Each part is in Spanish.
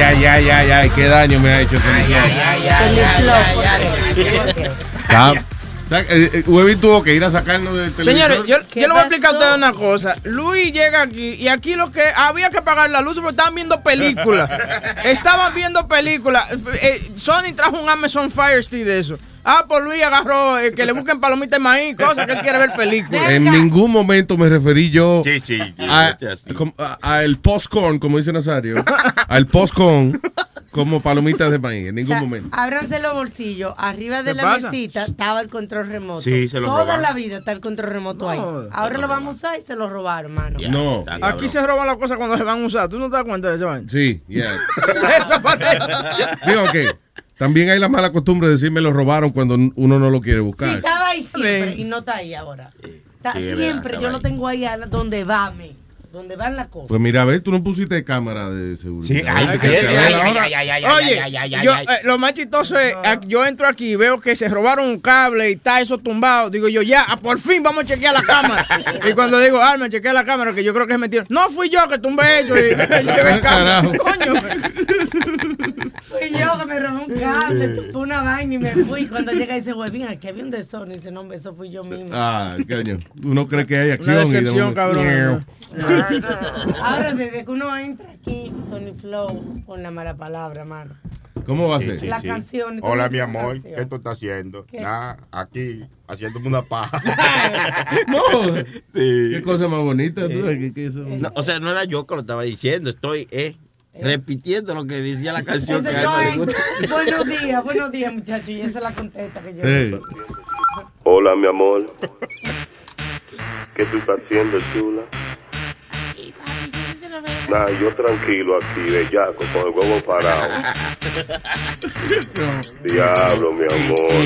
Ay, ay, ay, ay, ay, qué daño me ha hecho Está- está- eh, eh, tuvo que ir a sacarnos del televisor. Señores, yo, yo le voy a explicar a ustedes una cosa. Luis llega aquí y aquí lo que había que pagar la luz porque estaban viendo películas. estaban viendo películas. Eh, Sony trajo un Amazon Fire Stick de eso. Ah, pues Luis agarró eh, que le busquen palomitas de maíz, cosas que él quiere ver películas. En ningún momento me referí yo Sí, sí. sí, a, a- a el postcorn, como dice Nazario, al postcorn como palomitas de maíz, en ningún O sea, momento. Ábranse los bolsillos. Arriba de ¿Qué la pasa? mesita estaba el control remoto. Sí, se lo Toda robaron. la vida está el control remoto ahí. Ahora lo vamos a usar y se lo robaron, mano. Ya, No. Aquí cabrón. se roban las cosas cuando se van a usar. ¿Tú no te das cuenta de eso, man? Sí, yeah. Eso parece. Digo que también hay la mala costumbre de decirme lo robaron cuando uno no lo quiere Sí, buscar. estaba ahí siempre Sí. y no está ahí ahora. Está Sí, verdad, siempre, yo lo tengo ahí a donde va, me. Donde van las cosas. Pues mira, a ver, tú no pusiste cámara de seguridad. Sí, ay, que Oye, yo, eh, lo más chistoso es, eh, yo entro aquí y veo que se robaron un cable y está eso tumbado. Digo yo, ya, ah, por fin vamos a chequear la cámara. y cuando digo, ah, me chequeé la cámara, que yo creo que es mentira. No, fui yo que tumbé eso y llevé el Carajo. cable. Coño. Fui yo que me robé un cable, tumbé una vaina y me fui. Cuando llega ese huevín, aquí había un de Sony. Dice, no, hombre, eso fui yo mismo. Ah, coño. Uno cree que hay acción. Una y de decepción, momento- cabrón. Ahora, desde que uno entra aquí, Sony Flow, con la mala palabra, mano. ¿Cómo va a ser? sí, La sí. canción, Hola, ¿cómo mi amor. canción? ¿Qué tú estás haciendo? Aquí, haciéndome una paja. No. sí. Qué cosa más bonita. tú, ¿qué- qué eso? No, o sea, no era yo que lo estaba diciendo, estoy eh, repitiendo lo que decía la canción que a él es, buenos días, buenos días, muchachos. Y esa es la contesta que yo Hey. hice. Hola, mi amor. ¿Qué tú estás haciendo, chula? Nah, yo tranquilo aquí, bellaco, con el huevo parado. Diablo, mi amor.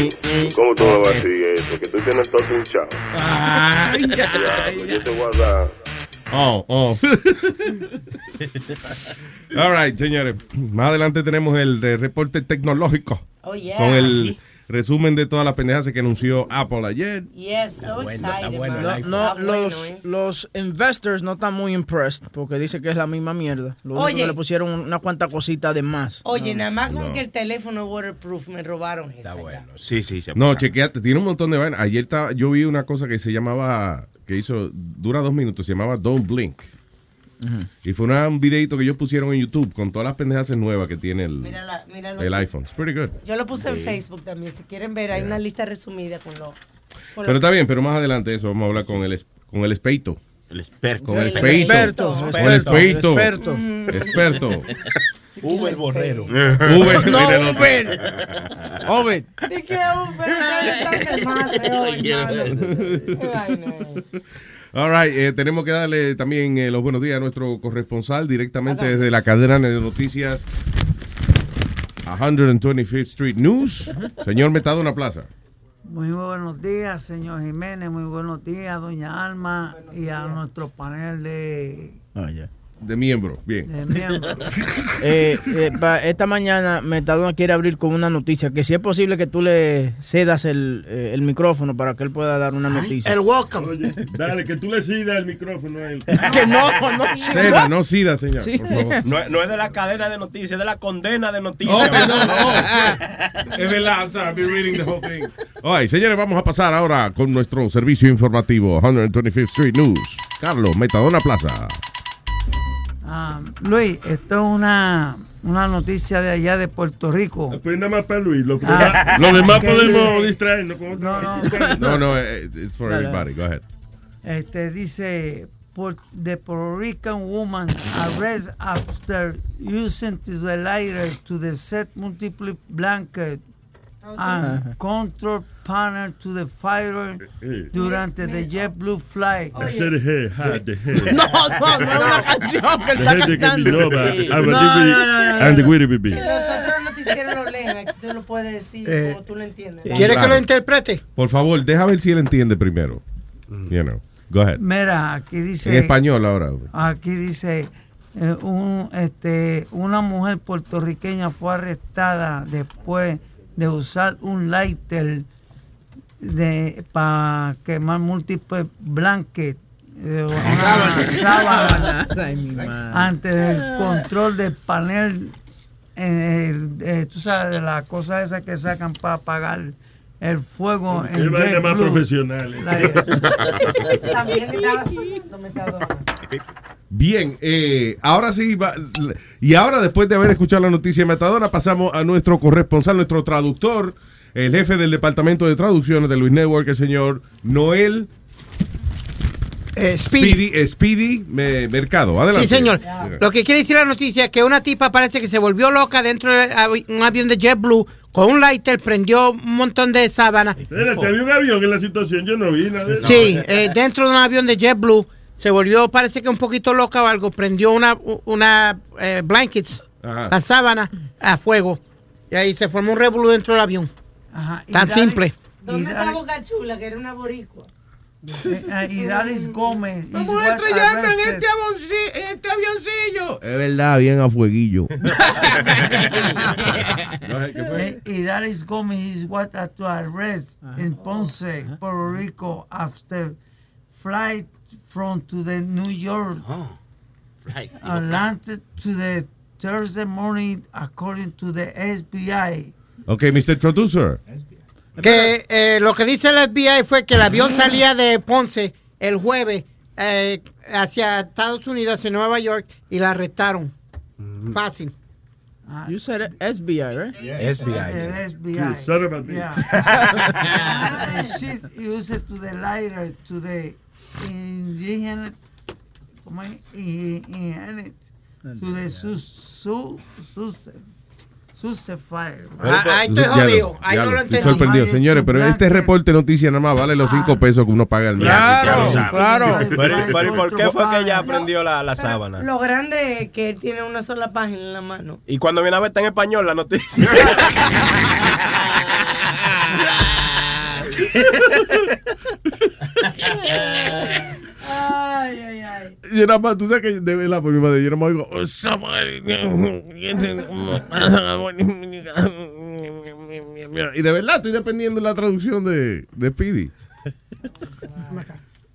¿Cómo tú me vas a decir eso? Que tú tienes todo hinchado. Diablo, yo te voy a dar. Oh, oh. All right, señores. Más adelante tenemos el reporte tecnológico Oh, yeah. con el resumen de todas las pendejas que anunció Apple ayer. Yes, so excited, man. No, no, Está bueno, los, eh. los investors no están muy impressed porque dice que es la misma mierda. Lo único Oye. que le pusieron una cuanta cosita de más. Oye, nada más con No. que el teléfono waterproof me robaron. Está bueno. Sí, sí, se No, chequeate, tiene un montón de vainas. Ayer estaba- yo vi una cosa que se llamaba, que hizo, dura dos minutos, se llamaba Don't Blink. Y fue una- un videito que ellos pusieron en YouTube con todas las pendejas nuevas que tiene el, Mírala, el iPhone. It's pretty good. Yo lo puse en Facebook también. Si quieren ver, hay una lista resumida con lo. con Pero lo- está bien, pero más adelante de eso vamos a hablar con el, con el espeito. El experto. Con el experto, Con experto, el espeito. experto. Experto. Uber Borrero. Uber, No. Uber. Uber. ¿De qué Uber? Están de All right, eh, tenemos que darle también eh, los buenos días a nuestro corresponsal directamente desde la cadena de noticias 125th Street News. Señor Metadona Plaza. Muy buenos días, señor Jiménez. Muy buenos días, doña Alma, y a nuestro panel de, De miembro, bien. de miembros. Eh, eh, pa- esta mañana Metadona quiere abrir con una noticia que si es posible que tú le cedas el, eh, el micrófono para que él pueda dar una noticia. El welcome. Dale, que tú le sidas el micrófono a él. que no, no, Seda, no sida, señor, Sí. por favor. No, es- no es de la cadena de noticias, es de la condena de Oh, noticias. perdón, no. Es verdad, I'm sorry, I've been reading the whole thing. All right, señores, vamos a pasar ahora con nuestro servicio informativo 125th Street News. Carlos, Metadona Plaza. Ah, Luis, esto es una, una noticia de allá de Puerto Rico. Pues nada más para Luis. Lo, Ah, lo demás ¿qué podemos dice? distraernos con No, no, ok. No, no, eh, it's for Dale. everybody. Go ahead. Este dice the Puerto Rican woman arrest after using the lighter to the set multiple blanket and control panel to the fighter durante the JetBlue flight. I said hey, hi, the head. No, no, no es una canción que está head de cantando. No, no, no, no, no. and the Witty Baby. Nosotros los noticieros lo leen, aquí tú lo puedes decir Eh, tú lo entiendes. ¿Quiere que Claro. lo interprete? Por favor, deja ver si él entiende primero. You know. Go ahead. Mira, aquí dice. En español ahora. Aquí dice, eh, un, este, una mujer puertorriqueña fue arrestada después de usar un lighter de para quemar múltiples blankets eh, una sábana madre. antes del control del panel eh, eh, tú sabes de las cosas esas que sacan para apagar el fuego en vaina más profesional. La- También. Bien, eh, ahora sí, va- y ahora después de haber escuchado la noticia de Metadona, pasamos a nuestro corresponsal, nuestro traductor, el jefe del departamento de traducciones de Luis Network, el señor Noel Eh, Speedy. Speedy, eh, Speedy Me- Mercado. Adelante. Sí, señor. Lo que quiere decir la noticia es que una tipa parece que se volvió loca dentro de avi- un avión de JetBlue con un lighter, prendió un montón de sábanas. Espérate, había un avión en la situación, yo no vi nada. Sí, eh, dentro de un avión de JetBlue se volvió, parece que un poquito loca o algo, prendió una, una eh, blankets, Ajá. la sábana, a fuego. Y ahí se formó un revolú dentro del avión. Ajá, Tan Dalis- simple. ¿Dónde está Boca Chula, que era una boricua? eh, eh, y Dalis Gómez Vamos a estrellarnos en este, en este avioncillo. Es verdad, bien a fueguillo. Eh, y Dalis Gómez is what to arrest in Ponce, Puerto Rico after flight from to the New York Atlanta to the Thursday morning according to the SBI. Ok, Mr. Producer. Que eh, lo que dice el FBI fue que el avión salía de Ponce el jueves eh, hacia Estados Unidos, hacia Nueva York, y la arrestaron. Fácil. You said SBI, right? El FBI. You son of a bitch. Yeah. and she used it to the lighter to the indigenous, ¿cómo es? I- Indigenous, to the su. Ah, ahí estoy Ya lo- jodido. Ahí no lo- entendí. sorprendido. Señores, pero este reporte de noticias nada más vale los cinco pesos que uno paga al mes. Claro, claro. Pero, pero ¿y por qué fue que ella aprendió la, la sábana? Lo grande es que él tiene una sola página en la mano. Y cuando viene a ver está en español la noticia. Ay, ay, ay. Yo nada más, tú sabes que de verdad, por mi madre, yo nada más digo, "Oh, y de verdad estoy dependiendo de la traducción de, de Speedy.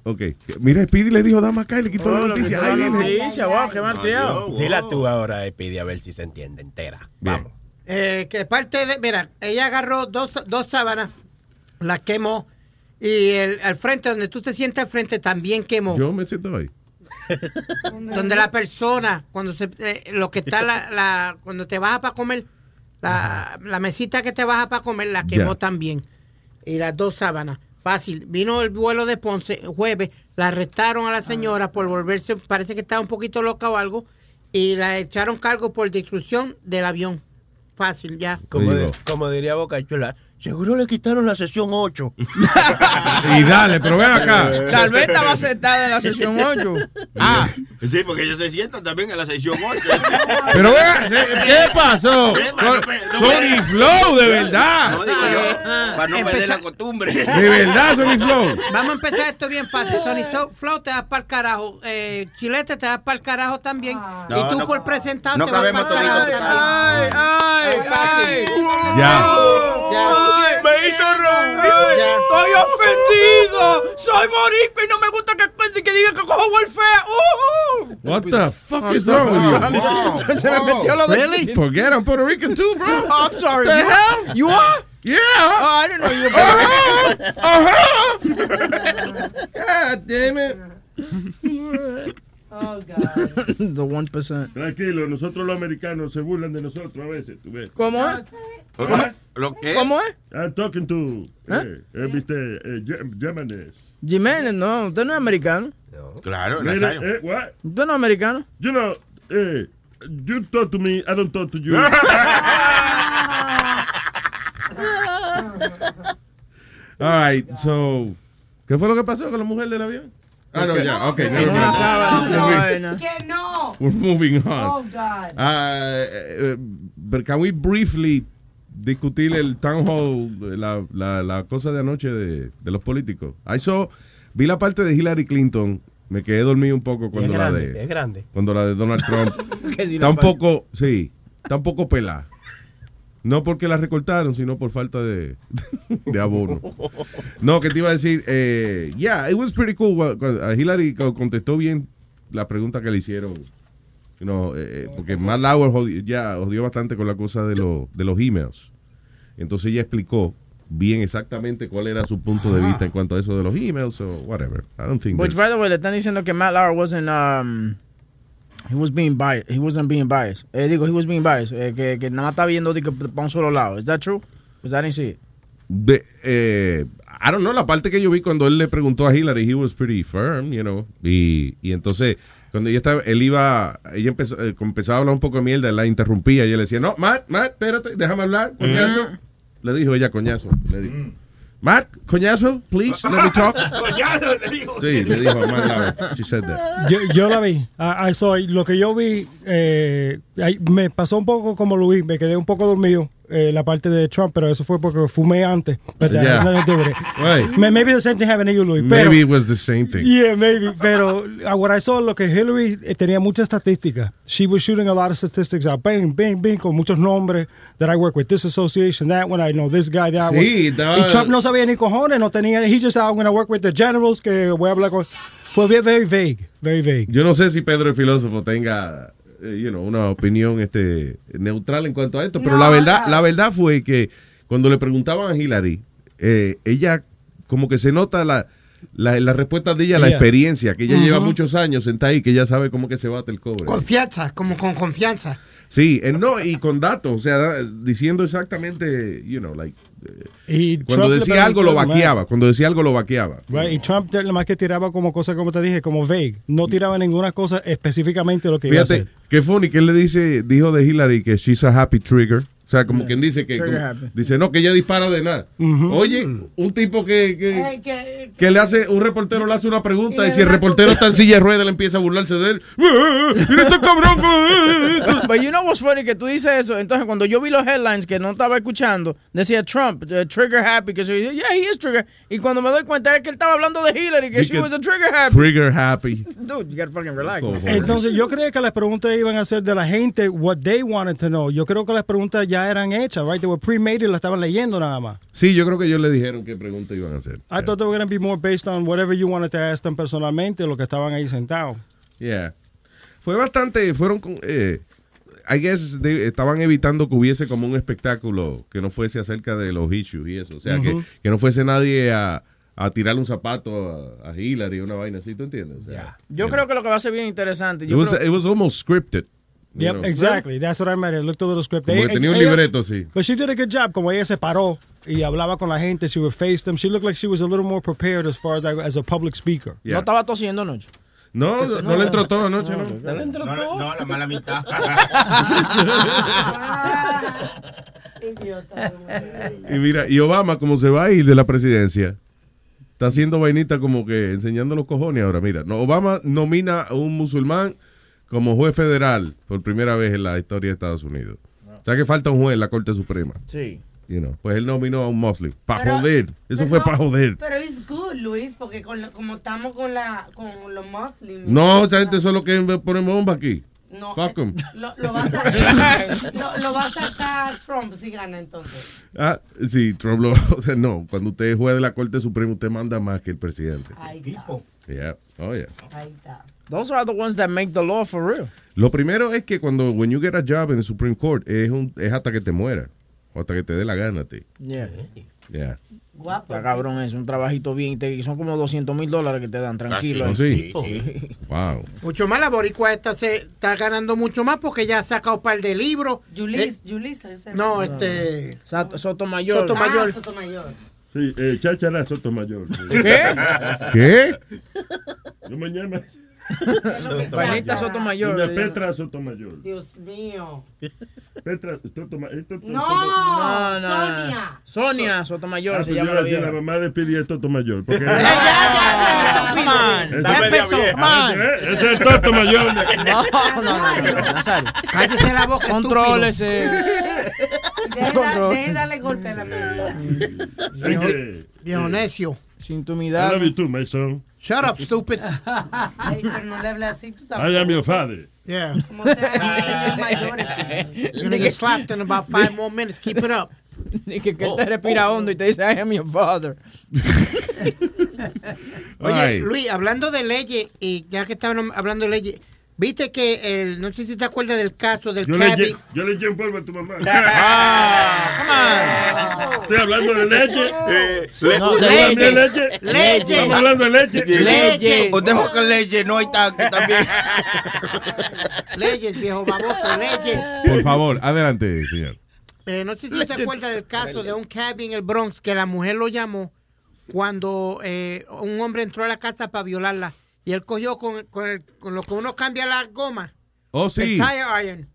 Ok, mira, Speedy le dijo dama acá y le quitó la noticia. Ahí viene. Noticia, wow, qué marteado. Dila tú ahora, Epidi, a ver si se entiende entera. Vamos. Eh, que parte de, mira, ella agarró dos, dos sábanas, las quemó y el, al frente, donde tú te sientas al frente, también quemó. Yo me siento ahí. Donde la persona, cuando se, eh, lo que está la, la- cuando te baja para comer, la, la mesita que te baja para comer, la quemó también. Y las dos sábanas. Fácil. Vino el vuelo de Ponce jueves, la arrestaron a la señora por volverse, parece que estaba un poquito loca o algo, y la echaron cargo por destrucción del avión. Fácil, ya. Como, de- como diría Boca Chula, seguro le quitaron la sesión 8. Y dale, pero ven acá. Tal vez estaba sentada en la sesión 8. Ah, Sí, porque ellos se sientan también en la sección 8. Pero vean, ¿qué pasó? Sony Flow, de verdad. No digo yo, Ah, para no perder la costumbre. De verdad, Sony Flow. Vamos a empezar esto bien fácil. Sony So- Flow te vas para el carajo. Eh, Chilete te vas para el carajo también. No, y tú no- por presentado no te vas para el carajo ay, ay, ay. Ya. Ya. Me hizo. Estoy ofendido. Soy boricua y no me gusta que, que digan que cojo welfare. Uh, uh. What the fuck is wrong with you? Se me metió lo de Really? Forget I'm Puerto Rican too, bro. Oh, I'm sorry. The You- hell? You are? Yeah. Oh, I didn't know you were Uh-huh. Uh-huh. God damn it. Oh, God. The 1%. Tranquilo, nosotros los americanos se burlan de nosotros a veces, tú ves. ¿Cómo es? ¿Lo qué? ¿Cómo es? I'm talking to, ¿Eh? eh, eh, Mr. Eh, Jimenez. Jiménez, no, usted no es americano. Claro, Mira, Nazario. eh, what? Usted no es americano. You know, eh, you talk to me, I don't talk to you. All right, so, ¿qué fue lo que pasó con la mujer del avión? Ah, no, ya, ok. una Moving- vaina. Que no. We're moving on. Oh, God. Ah, eh, but can we briefly discutir el town hall, la, la, la cosa de anoche de, de los políticos? I saw, vi la parte de Hillary Clinton, me quedé dormido un poco Es cuando la de es grande. cuando la de Donald Trump si está la un parte- poco, sí, está un poco pelada. No porque la recortaron, sino por falta de, de abono. No, que te iba a decir, eh, yeah, it was pretty cool. Uh, Hillary co- contestó bien la pregunta que le hicieron. You know, eh, porque Matt Lauer jodi- ya jodió bastante con la cosa de, lo- de los emails. Entonces ella explicó bien exactamente cuál era su punto de vista en cuanto a eso de los emails o whatever. I don't think Which, by the way, le están diciendo que Matt Lauer wasn't, um, he was being biased. He wasn't being biased. Eh, digo, he was being biased. Eh, que, que nada más está viendo que para un solo lado. Is that true? Because I didn't see it. de, eh, I don't know, la parte que yo vi cuando él le preguntó a Hillary, he was pretty firm, you know, y, y entonces cuando ella estaba, él iba, ella empezó, eh, empezaba a hablar un poco de mierda, él la interrumpía y ella le decía, no, Matt, Matt, espérate, déjame hablar, coñazo. Le dijo ella, coñazo, le dijo. Matt, coñazo, please, let me talk. Sí, le dijo a Matt Lauer, she said that. Yo, yo la vi. I, I saw it. Lo que yo vi, eh, me pasó un poco como Luis. Me quedé un poco dormido eh, la parte de Trump, pero eso fue porque fumé antes. But that Yeah. had nothing to do with it. Right. May- Maybe the same thing happened to you, Luis. Pero, Maybe it was the same thing. Yeah, maybe. Pero what I saw, lo que Hillary eh, tenía muchas estadísticas. She was shooting a lot of statistics out. Bing, bing, bing, con muchos nombres. That I work with this association, that one. I know this guy, that Sí, one. estaba- Y Trump no sabía ni cojones, no tenía. He just said, I'm going to work with the generals, que voy a hablar con. Fue bien, very vague. Very vague. Yo no sé si Pedro el filósofo tenga, eh, you know, una opinión este neutral en cuanto a esto, pero No, la verdad, no. la verdad fue que cuando le preguntaban a Hillary, eh, ella como que se nota la, la, la respuesta de ella, la experiencia, que ella lleva muchos años sentada ahí, que ella sabe cómo que se bate el cobre. Confianza, como con confianza. Sí, eh, no, y con datos, o sea, da- diciendo exactamente, you know, like, eh, Y cuando Trump decía algo lo vaqueaba, cuando decía algo lo vaqueaba. Right, y Trump nada más que tiraba como cosas, como te dije, como vague. No tiraba ninguna cosa específicamente lo que iba a Fíjate, hacer. qué funny que él le dice, dijo de Hillary que she's a happy trigger. O sea, como quien dice que Trigger como- happy. dice no que ella dispara de nada. Oye, un tipo que, que, Eh, que- que le hace un reportero le hace una pregunta Y si el reportero está en silla de ruedas le empieza a burlarse de él. ¡Ah, Mira este cabrón. But you know what's funny que tú dices eso. Entonces, cuando yo vi los headlines que no estaba escuchando, decía Trump, eh, trigger happy, que se yeah, he is trigger. Y cuando me doy cuenta es que él estaba hablando de Hillary, que she Because was a trigger happy. Trigger happy. Dude, you gotta fucking relax. Entonces, yo creía que las preguntas iban a ser de la gente, what they wanted to know. Yo creo que las preguntas ya eran hechas, right? They were pre-made y las estaban leyendo nada más. Sí, yo creo que ellos le dijeron qué pregunta iban a hacer. I thought they were going to be more based on whatever you wanted to ask them personalmente, lo que estaban ahí sentados. Yeah. Fue bastante, fueron con, eh, I guess de- estaban evitando que hubiese como un espectáculo que no fuese acerca de los issues y eso. O sea, que, Ujú. que no fuese nadie a, a tirarle un zapato a, a Hillary, una vaina así, ¿tú entiendes? O sea, Yo creo que lo que va a ser bien interesante. it, Yo was, creo- it was almost scripted. Yep, know. exactly. That's what I meant. It looked a little scripted. Como que tenía un libreto, sí. But she did a good job. Como ella se paró y hablaba con la gente, she would face them. She looked like she was a little more prepared as far as, like, as a public speaker. No estaba tosiendo anoche. No, no, no le entró todo anoche, ¿no? No, le- no, la mala mitad. Y mira, y Obama, como se va a ir de la presidencia, está haciendo vainita como que enseñando los cojones ahora. Mira, no, Obama nomina a un musulmán como juez federal por primera vez en la historia de Estados Unidos. O sea que falta un juez en la Corte Suprema. Sí. You know, pues él nominó a un muslim. Para joder. Eso pero fue para joder. Pero es good, Luis, porque con lo- como estamos con la con los muslims. No, esa gente solo que pone bomba aquí. No, Fuck 'em. Lo, lo va a sacar, lo, lo va a sacar Trump si gana entonces. Ah, sí, Trump lo... No, cuando usted es juez de la Corte Suprema, usted manda más que el presidente. Ahí está. Yeah. Oh, yeah. Ahí está. Those are the ones that make the law for real. Lo primero es que cuando when you get a job in the Supreme Court es, un, es hasta que te muera o hasta que te dé la gana a ti. Yeah. Yeah. Guapo. Está cabrón, es un trabajito bien. y te- son como 200 mil dólares que te dan, tranquilo. ¿Oh, sí? Sí. Wow. Mucho más, la boricua esta se está ganando mucho más porque ya ha sacado un par de libros. Yulis, Eh, Yulisa, ese no, es. este... Soto- Sotomayor. Sotomayor. Ah, Sotomayor. Sí, eh, Cháchara Sotomayor. ¿Qué? ¿Qué? No me Vainita Sotomayor. Doña. Petra Sotomayor. Dios mío. Petra Sotomayor. esto- No, No, no, Sonia. Sonia Sotomayor Ah, se pues yo llama la mamá de Speedy es Sotomayor. Porque Ya. ¿eh? Ese es el Toto Mayor. de aquí. No, no, no, no, Nazario. Cállese la boca, Contrólese. Darle golpe a la mesa. Viejo necio. Sin I intimidad. love you too, my son. Shut up, stupid. Ay, pero no le hable así, tú tampoco. I am your father. Yeah. Como sea, un señor mayor. You're gonna get slapped in about five more minutes. Keep it up. Y que, que él te respira hondo y te dice, I am your father. Oye. Luis, hablando de leyes, y ya que estaban hablando de leyes, viste que el, no sé si te acuerdas del caso del Yo le, yo le eché un polvo a tu mamá. Ah, Estoy hablando de leche. No, de También leyes. leche. Leyes. Estamos hablando de leche. Leyes. O dejo que leche, no hay tanque también. Leyes, viejo baboso, leyes. Por favor, adelante, señor. Eh, no sé si te acuerdas del caso de un cabbie en el Bronx que la mujer lo llamó cuando eh, un hombre entró a la casa para violarla y él cogió con, con, el- con lo que uno cambia la goma, Oh, el sí. tire iron,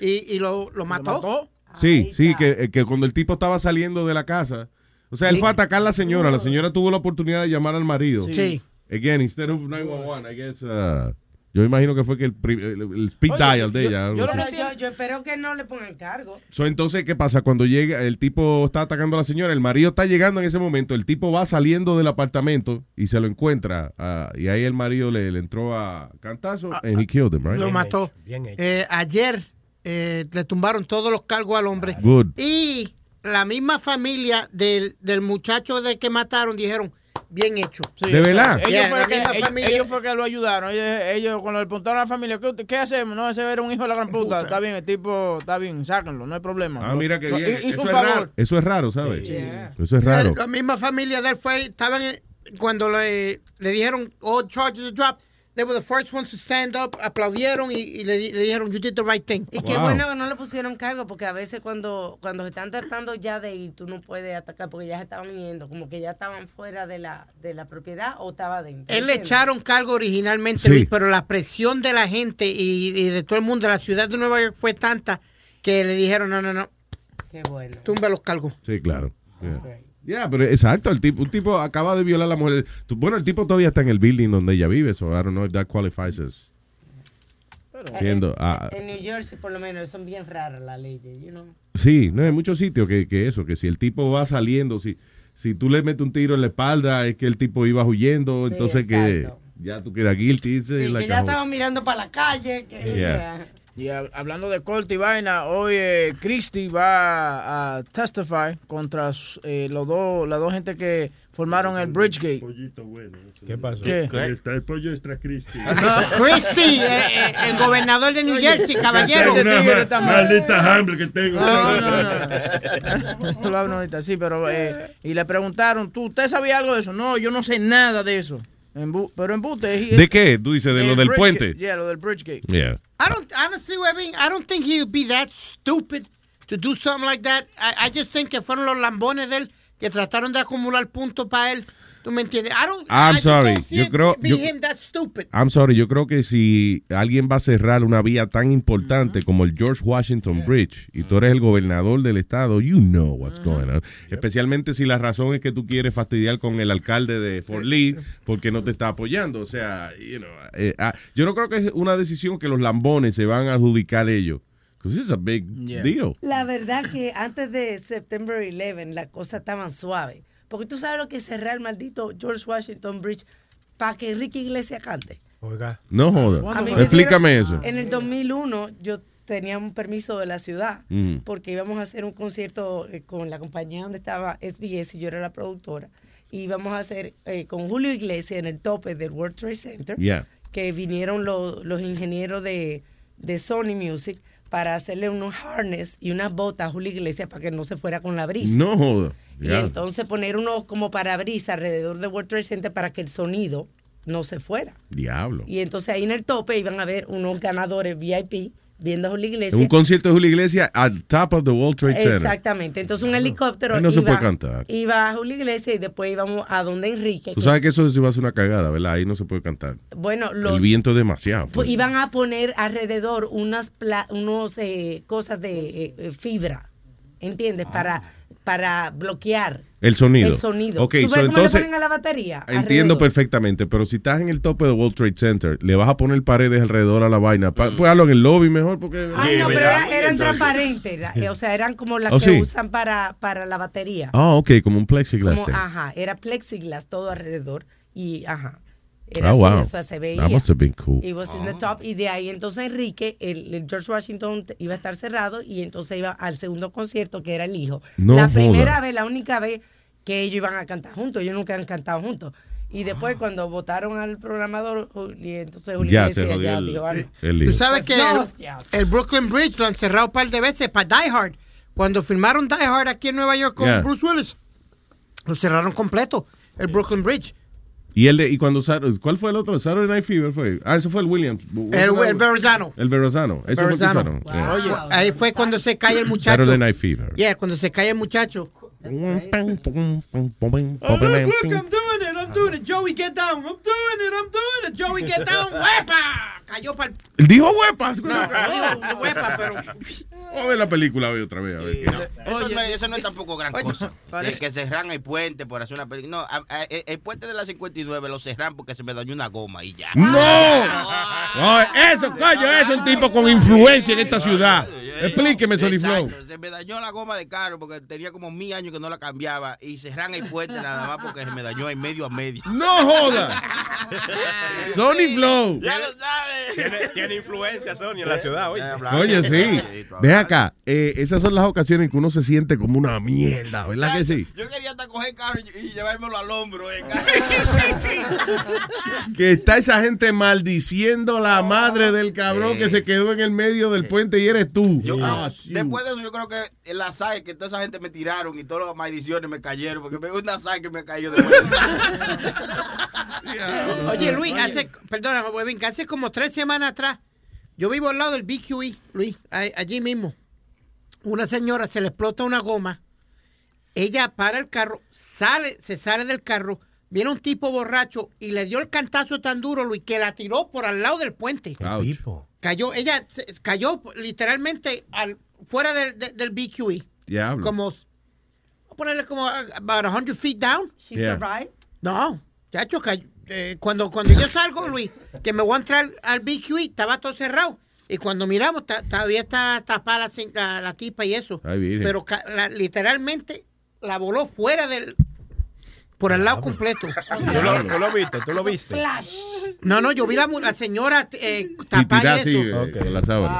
y, y lo, lo mató. mató? Sí, sí, que, que cuando el tipo estaba saliendo de la casa, o sea, él Sí. fue a atacar a la señora, la señora tuvo la oportunidad de llamar al marido. Sí. Again, instead of 911, I guess, uh, yo imagino que fue que el, el- el speed Oye, dial de yo- ella. yo no yo, yo espero que no le pongan cargo. So, entonces, ¿qué pasa? Cuando llega, el tipo está atacando a la señora, el marido está llegando en ese momento, el tipo va saliendo del apartamento y se lo encuentra. ah, y ahí el marido le, le entró a cantazo and he killed him, right? Lo mató. Bien hecho. Eh, ayer eh, le tumbaron todos los cargos al hombre. Good. Y la misma familia del, del muchacho del que mataron dijeron, bien hecho. Sí, ¿De verdad? Ellos, Yeah, fue que, misma ellos, familia. ellos fue que lo ayudaron. Ellos, ellos cuando le preguntaron a la familia, ¿qué, qué hacemos? No, ese era un hijo de la gran puta. Está bien, el tipo, está bien, sáquenlo, no hay problema. Ah, mira que Lo- bien. Hizo Eso un es, favor. raro. Eso es raro, ¿sabes? Yeah. Eso es raro. La misma familia de él fue, estaban en- cuando le, le dijeron all charges are dropped, they were the first ones to stand up, aplaudieron y, y le, di- le dijeron you did the right thing. Y qué Wow. bueno que no le pusieron cargo, porque a veces cuando, cuando se están tratando ya de ir, tú no puedes atacar porque ya se estaban yendo, como que ya estaban fuera de la, de la propiedad o estaba dentro. Él le echaron cargo originalmente, Sí. Luis, pero la presión de la gente y, y de todo el mundo de la ciudad de Nueva York fue tanta que le dijeron, no, no, no, Qué bueno. tumba los cargos. Sí, claro. Yeah. Great. Yeah, pero exacto, el tipo, un tipo acaba de violar a la mujer. Bueno, el tipo todavía está en el building donde ella vive, so I don't know if that qualifies as siendo. ah, En New Jersey, por lo menos, son bien raras las leyes, you know. sí, no hay muchos sitios que, que eso, que si el tipo va saliendo, si, si tú le metes un tiro en la espalda, es que el tipo iba huyendo, Sí, entonces que exacto. ya tú quedas guilty. Sí, eh, que ya a whole- estaban mirando para la calle. Que, Yeah. Y hab- hablando de corte y vaina, hoy eh, Christie va a testify contra eh, los dos, las dos gente que formaron el Bridgegate. Pollito bueno. ¿Qué pasó? Está el pollo extra Christie. Christie, eh, eh, el gobernador de New Jersey, caballero. Una maldita hambre que tengo. No, no, no. Eso lo hablo ahorita, sí, pero eh, y le preguntaron, ¿tú usted sabía algo de eso? No, yo no sé nada de eso. En pero en Butte. he- ¿De qué? Tú dices, de lo del puente. Yeah, lo del Bridgegate. Yeah. I don't honestly, Webby, I don't think he would be that stupid to do something like that. I, I just think que fueron los lambones de él que trataron de acumular puntos para él. ¿Tú me entiendes? I don't, I'm I sorry. don't Yo creo- be yo- him that stupid. I'm sorry, yo creo que si alguien va a cerrar una vía tan importante como el George Washington Bridge y tú eres el gobernador del estado, you know what's going on. Especialmente si la razón es que tú quieres fastidiar con el alcalde de Fort Lee porque no te está apoyando. O sea, you know, eh, ah, yo no creo que es una decisión que los lambones se van a adjudicar ellos. Because it's a big Yeah. deal. La verdad que antes de September 11 la cosa estaban suave. Porque tú sabes lo que cerrar el maldito George Washington Bridge para que Enrique Iglesias cante. Oiga. No joda. Explícame dieron- eso. En el 2001 yo tenía un permiso de la ciudad Mm. porque íbamos a hacer un concierto eh, con la compañía donde estaba SBS y yo era la productora. Y íbamos a hacer eh, con Julio Iglesias en el tope del World Trade Center. Yeah. Que vinieron los, los ingenieros de, de Sony Music para hacerle unos harness y unas botas a Julio Iglesias para que no se fuera con la brisa. No joda. Y Yeah. entonces poner unos como parabrisas alrededor del World Trade Center para que el sonido no se fuera. Diablo. Y entonces ahí en el tope iban a ver unos ganadores VIP viendo a Julio En Iglesias. un concierto de Julio Iglesias al top of the World Trade Center. Exactamente. Entonces un helicóptero Ahí no se iba, puede cantar. iba a Julio Iglesias y después íbamos a donde Enrique. Tú sabes que eso se va a hacer una cagada, ¿verdad? Ahí no se puede cantar. bueno, los El viento es demasiado. pues, iban a poner alrededor unas pla- unos eh, cosas de eh, eh, fibra, ¿entiendes? Para para bloquear El sonido. el sonido. Ok, ¿Tú so ves cómo entonces- le ponen a la batería? Entiendo Alrededor. perfectamente, pero si estás en el tope de World Trade Center, le vas a poner paredes alrededor a la vaina. Pa- Pues hazlo en el lobby mejor porque... Ay, no, pero era- eran transparentes, era- eh, o sea, eran como las Oh, que sí. usan para, para la batería. Ah, ok, como un plexiglass. Como, ajá, era plexiglas todo alrededor y ajá. Era Ah, así, wow. o sea, se veía. That must have been cool. It was in the top. Y de ahí entonces Enrique, el, el George Washington iba a estar cerrado y entonces iba al segundo concierto que era el hijo. No la joda. primera vez, la única vez que ellos iban a cantar juntos, ellos nunca han cantado juntos. Y después Ah. cuando votaron al programador, Juli- entonces Julio Ya se Iglesias ya el- dijo, ah, no. el Tú sabes que No, el, el Brooklyn Bridge lo han cerrado un par de veces para Die Hard. Cuando filmaron Die Hard aquí en Nueva York con Yeah. Bruce Willis, lo cerraron completo, el Brooklyn Bridge. Y el de, y cuando ¿cuál fue el otro? Saturday Night Fever fue. Ah, eso fue el Williams. El, el Verrazano. El Verrazano. Ese fue el que Verrazano. usaron. Yeah. Oye, ahí fue cuando se cae el muchacho. Saturday Night Fever. Yeah, cuando se cae el muchacho. Oh, look, look, I'm doing it, I'm doing it. Joey, get down. I'm doing it, I'm doing it. Joey, get down. ¡Huepa! Cayó para el... Él dijo huepas. No, no dijo huepa, pero... Vamos a ver la película hoy otra vez. A ver qué. Eso, no, es- eso no es tampoco gran cosa. parece- Que, que cerran el puente por hacer una película. No, a- a- el, el puente de la 59 lo cerran porque se me dañó una goma y ya. ¡No! No, eso, coño, eso es un tipo con influencia en esta ciudad. Explíqueme, Soliflow. Exacto, Se me dañó la goma de carro porque tenía como mil años que no la cambiaba y cerran el puente nada más porque se me dañó en medio a medio. ¡No joda! Sony Flow. Ya lo sabes. Tiene, tiene influencia Sony en la ciudad, oye. Oye, sí. Ve acá, eh, esas son las ocasiones en que uno se siente como una mierda, ¿verdad que sí? Yo quería hasta coger carro y, y llevármelo al hombro. eh, Que está esa gente maldiciendo la madre del cabrón que se quedó en el medio del puente y eres tú. Yo Ah, después de eso, yo creo que en la SAE, que toda esa gente me tiraron y todas las maldiciones me cayeron, porque me una SAE que me cayó después. Oye, Luis, hace, perdona, Webin, que hace como tres semanas atrás, yo vivo al lado del BQE, Luis, allí mismo. Una señora se le explota una goma, ella para el carro, sale, se sale del carro, viene un tipo borracho y le dio el cantazo tan duro, Luis, que la tiró por al lado del puente. Cayó, ella cayó literalmente al, fuera del, del, BQE. Diablo. Como, vamos a ponerle como about 100 feet down. She Yeah. survived? No, chacho, cayó. Eh, cuando, cuando yo salgo, Luis, que me voy a entrar al BQE, estaba todo cerrado. Y cuando miramos, ta- todavía está tapada la, la, la tipa y eso. Ay. Pero la- literalmente la voló fuera del... Por el lado completo. ¿Tú lo, tú lo viste? ¿Tú lo viste? No, no, yo vi la, mu- la señora eh, así, eso. eh, con la sábana.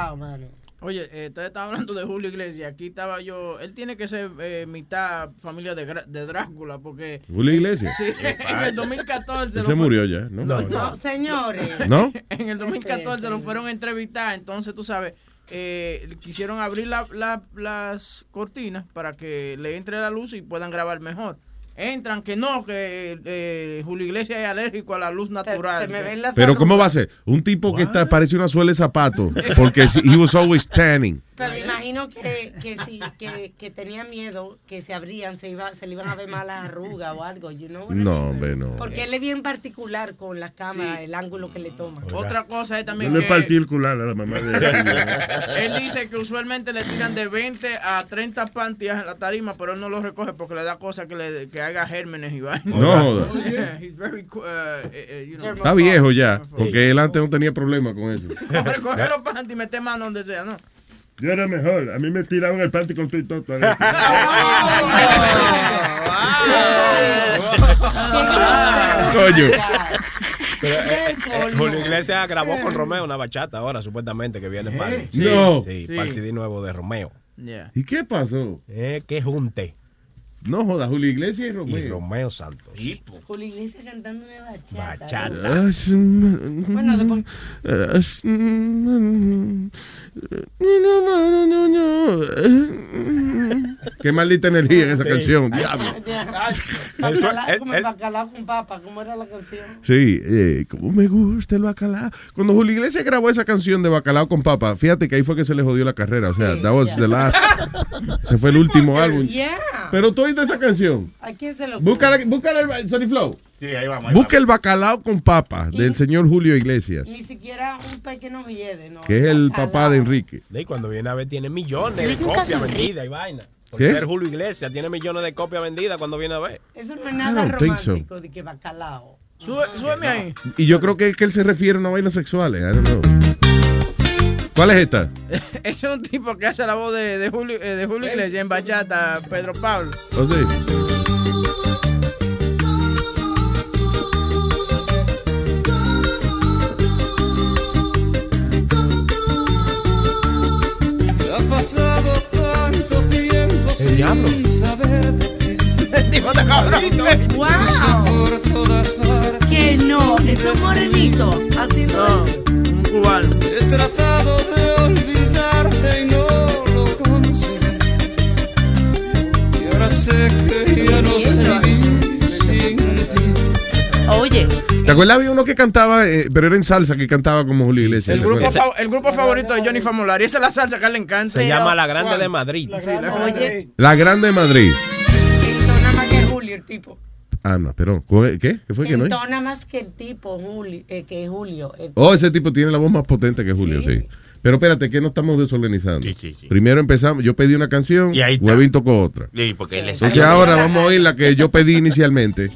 Oye, eh, ustedes estaban hablando de Julio Iglesias. Aquí estaba yo. Él tiene que ser eh, mitad familia de, Gra- de Drácula, porque. ¿Julio Iglesias? Sí, en el 2014. Él lo se murió ya, ¿no? No, señores. ¿No? En el 2014 lo fueron a entrevistar, entonces tú sabes, eh, quisieron abrir la- la- las cortinas para que le entre la luz y puedan grabar mejor. Entran que no, que eh, Julio Iglesias es alérgico a la luz natural. se me ven las Pero ¿cómo va a ser? Un tipo que está, parece una suela de zapato. Porque si- he was always tanning. Pero me imagino que, que sí, que, que tenía miedo que se abrían, se iba, se le iban a ver malas arrugas o algo, you know No, hombre, no. Porque él es bien particular con las cámaras, el ángulo que le toma. Otra cosa es también le que partí el cular a la mamá de él dice que usualmente le tiran de 20 a 30 panties en la tarima, pero él no lo recoge porque le da cosa que, le, que haga gérmenes y vainas. No joda. Yeah, he's very, uh, eh, eh, you know. Está viejo ya. Porque él antes no tenía problema con eso. Hombre, coge los panties y mete mano donde sea, ¿no? Yo era mejor. A mí me tiraban el panty con tu y todo. Coño. Pero, eh, eh, Julio Iglesias grabó con Romeo una bachata ahora, supuestamente, que viene para Sí. No. sí, Sí. para el CD nuevo de Romeo. Yeah. ¿Y qué pasó? Eh, que junte. No joda, Julio Iglesias y Romeo. Y Romeo Santos. Julio Iglesias cantando una bachata. Bachata. Bueno, después- Qué maldita energía en esa canción, diablo. Bacalao, como el bacalao con papa, ¿cómo era la canción? Sí, eh, como me gusta el bacalao. Cuando Julio Iglesias grabó esa canción de bacalao con papa, fíjate que ahí fue que se le jodió la carrera. O sea, that was the last. Se fue el último álbum. Yeah. Pero tú oíste esa canción. ¿A quién se lo Búscala, búscala el Sony Flow. Sí, ahí vamos. ahí Busca el bacalao con papa del señor Julio Iglesias, Ni siquiera un pequeño hiede, ¿no? que es el papá de Enrique. Y cuando viene a ver, tiene millones de copias vendidas y vaina. Por ¿Qué? ser Julio Iglesias, tiene millones de copias vendidas cuando viene a ver. Eso no es nada so. romántico de que bacalao. súbeme ahí. Y yo creo que, que él se refiere a una vaina sexuales. I don't know. ¿Cuál es esta? Es un tipo que hace la voz de, de Julio, eh, de Julio Iglesias en bachata, Pedro Pablo. ¿O sí? Ha pasado tanto tiempo El diablo. Que no, es un morenito haciendo eso. Un cubano. He tratado vivir sin ti. Oye, ¿Te acuerdas? Había uno que cantaba, eh, pero era en salsa, que cantaba como Julio Iglesias. El ¿te grupo, fa- el grupo favorito de Johnny Famolari. Esa es la salsa que a él le encanta. Se llama La Grande de Madrid. Sí, la oye, La Grande de Madrid. entona más que Julio el tipo. Ah, no, perdón. ¿Qué? ¿Qué fue que no? Entona más que el tipo, Julio, eh, que Julio. El- Oh, ese tipo tiene la voz más potente que Julio, sí. Pero espérate, que no estamos desorganizando. Primero empezamos, yo pedí una canción, Y ahí está. Huevín tocó otra. Sí, porque le Entonces ahora vamos a oír la que yo pedí inicialmente,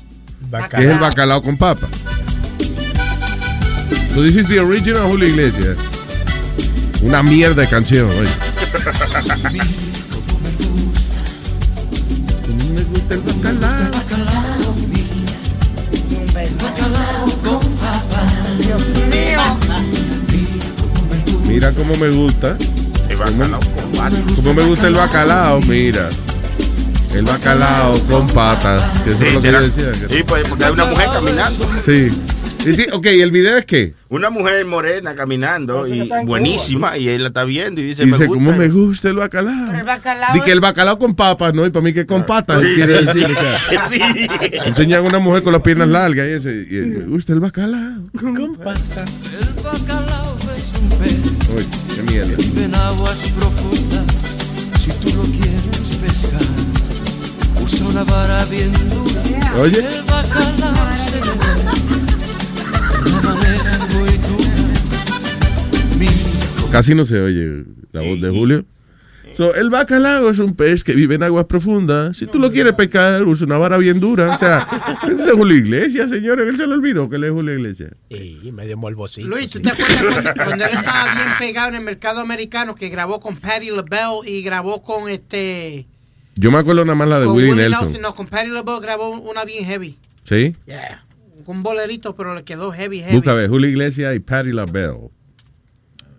que es el bacalao con papa. So this is the original Julio Iglesias. Una mierda de canción, oye. Me gusta el bacalao. Mira cómo me gusta. El bacalao con. Cómo me gusta el bacalao, mira. El bacalao con patas. Que eso Sí, es lo que yo decía. Sí, pues, porque hay una mujer caminando. Sí. Y sí, ok, ¿y el video es qué? Una mujer morena caminando y buenísima y él la está viendo y dice, Dice, me gusta. ¿cómo me gusta el Pero bacalao? el bacalao. Dice que el bacalao con papas, ¿no? Y para mí que con patas, Sí, quiere sí, decir. sí. o sea, Sí. Enseñan a una mujer con las piernas largas y ese. Y, me gusta el bacalao. El bacalao es un pez Uy, qué mierda. que vive en aguas profundas. Si tú lo quieres pescar, usa una vara bien dura. Oye. El bacalao se le ve de una manera muy dura. Mi Casi no se oye la voz de Julio. So, el bacalao es un pez que vive en aguas profundas. Si tú lo quieres pescar, usa una vara bien dura. O sea, ese es Julio Iglesias, señores. Él se lo olvidó que él es Julio Iglesias. Y medio morbosito. Luis, ¿tú te acuerdas cuando, cuando él estaba bien pegado en el mercado americano que grabó con Patti LaBelle y grabó con este... Yo me acuerdo nada más la de con Willie Willie Nelson. No, con Patti LaBelle grabó una bien heavy. ¿Sí? Yeah. Con un bolerito, pero le quedó heavy, heavy. Busca ver, Julio Iglesias y Patti LaBelle.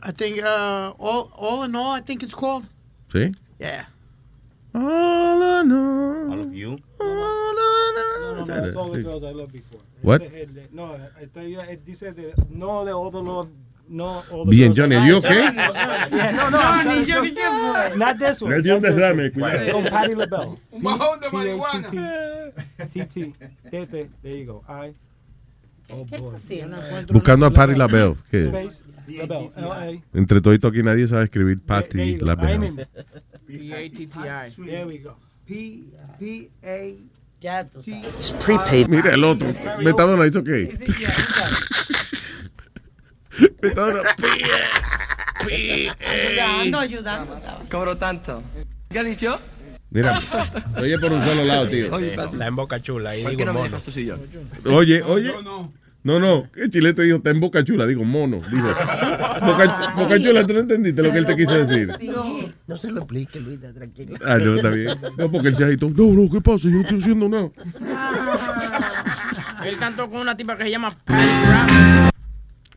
I think, uh, all, all in all, I think it's called. ¿Sí? Yeah. All I know. All of you. No, no, no, Said it's it. all the girls I loved before. What? No, I tell you, it dice de, no de all the love, no all the Bien, Johnny, I are you okay? Yeah, no, no, Johnny, Johnny, ¿qué fue? Not this one. Le dio un derrame, one. cuidado. Con Patti LaBelle. Un bajón de T T Tete, there you go. I. Oh ¿Qué boy. está haciendo? Buscando a Patti LaBelle. que Space, L-A. entre todito aquí nadie sabe escribir go. LaBelle. P-A-T-T-I. There we go. P P A. Ya tú sabes. Mira el otro. Metadona, ¿hizo qué? Metadona. Ayudando, ayudando. Cobro tanto. ¿Qué ha dicho? Mira, oye por un solo lado, tío. Está en boca chula. Ahí ¿Por digo qué no me mono. dejas tu sillón? Oye, oye. No, no, el chilete dijo, está en boca chula, digo mono. Dijo, boca, boca chula, tú no entendiste lo que él te quiso decir. No se lo explique, Luis, tranquilo. Ah, no, está bien. No, porque él se agitó. No, no, ¿qué pasa? Yo no estoy haciendo nada. Él cantó con una tipa que se llama Patty Bravo.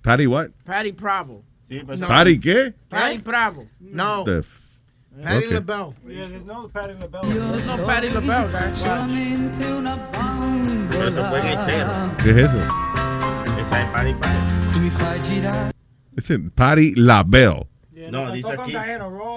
Patty what? Patty Bravo. Sí, pues, No. ¿Patty qué? Patty Bravo. No. Patti Okay. LaBelle. Yeah, there's no Patty LaBelle. There's no Patti LaBelle, guys. Solamente una Pero eso fue en el cero. ¿Qué es eso? Esa es Patty Patty. Patty LaBelle. No, dice aquí.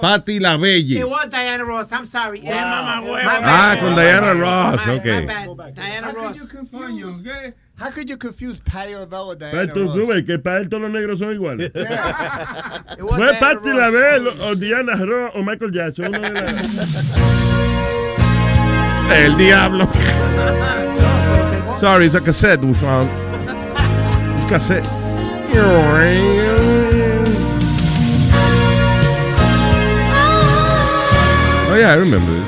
Patty It LaBelle. was Diana Ross. I'm sorry. Yeah. Ah, con Diana Ross. My- my Okay. bad. Diana How Ross. could you confuse? How could you confuse Patty LaBelle with Diana Ross? tú ves que para él todos los negros son iguales. It was Fue Diana Patti Ross. LaBelle o Diana Ross o Michael Jackson. Uno de las- El diablo. Sorry, it's a cassette we found. Cassette. Oh yeah, I remember this.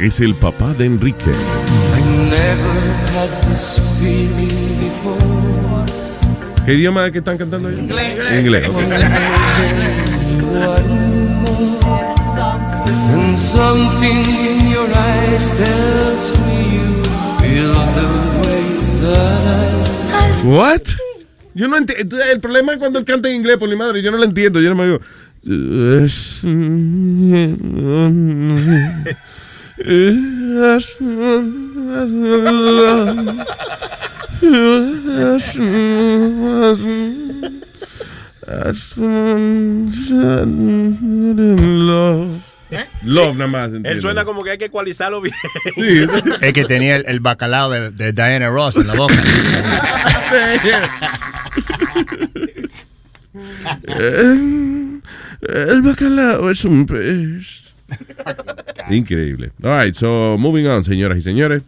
Es el papá de Enrique. I never had this feeling before. ¿Qué idioma es que están cantando ellos? Inglés. Inglés. something in your eyes tells me What? Yo no entiendo. El problema es cuando él canta en inglés, por mi madre. Yo no lo entiendo. Yo no me digo. Love nada más. Él suena como que hay que ecualizarlo bien. Sí. Es que tenía el, el bacalao de, de Diana Ross en la boca. El, el bacalao es un pez. Increíble. All right, so moving on, señoras y señores.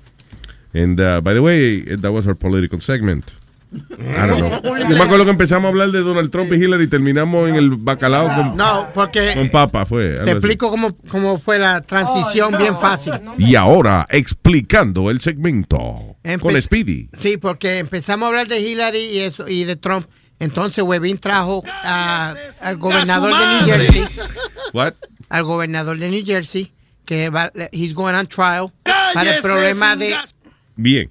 And uh, by the way, that was our political segment. Know. Yo me acuerdo que empezamos a hablar de Donald Trump y Hillary y terminamos en el bacalao con, No, porque con papa, fue. te explico cómo, cómo fue la transición bien fácil. Y ahora, explicando el segmento Empe- con Speedy. Sí, porque empezamos a hablar de Hillary y eso y de Trump. Entonces Webin trajo a- al gobernador de New Jersey, What? al gobernador de New Jersey, que va, he's going on trial para el problema de Bien.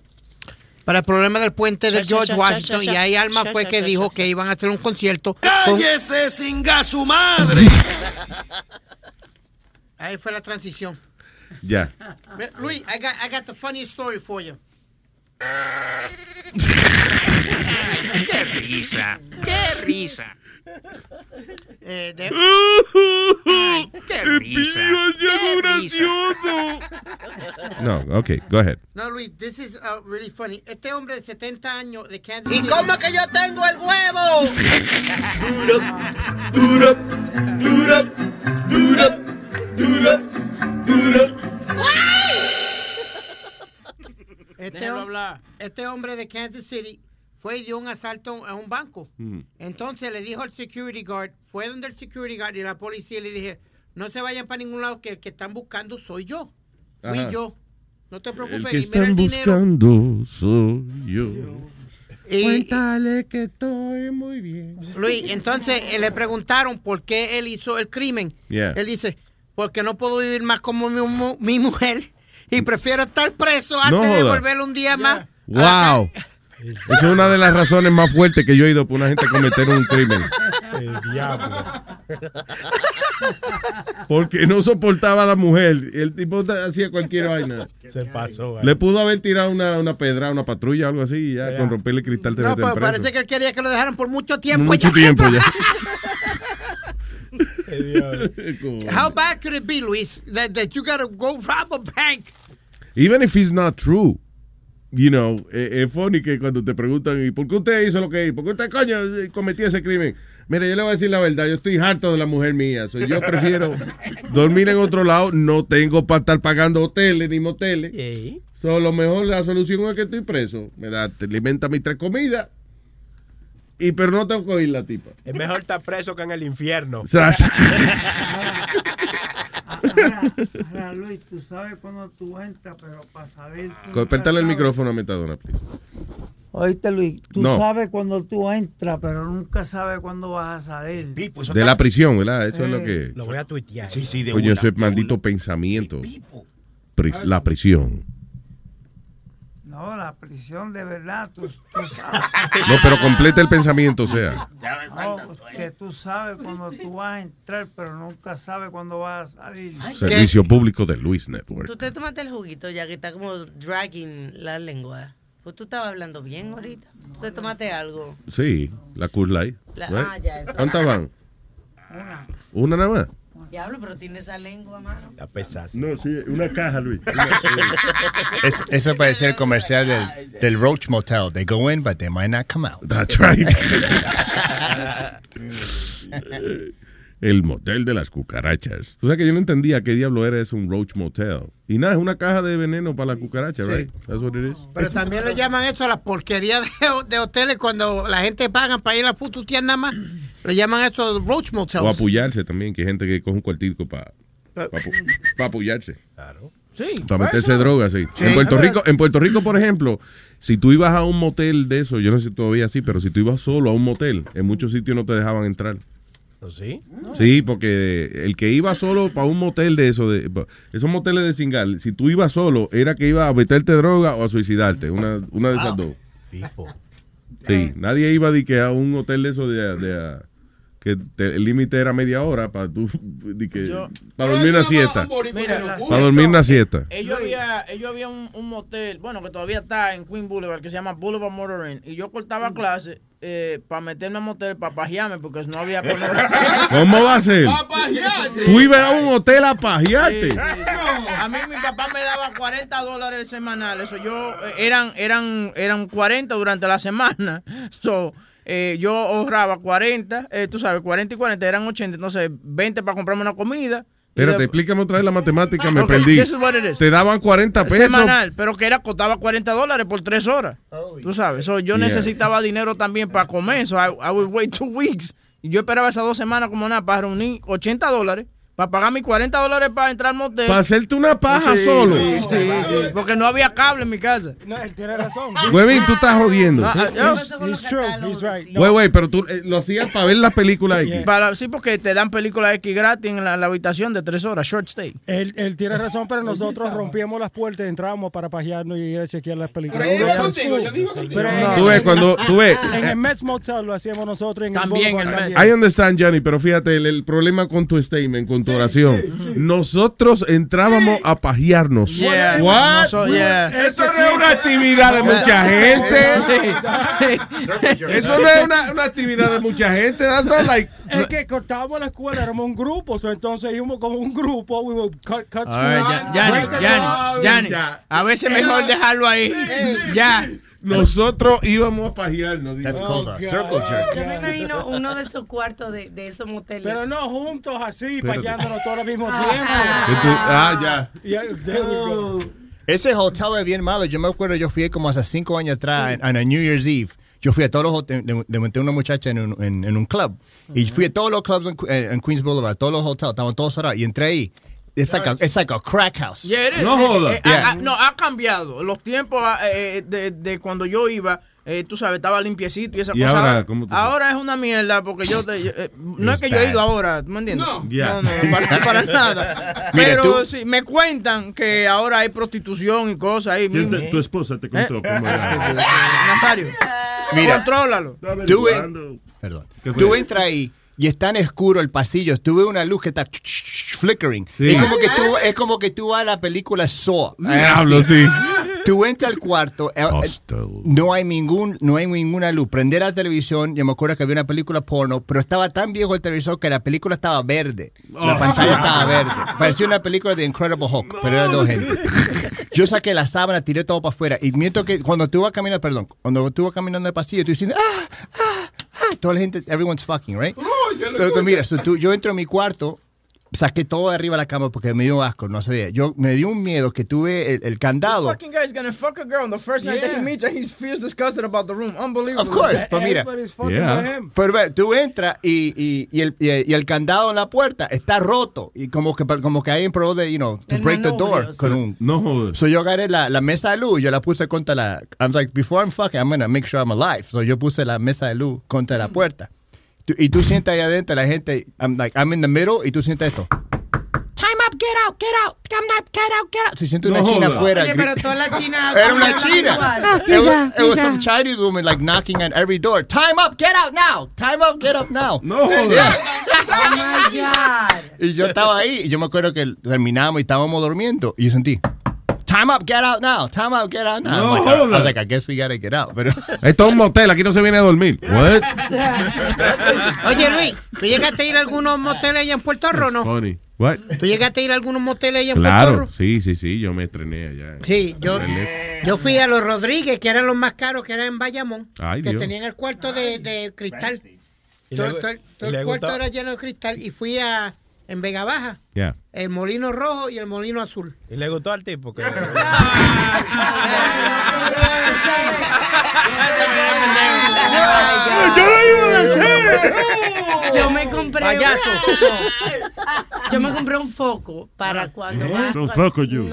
Para el problema del puente de George Washington y ahí Alma fue que dijo que iban a hacer un concierto con ¡Cállese sin gas su madre! ahí fue la transición. Ya. Luis, I got, I got the funniest story for you. ¡Qué risa! ¡Qué risa! Eh, de- Ay, ¡Qué risa! ¡Qué risa! No, okay, go ahead. No, Luis, this is uh, really funny. Este hombre de 70 años de Kansas ¿Y City- cómo que yo tengo el huevo? Este, Déjalo hom- hablar. este hombre de Kansas City fue y dio un asalto a un banco. Mm. Entonces le dijo al security guard, fue donde el security guard y la policía le dije, no se vayan para ningún lado que el que están buscando soy yo. Fui Ajá. yo. No te El preocupes. que y mira el están dinero. buscando soy yo. Y- Cuéntale que estoy muy bien. Luis, entonces eh, le preguntaron por qué él hizo el crimen. Yeah. Él dice, porque no puedo vivir más como mi, mu- mi mujer y prefiero estar preso No antes de volver un día más. Wow. Esa es una de las razones más fuertes que yo he ido por una gente a cometer un crimen. El diablo. Porque no soportaba a la mujer. El tipo hacía cualquier vaina. Se pasó. Le pudo haber tirado una, una pedra, una patrulla o algo así, y ya Ya. con romperle el cristal No, pues parece que él quería que lo dejaran por mucho tiempo. Mucho ya. tiempo ya. How bad could it be, Luis, that, that you gotta go rob a bank? Even if it's not true, you know, eh, es funny que cuando te preguntan, ¿y por qué usted hizo lo que hizo? ¿Por qué usted, coño, eh, cometió ese crimen? Mire, yo le voy a decir la verdad, yo estoy harto de la mujer mía. So, yo prefiero dormir en otro lado, no tengo para estar pagando hoteles ni moteles. So, lo mejor, la solución es que estoy preso. Me da, te alimenta mis tres comidas, y pero no tengo que oír la tipa. Es mejor estar preso que en el infierno. Exacto. Ahora, ahora, Luis, tú sabes cuando tú entras, pero para saber. el micrófono a Metadona, please. Oíste, Luis, tú No. sabes cuando tú entras, pero nunca sabes cuándo vas a salir. De la prisión, ¿verdad? Eso es lo que... Lo voy a tuitear. Sí, sí, de Coño, una, ese de maldito pensamiento. Pris- la prisión. No, la prisión de verdad, tú, tú sabes. No, pero completa el pensamiento, o sea. No, que tú sabes cuando tú vas a entrar, pero nunca sabes cuándo vas a salir. Servicio público de Luis Network. Tú te tomaste el juguito ya que está como dragging la lengua. Pues tú estabas hablando bien ahorita. Tú te tomaste algo. Sí, la Cool Light. La- right? ah, ya, eso. ¿Cuántas van? Una. ¿Una nada más? Diablo, pero tiene esa lengua, mano. La pesas. No, sí, una caja, Luis. Es- eso parece el comercial del, del Roach Motel. They go in, but they might not come out. That's right. El motel de las cucarachas. Tú sabes que yo no entendía qué diablo era eso, un roach motel. Y nada, es una caja de veneno para la cucaracha, right? That's what it is. Pero también le llaman esto a la porquería de, de hoteles cuando la gente paga para ir a pututear nada más. Le llaman esto roach motels. O apoyarse también, que hay gente que coge un cuartico para apoyarse. Claro. Sí. Para meterse eso. droga, sí. Sí. En Puerto Rico, en Puerto Rico, por ejemplo, si tú ibas a un motel de eso, yo no sé si todavía así, pero si tú ibas solo a un motel, en muchos sitios no te dejaban entrar. ¿No sí? Sí, porque el que iba solo para un motel de eso, de, esos moteles de singal, si tú ibas solo, era que iba a meterte droga o a suicidarte, una, una de esas dos. Tipo. Sí, nadie iba de que a un hotel de eso de, de- a- que te- el límite era media hora para tú, de que, Yo- para dormir una siesta. Mira, Para dormir una siesta. Ellos había, ellos había un, un motel, bueno, que todavía está en Queen Boulevard, que se llama Boulevard Motor Inn. Y yo cortaba clase eh, para meterme a motel, para pajearme, porque no había. ¿Cómo va a ser? Tú ibas a un hotel a pajearte. Sí, sí. A mí mi papá me daba 40 dólares semanales. Eso yo eh, eran eran eran 40 durante la semana. So, eh, yo ahorraba 40, eh, tú sabes, 40 y 40 eran 80, entonces 20 para comprarme una comida. Espérate, explícame otra vez la matemática, me Ok, perdí. Te daban 40 pesos. Semanal, pero que era costaba 40 dólares por tres horas. Tú sabes, so, yo Yeah. necesitaba dinero también para comer. So I, I would wait two weeks. Y yo esperaba esas dos semanas como nada para reunir 80 dólares. Para pagar mis 40 dólares para entrar al motel. Para hacerte una paja Sí, solo. Sí, sí, sí, porque no había cable en mi casa. No, él tiene razón. Huevín, tú estás jodiendo. No, ah, yo- He's, he's true. He's right. Güey, güey, pero tú eh, lo hacías para ver las películas X. Para, sí, porque te dan películas X gratis en la, la habitación de tres horas, short stay. Él, él tiene razón, pero nosotros rompíamos las puertas, entrábamos para pajearnos y ir a chequear las películas. Pero yo contigo, con yo digo contigo. Pero Tú ves, cuando- tú ves. En el Mets Motel lo hacíamos nosotros. En También el el Mets. también. I understand, Johnny, pero fíjate, el, el problema con tu statement, con tu oración. Nosotros entrábamos a pajearnos. Yeah. What? No, so- yeah. Eso no es una actividad de mucha gente. Eso no es una, una actividad de mucha gente. That's not like. Es que cortábamos la escuela, éramos un grupo, so, entonces íbamos como un grupo, we would cut, cut A ver, school, ya- a veces mejor dejarlo ahí. Ya. Nosotros íbamos a pajearnos. That's called a God. circle jerk. Yo me imagino uno de esos cuartos de, de esos moteles. Pero no juntos así, pajeándonos todos al mismo Y tiempo. ah, ya. Yeah, there we go. Ese hotel es bien malo. Yo me acuerdo, yo fui como hace cinco años atrás, en, en a New year's Eve. Yo fui a todos los hoteles, de, de, monté una muchacha en un, en, en un club. Y fui a todos los clubs en- en Queens Boulevard, todos los hoteles, estaban todos cerrados. Y entré ahí. It's like a, it's like a crack house. Yeah, it is. No Eh, joda. eh, Yeah. ha- ha- no, ha cambiado. Los tiempos eh, de, de cuando yo iba, eh, tú sabes, estaba limpiecito y esa ¿Y cosa. ahora cómo tú Ahora es una mierda porque yo, te- yo, eh, no es que yo he ido ahora, ¿tú me entiendes? No. Yeah. No, no, para, para nada. Mira, Pero tú- sí, me cuentan que ahora hay prostitución y cosas ahí ¿Quién mismo. te- tu esposa te contó Eh. cómo era. Nazario, Mira. contrólalo. Tú. Perdón. Tú entras ahí y es tan oscuro el pasillo. Tuve una luz que está flickering. Sí. Es, como que tú, es como que tú vas a la película Saw. Diablo, sí. Tú entras al cuarto. eh, eh, Hostel. no hay ningún, no hay ninguna luz. Prender la televisión, yo me acuerdo que había una película porno, pero estaba tan viejo el televisor que la película estaba verde. La Oh. pantalla estaba verde. Parecía una película de Incredible Hulk, pero era dos gente. Yo saqué la sábana, tiré todo para afuera. Y mientras que cuando tú vas caminando, perdón, cuando tú vas caminando el pasillo, tú diciendo, ah, ah, toda la gente, everyone's fucking, right? So, so mira, so tú- yo entro en mi cuarto, saqué todo de arriba de la cama porque me dio asco, no sabía. Yo me dio un miedo que tuve el, el This candado. fucking guy's gonna fuck a girl on the first night that he meets her. He feels disgusted about the room. Unbelievable. Of course, pero mira. Everybody's fucking Yeah. Pero ve, tú entras y, y, y el, y, y el candado en la puerta está roto. Y como que, como que hay en pro de, you know, to El break the door. Con un, No jodas. so yo agarré la, la mesa de luz, yo la puse contra la. I was like, before I'm fucking, I'm gonna make sure I'm alive. So yo puse la mesa de luz contra la puerta. Y tú sientas ahí adentro, la gente, I'm like, I'm in the middle, y tú sientes esto. Time up, get out, get out, come out, get out, get out. Se siente una No china afuera. Oye, pero toda la china Era una china. It was, it was some Chinese woman like knocking on every door. Time up, get out now. Time up, get up now. No joda. Yeah. Oh my God. Y yo estaba ahí y yo me acuerdo que terminamos y estábamos durmiendo y yo sentí. Time up, get out now. Time up, get out now. No I'm like, I, I was like, I guess we gotta get out. Pero Esto es un motel, aquí no se viene a dormir. What? Oye, Luis, ¿tú llegaste a ir a algunos moteles allá en Puerto Rico, no? Funny. What? ¿Tú llegaste a ir a algunos moteles allá en Puerto Claro, Rico? sí, sí, sí, yo me estrené allá. Sí, yo, yo fui a los Rodríguez, que eran los más caros, que eran en Bayamón, Ay, que Dios. tenían el cuarto de, de cristal. ¿Y Todo, el cuarto era lleno de cristal. Y fui a en Vega Baja, Yeah. el molino rojo y el molino azul. ¿Y le gustó al tipo? Que... ¡Yo lo iba a decir! Yo me compré. Payaso. Yo me compré un foco para cuando va. Un foco, yo.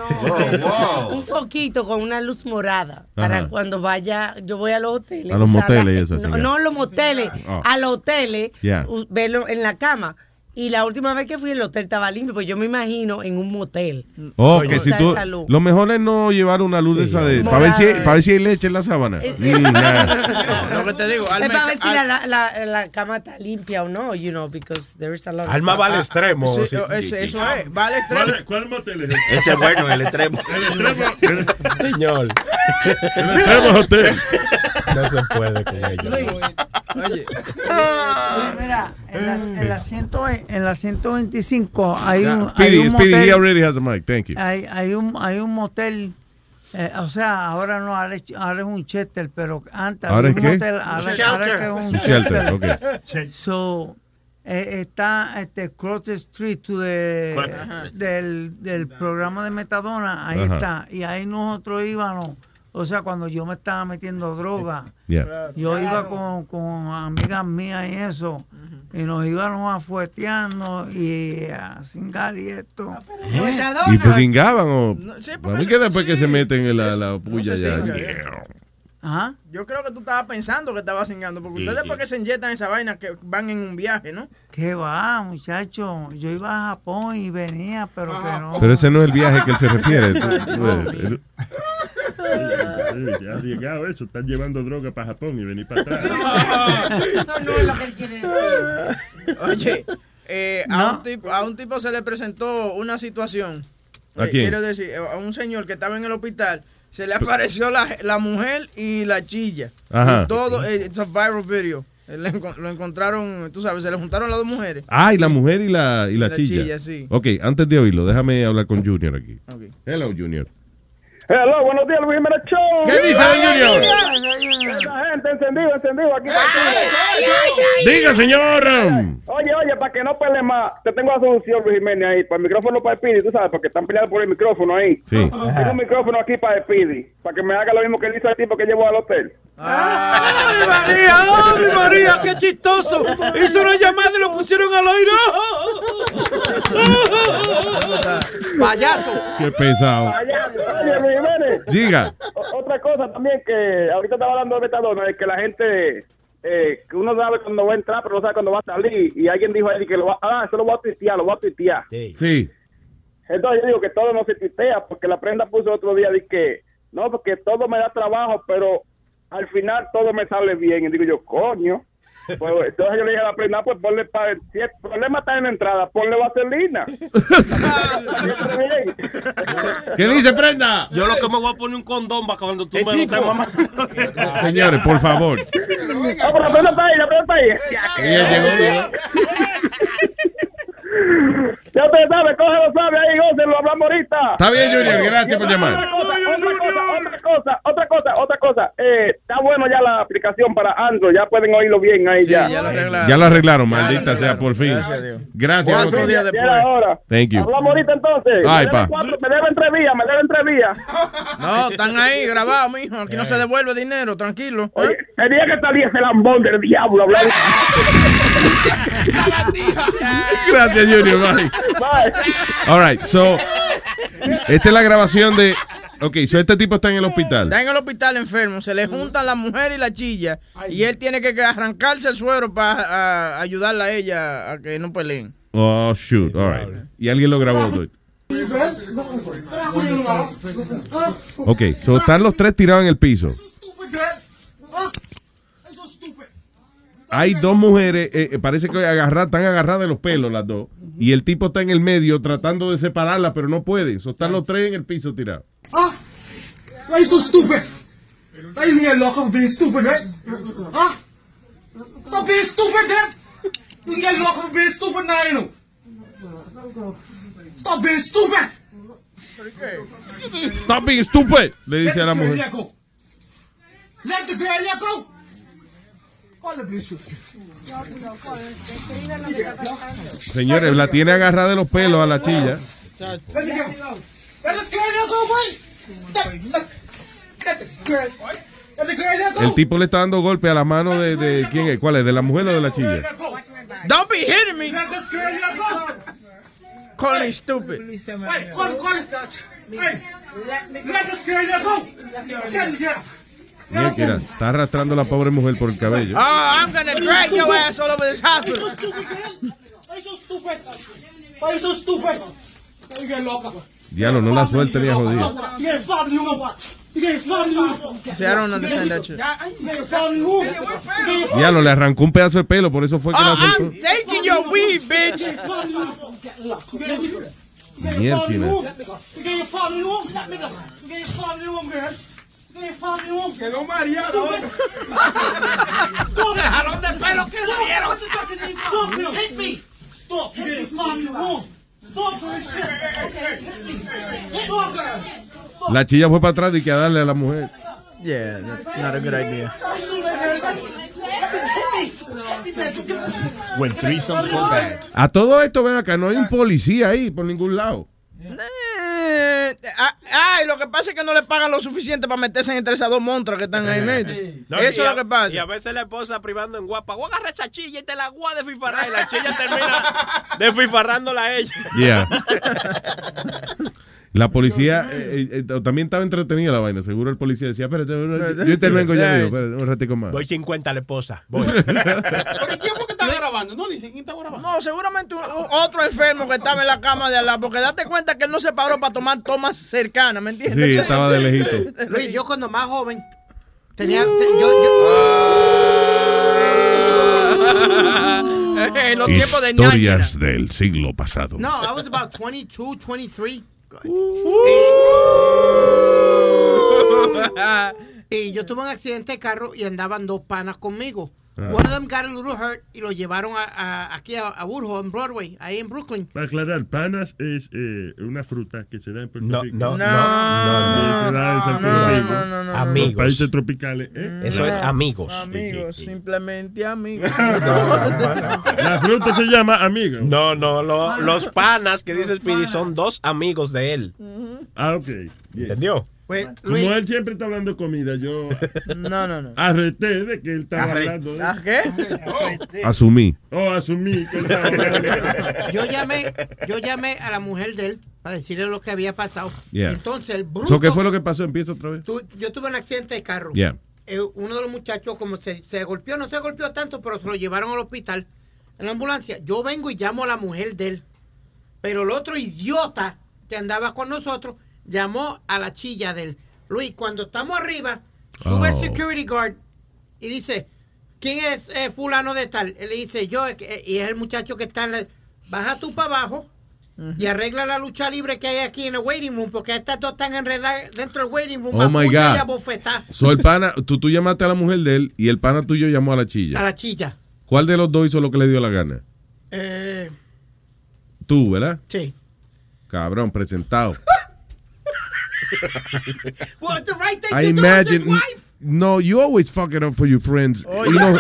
Un foquito con una luz morada. Para Ajá. cuando vaya. Yo voy a los hoteles. A los la- moteles y eso, No, no los moteles. Oh. A los hoteles. Ya. u- Verlo en la cama. Y la última vez que fui, el hotel estaba limpio. Pues yo me imagino en un motel. Oh, que si tú. Lo mejor es no llevar una luz de esa de. Para ver, si, para ver si hay leche en la sábana. Eh, Ni nada. Lo que te digo, Es Alma, para ver si Al- la, la, la cama está limpia o no, you know, because there is a lot of Alma va al extremo. Sí, sí. eso, eso es, va al extremo. ¿Cuál, cuál motel es Ese es bueno en el extremo. El extremo, el, Señor, el extremo hotel. No se puede con ella. Oye, Oye, mira, en la, en la, ciento- en la 125 hay un, hay Speedy, un motel. already has a mic. Thank you. Hay, hay, un, hay un motel. eh, o sea, ahora no, ahora es, ahora es un shelter, pero antes ¿Ahora es un qué? motel. Ahora, Un ahora es shelter. que es un Un shelter, ok. So, eh, está este Cross the Street to the- del, del programa de Metadona, ahí Ajá. está. Y ahí nosotros íbamos, o sea, cuando yo me estaba metiendo droga, Yeah. yo iba con, con amigas mías y eso, y nos íbamos afueteando y a cingar y esto. ¿Y pues cingaban o.? No, sí, porque Para mí que después que se meten en la, la puya sé ya. yeah. Ajá. Yo creo que tú estabas pensando que estabas cingando, porque ustedes después que se inyectan esa vaina que van en un viaje, ¿no? ¿Qué va, muchacho? Yo iba a Japón y venía, pero que no. Pero ese no es el viaje que él se refiere. Sí, ya ha llegado eso. Están llevando droga para Japón y venir para atrás. Eso no es lo que él quiere decir. Oye, eh, a, un tipo, a un tipo se le presentó una situación. ¿A Eh, quién? Quiero decir, eh, a un señor que estaba en el hospital, se le apareció la, la mujer y la chilla. Ajá. Y todo, eh, it's a viral video. Lo encontraron, tú sabes, se le juntaron las dos mujeres. Ah, y la mujer y la, y la, La chilla. chilla, sí. Ok, antes de oírlo, déjame hablar con Junior aquí. Ok. Hello, Junior. Hello, buenos días, Luis Jiménez Show. ¿Qué dice, don Junior? Esa gente, encendido, encendido aquí. Diga, señor. Oye, oye, para que no pelee más, te tengo la solución, Luis Jiménez, ahí, para el micrófono para Speedy, tú sabes, porque están peleando por el micrófono ahí. Sí. Tengo un micrófono aquí para Speedy, para que me haga lo mismo que él hizo el tipo que llevó al hotel. ¡Ay, María! ¡Ay, María! ¡Qué chistoso! Hizo una llamada y lo pusieron al aire. Payaso. Qué pesado. Allá, oye, Luis Jiménez. Diga. O- Otra cosa también que ahorita estaba hablando de metadona, es que la gente, eh, que uno sabe cuando va a entrar, pero no sabe cuándo va a salir. Y alguien dijo ahí que lo va, ah, eso lo va a tuitear, lo va a tuitear. Sí. Entonces yo digo que todo no se tuitea, porque la prenda puso otro día de que, no, porque todo me da trabajo, pero al final todo me sale bien. Y digo yo, coño. Pues, entonces yo le dije a la prenda, pues ponle, pa, si el problema está en la entrada, ponle vaselina. ¿Qué dice, prenda? Yo lo que me voy a poner un condón para cuando tú me lo estés mamando. Señores, por favor. Ah, pero la prenda está ahí, la prenda está ahí. Ella llegó. Ya usted sabe, cógelo, sabe ahí, lo hablamos ahorita. Está bien, Junior, gracias por llamar. Otra cosa, otra cosa, otra cosa, otra cosa, otra cosa. Eh, está bueno ya la aplicación para Android, ya pueden oírlo bien ahí ya. ya lo arreglaron. Ya lo arreglaron, maldita sea, por fin. Gracias Dios. Gracias. Cuatro otro. días después. Thank you. Hablamos ahorita entonces. Ay, me, pa. cuatro, me deben tres días, me deben tres días. No, están ahí grabados, mijo. Aquí no se devuelve dinero, tranquilo. ¿eh? Oye, el día que salí ese lambón del diablo hablando. Gracias, Junior. Bye. Bye. All right, so. Esta es la grabación de. Ok, so este tipo está en el hospital. Está en el hospital enfermo, se le juntan la mujer y la chilla y él tiene que arrancarse el suero para ayudarla a ella a que no peleen. Oh, shoot. All right. Y alguien lo grabó. dude. Ok, so están los tres tirados en el piso. Hay dos mujeres, eh, eh, parece que agarra- están agarradas de los pelos las dos. Y el tipo está en el medio tratando de separarlas, pero no puede. So están los tres en el piso tirados. Ah! Why you so stupid? You locked up being stupid, right? Huh? Stop being stupid, then! You get locked up being stupid now, you know. Stop being stupid! Stop being stupid, le dice a la mujer. let the girl go. Call the police first. Señores, la tiene agarrada de los pelos a la chilla. El tipo le está dando golpe a la mano de, de ¿quién es? ¿Cuál es? ¿De la mujer o de la chilla? Don't be hitting me. Calling me stupid. Hey, call, call it. Hey, let this girl let go. Get. Mira, está arrastrando a la pobre mujer por el cabello. Oh, I'm gonna drag your ass all over this hospital. So stupid? Diablo, no la suelte family home. See, I don't understand that shit. Diablo, le arrancó un pedazo de pelo, por eso fue que Oh, la I'm soltó. taking your weed, bitch. Mierda. You. You. You family home. Quedó mareado. Stop. jalón de pelo que le dieron. Stop. Hit me. Stop. You your family home. Stop this shit. Hit me. Stop. La chilla fue para atrás y que a darle a la mujer. Yeah, that's not a good idea. When threesomes go bad. A todo esto, ven acá, no hay un policía ahí por ningún lado. Eh, ah, Ay, lo que pasa es que no le pagan lo suficiente para meterse entre esas dos monstruos que están ahí medio. No, Eso es lo que pasa. Y a veces la esposa privando en guapa. Voy a agarrar esa chilla y te la voy a desfifarrar. Y la chilla termina desfifarrándola a ella. Yeah. La policía eh, eh, eh, también estaba entretenida la vaina. Seguro el policía decía, espérate, yo intervengo ya, mismo, espérate, un ratico más. Voy 50 a la esposa. Voy. ¿Pero quién fue que estaba grabando? No dicen quién estaba grabando. No, seguramente un- un- otro enfermo que estaba en la cama de al lado, porque date cuenta que él no se paró para tomar tomas cercanas, ¿me entiendes? Sí, estaba de lejito. Luis, yo cuando más joven tenía. te- yo, yo, en los tiempos de. Historias del siglo pasado. no, I was about 22, 23. Y, yo tuve un accidente de carro y andaban dos panas conmigo. Ah. One of them got a little hurt y lo llevaron a, a- aquí a, a Woodhull, en Broadway, ahí en Brooklyn. Para aclarar, panas es eh, una fruta que se da en Puerto No, Rico. no, no, no, Y se da en Santo no, Domingo. no, no, no, no. Amigos. Los países tropicales. ¿eh? Eso es No, amigos. Amigos, simplemente amigos. La fruta se llama amigo. No, no, lo- los panas que dice Speedy son dos amigos de él. Ah, ok. Bien. ¿Entendió? Pues, Como Luis, él siempre está hablando de comida, yo No, no, no. arreté de que él estaba hablando de... ¿Ah, qué? Asumí. Oh, asumí que él estaba hablando. yo llamé, yo llamé a la mujer de él para decirle lo que había pasado. Yeah. Entonces, el bruto. So, ¿Qué fue lo que pasó? Empieza otra vez. tu- yo tuve un accidente de carro. Yeah. Eh, uno de los muchachos como se, se golpeó, no se golpeó tanto, pero se lo llevaron al hospital en la ambulancia. Yo vengo y llamo a la mujer de él. Pero el otro idiota que andaba con nosotros llamó a la chilla de él. Luis, cuando estamos arriba, sube el Oh. security guard y dice, ¿quién es eh, fulano de tal? Él le dice, yo, eh, y es el muchacho que está en la... Baja tú para abajo y arregla la lucha libre que hay aquí en el waiting room, porque estas dos están enredadas dentro del waiting room. Oh a my God. a. So, el pana, tú, tú llamaste a la mujer de él y el pana tuyo llamó a la A chilla. la chilla. ¿Cuál de los dos hizo lo que le dio la gana? Eh, Tú, ¿verdad? sí. Cabrón, presentado. Well, the right thing I to do is imagine. wife. No, you always fuck it up for your friends. Ino-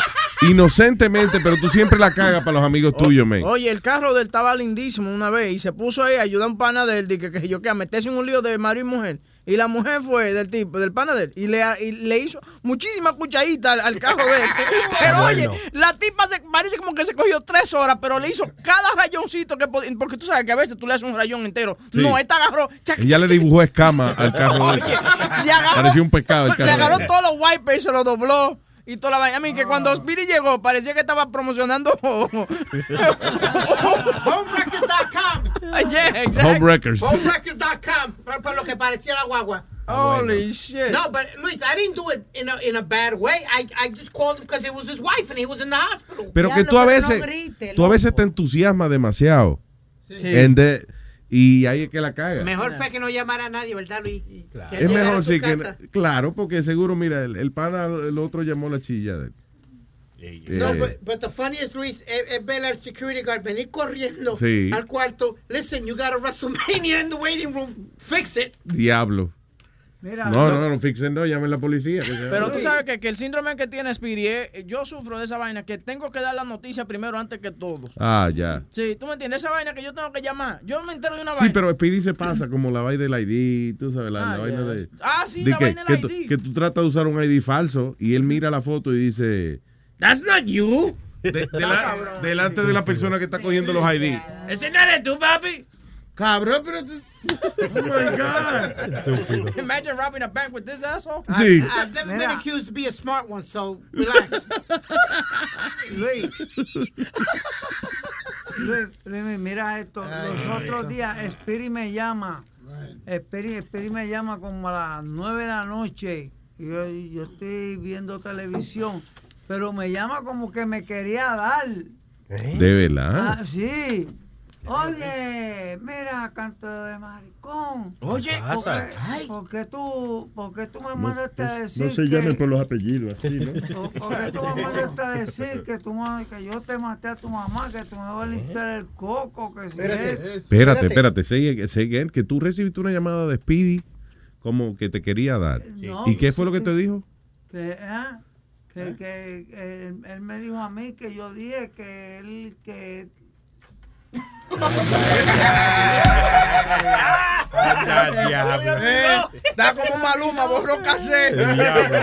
inocentemente, pero tú siempre la cagas para los amigos tuyos, man. Oye, el carro de él estaba lindísimo una vez y se puso ahí a ayudar a un pana de él, de que, que yo que a meterse en un lío de marido y mujer. Y la mujer fue del tipo, del pana de él, y le, y le hizo muchísima cuchadita al, al carro de él. Pero Bueno. oye, la tipa se, parece como que se cogió tres horas, pero le hizo cada rayoncito que pod- porque tú sabes que a veces tú le haces un rayón entero. Sí. No, esta agarró, chac, Ella le dibujó escama al carro de él. Oye, le agarró, Parecía un pescado el le carro. de agarró todos los wipers y se los dobló. Y toda la vaina. A mí, que cuando Speedy llegó, parecía que estaba promocionando. Homerecord.com. yeah, exactly. Homerecords.com, por, por lo que parecía la guagua. Holy shit. No, but Luis, I didn't do it in a, in a bad way. I, I just called him because it was his wife and he was in the hospital. Pero que tú a veces, tú a veces te entusiasmas demasiado. And the- y ahí es que la caga. Mejor fue que no llamara a nadie, ¿verdad, Luis? Él Es mejor sí que claro, porque seguro mira, el, el pana el otro llamó la chilla de él. No, Eh, but, but the funniest, Luis, es, es ver al security guard venir corriendo Sí. al cuarto. Listen, you got a WrestleMania in the waiting room. Fix it. diablo. Mira, no, no. no, no fixen, no, llamen a la policía. que Pero tú sabes que, que el síndrome que tiene Speedy, es- yo sufro de esa vaina, que tengo que dar la noticia primero antes que todos. Ah, ya. Sí, tú me entiendes, esa vaina que yo tengo que llamar. Yo me entero de una Sí, vaina. pero Speedy se pasa como la vaina del ID, tú sabes, la, Ah, la vaina ya. de... Ah, sí, de la que, vaina que del tú, ID. que tú tratas de usar un ID falso y él mira la foto y dice... That's not you. De- de la- delante de la persona que está cogiendo los ID. Ese no eres tú, papi. Cabrón, pero tú... Oh my God. Estúpido. Imagine robbing a bank with this asshole. Sí. I, I've never been accused to be a smart one, so relax. Luis. Luis, Luis, mira esto. Los otros días, Spiri me llama. Spiri, Spiri me llama como a las 9 de la noche. Y yo, yo estoy viendo televisión. Pero me llama como que me quería dar. De verdad. Ah, sí. Oye, mira, canto de maricón. Oye, ¿por pasa? qué, por qué tú, por qué tú me No, mandaste a decir no se que... llamen por los apellidos así, ¿no? ¿Por qué tú me mandaste a decir que, tú, que yo te maté a tu mamá, que tú me vas a limpiar el coco, que si es- Espérate, espérate, say again, que tú recibiste una llamada de Speedy como que te quería dar. No, ¿Y qué fue lo que te dijo? que, ah, que, que él, él me dijo a mí que yo dije que él, que... Está como Maluma. El diablo.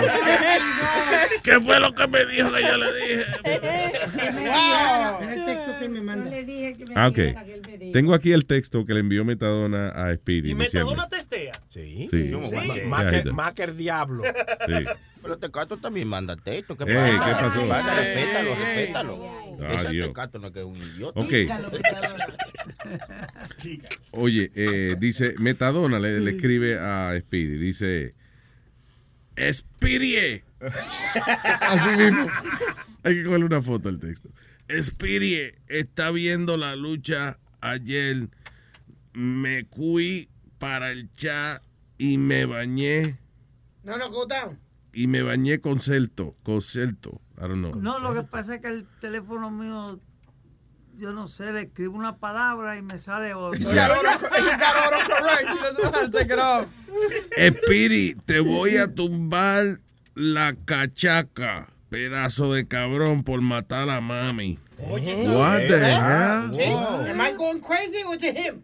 ¿Qué fue lo que me dijo que yo le dije? Texto que me manda. Le dije que me Ah, ok. dijera que él me dijo. Tengo aquí el texto que le envió Metadona a Speedy. ¿Y diciendo- Metadona testea? Sí. Sí. Sí. Sí. Macker, Macker Diablo. Sí. Pero Tecato también manda texto. ¿Qué Ey, pasa? ¿qué pasó? Respétalo, respétalo. Ah, Ese. Tecato no es que es un idiota. Ok. Oye, eh, dice, Metadona le, le escribe a Speedy, dice, Speedy. Así mismo. Hay que cogerle una foto al texto. Speedy está viendo la lucha ayer. Me fui para el chat y me bañé. No, no, go down. Y me bañé con Celto. Con Celto. I don't know. No, lo que pasa es que el teléfono mío, yo no sé, le escribo una palabra y me sale otra. Espiri, te voy a tumbar la cachaca, pedazo de cabrón, por matar a mami. What the hell? Am I going crazy or is it him?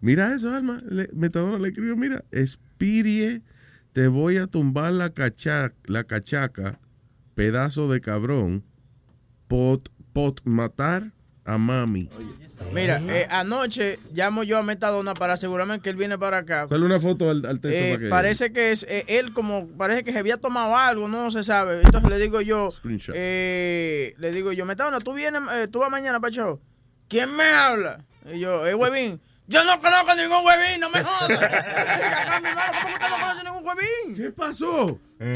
Mira eso, Alma. Le- Metadona le escribió, mira, Espirie, te voy a tumbar la, cacha- la cachaca, pedazo de cabrón, pot, pot matar a mami. Mira, eh, anoche llamo yo a Metadona para asegurarme que él viene para acá. Dale una foto al, al texto Eh, para que... parece que es eh, él como parece que se había tomado algo, no se sabe. Entonces le digo yo, Screenshot. eh, le digo yo, Metadona, tú vienes, eh, tú vas mañana para show. ¿Quién me habla? Y yo, eh, huevín. Yo no conozco ningún huevín, no me jodas. Acá, mi hermano, ¿Cómo que usted no conoce ningún huevín? ¿Qué pasó? ¿Qué,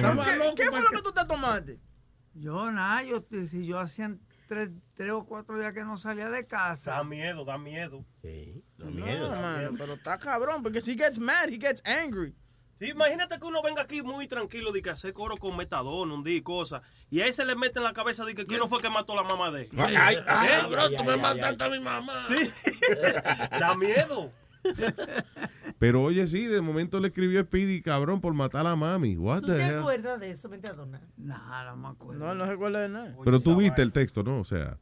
qué fue lo que tú te tomaste? Yo nada, yo, si yo hacía tres, tres o cuatro días que no salía de casa. Da miedo, da miedo. No, mano, pero está cabrón, porque si he gets mad, he gets angry. Sí, imagínate que uno venga aquí muy tranquilo de que hace coro con metadona, un día y cosas. Y a ese le mete en la cabeza de que quién no fue que mató a la mamá de él. Ay, ay, ay, ¿Eh? cabrón, tú me mataste a mi mamá. Sí. da miedo. Pero oye, sí, de momento le escribió Speedy, cabrón, por matar a mami. What ¿Tú te hell? acuerdas de eso, Metadona? Nada, no me acuerdo. No, no recuerdo de nada. Pero tú viste el texto, ¿no? O sea.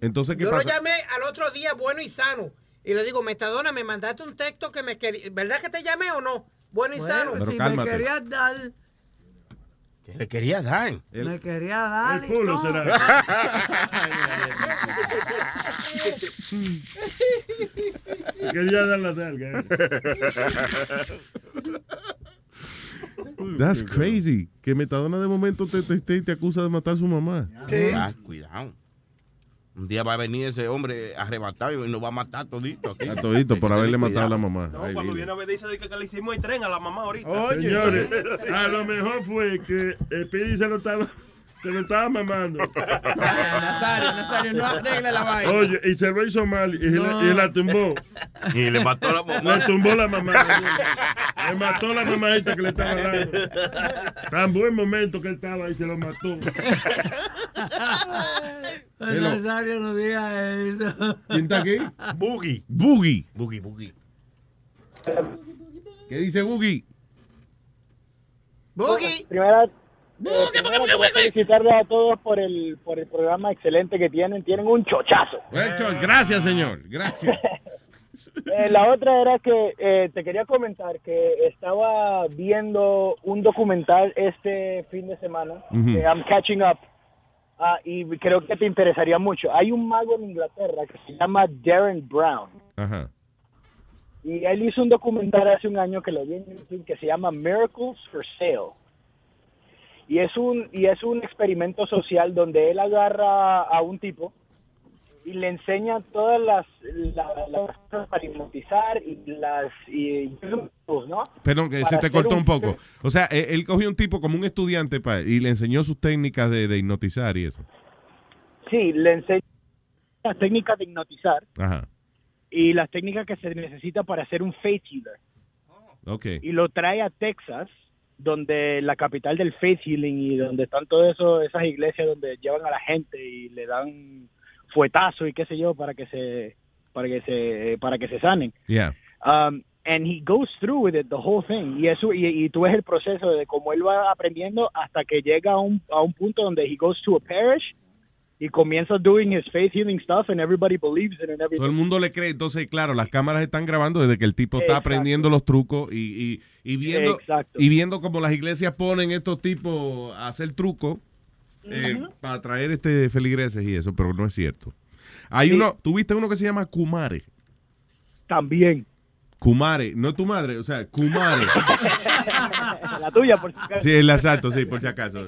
Entonces, ¿qué Yo lo pasa? llamé al otro día bueno y sano. Y le digo, Metadona, me mandaste un texto que me quería. ¿Verdad que te llamé o no? Bueno y Bueno, sano. Pero si cálmate. me querías dar, Le quería dar. me quería dar. El culo todo. será. Quería dar la nalga. That's crazy. Que Metadona de momento te, te, te- te acusa de matar a su mamá. Ah, cuidado. Un día va a venir ese hombre arrebatado y nos va a matar todito aquí. A todito por haberle matado a la mamá. No, cuando viene a ver dice de que, que le hicimos el tren a la mamá ahorita. Señores, a lo mejor fue que el Pidi se lo estaba, se lo estaba mamando. Nazario, Nazario, no arregle la vaina. Oye, y se lo hizo mal y, la, y la tumbó. Y le mató la mamá. Le tumbó la mamá. Le mató la mamadita que le estaba dando. Tan buen momento que él estaba y se lo mató. Hello. Nazario, no diga eso. ¿Quién está aquí? Boogie. Boogie. Boogie, Boogie. ¿Qué dice Boogie? Boogie. Primera, eh, primero quería felicitarles a todos por el, por el programa excelente que tienen. Tienen un chochazo. Gracias, señor. Gracias. Eh, la otra era que eh, te quería comentar que estaba viendo un documental este fin de semana. Ujú. que I'm catching up. Ah, y creo que te interesaría mucho. Hay un mago en Inglaterra que se llama Darren Brown. Ajá. Y él hizo un documental hace un año que lo vi en YouTube que se llama Miracles for Sale. Y es un y es un experimento social donde él agarra a un tipo y le enseña todas las, la- las cosas para hipnotizar y las y, ¿no? Perdón, que Para se te cortó un poco. O sea, él, él cogió un tipo como un estudiante pa- y le enseñó sus técnicas de, de hipnotizar y eso. Sí, le enseña las técnicas de hipnotizar Ajá. y las técnicas que se necesita para hacer un faith healer. Ok. y lo trae a Texas, donde la capital del faith healing y donde están todas eso, esas iglesias donde llevan a la gente y le dan fuetazo y qué sé yo para que se para que se para que se sanen. Yeah. Um, and he goes through with it the whole thing y eso y, y tú ves el proceso de cómo él va aprendiendo hasta que llega a un a un punto donde he goes to a parish y comienza doing his faith healing stuff and everybody believes in it and everything. Todo el mundo le cree. Entonces, claro, las cámaras están grabando desde que el tipo está Exacto. aprendiendo los trucos y, y, y viendo Exacto. y viendo cómo las iglesias ponen estos tipos a hacer trucos eh, para atraer este feligreses y eso, pero no es cierto. Hay Sí. uno, tuviste uno que se llama Kumare. También. Kumare, no tu madre, o sea, Kumare. la tuya por si acaso. Sí, el exacto, sí, por si acaso.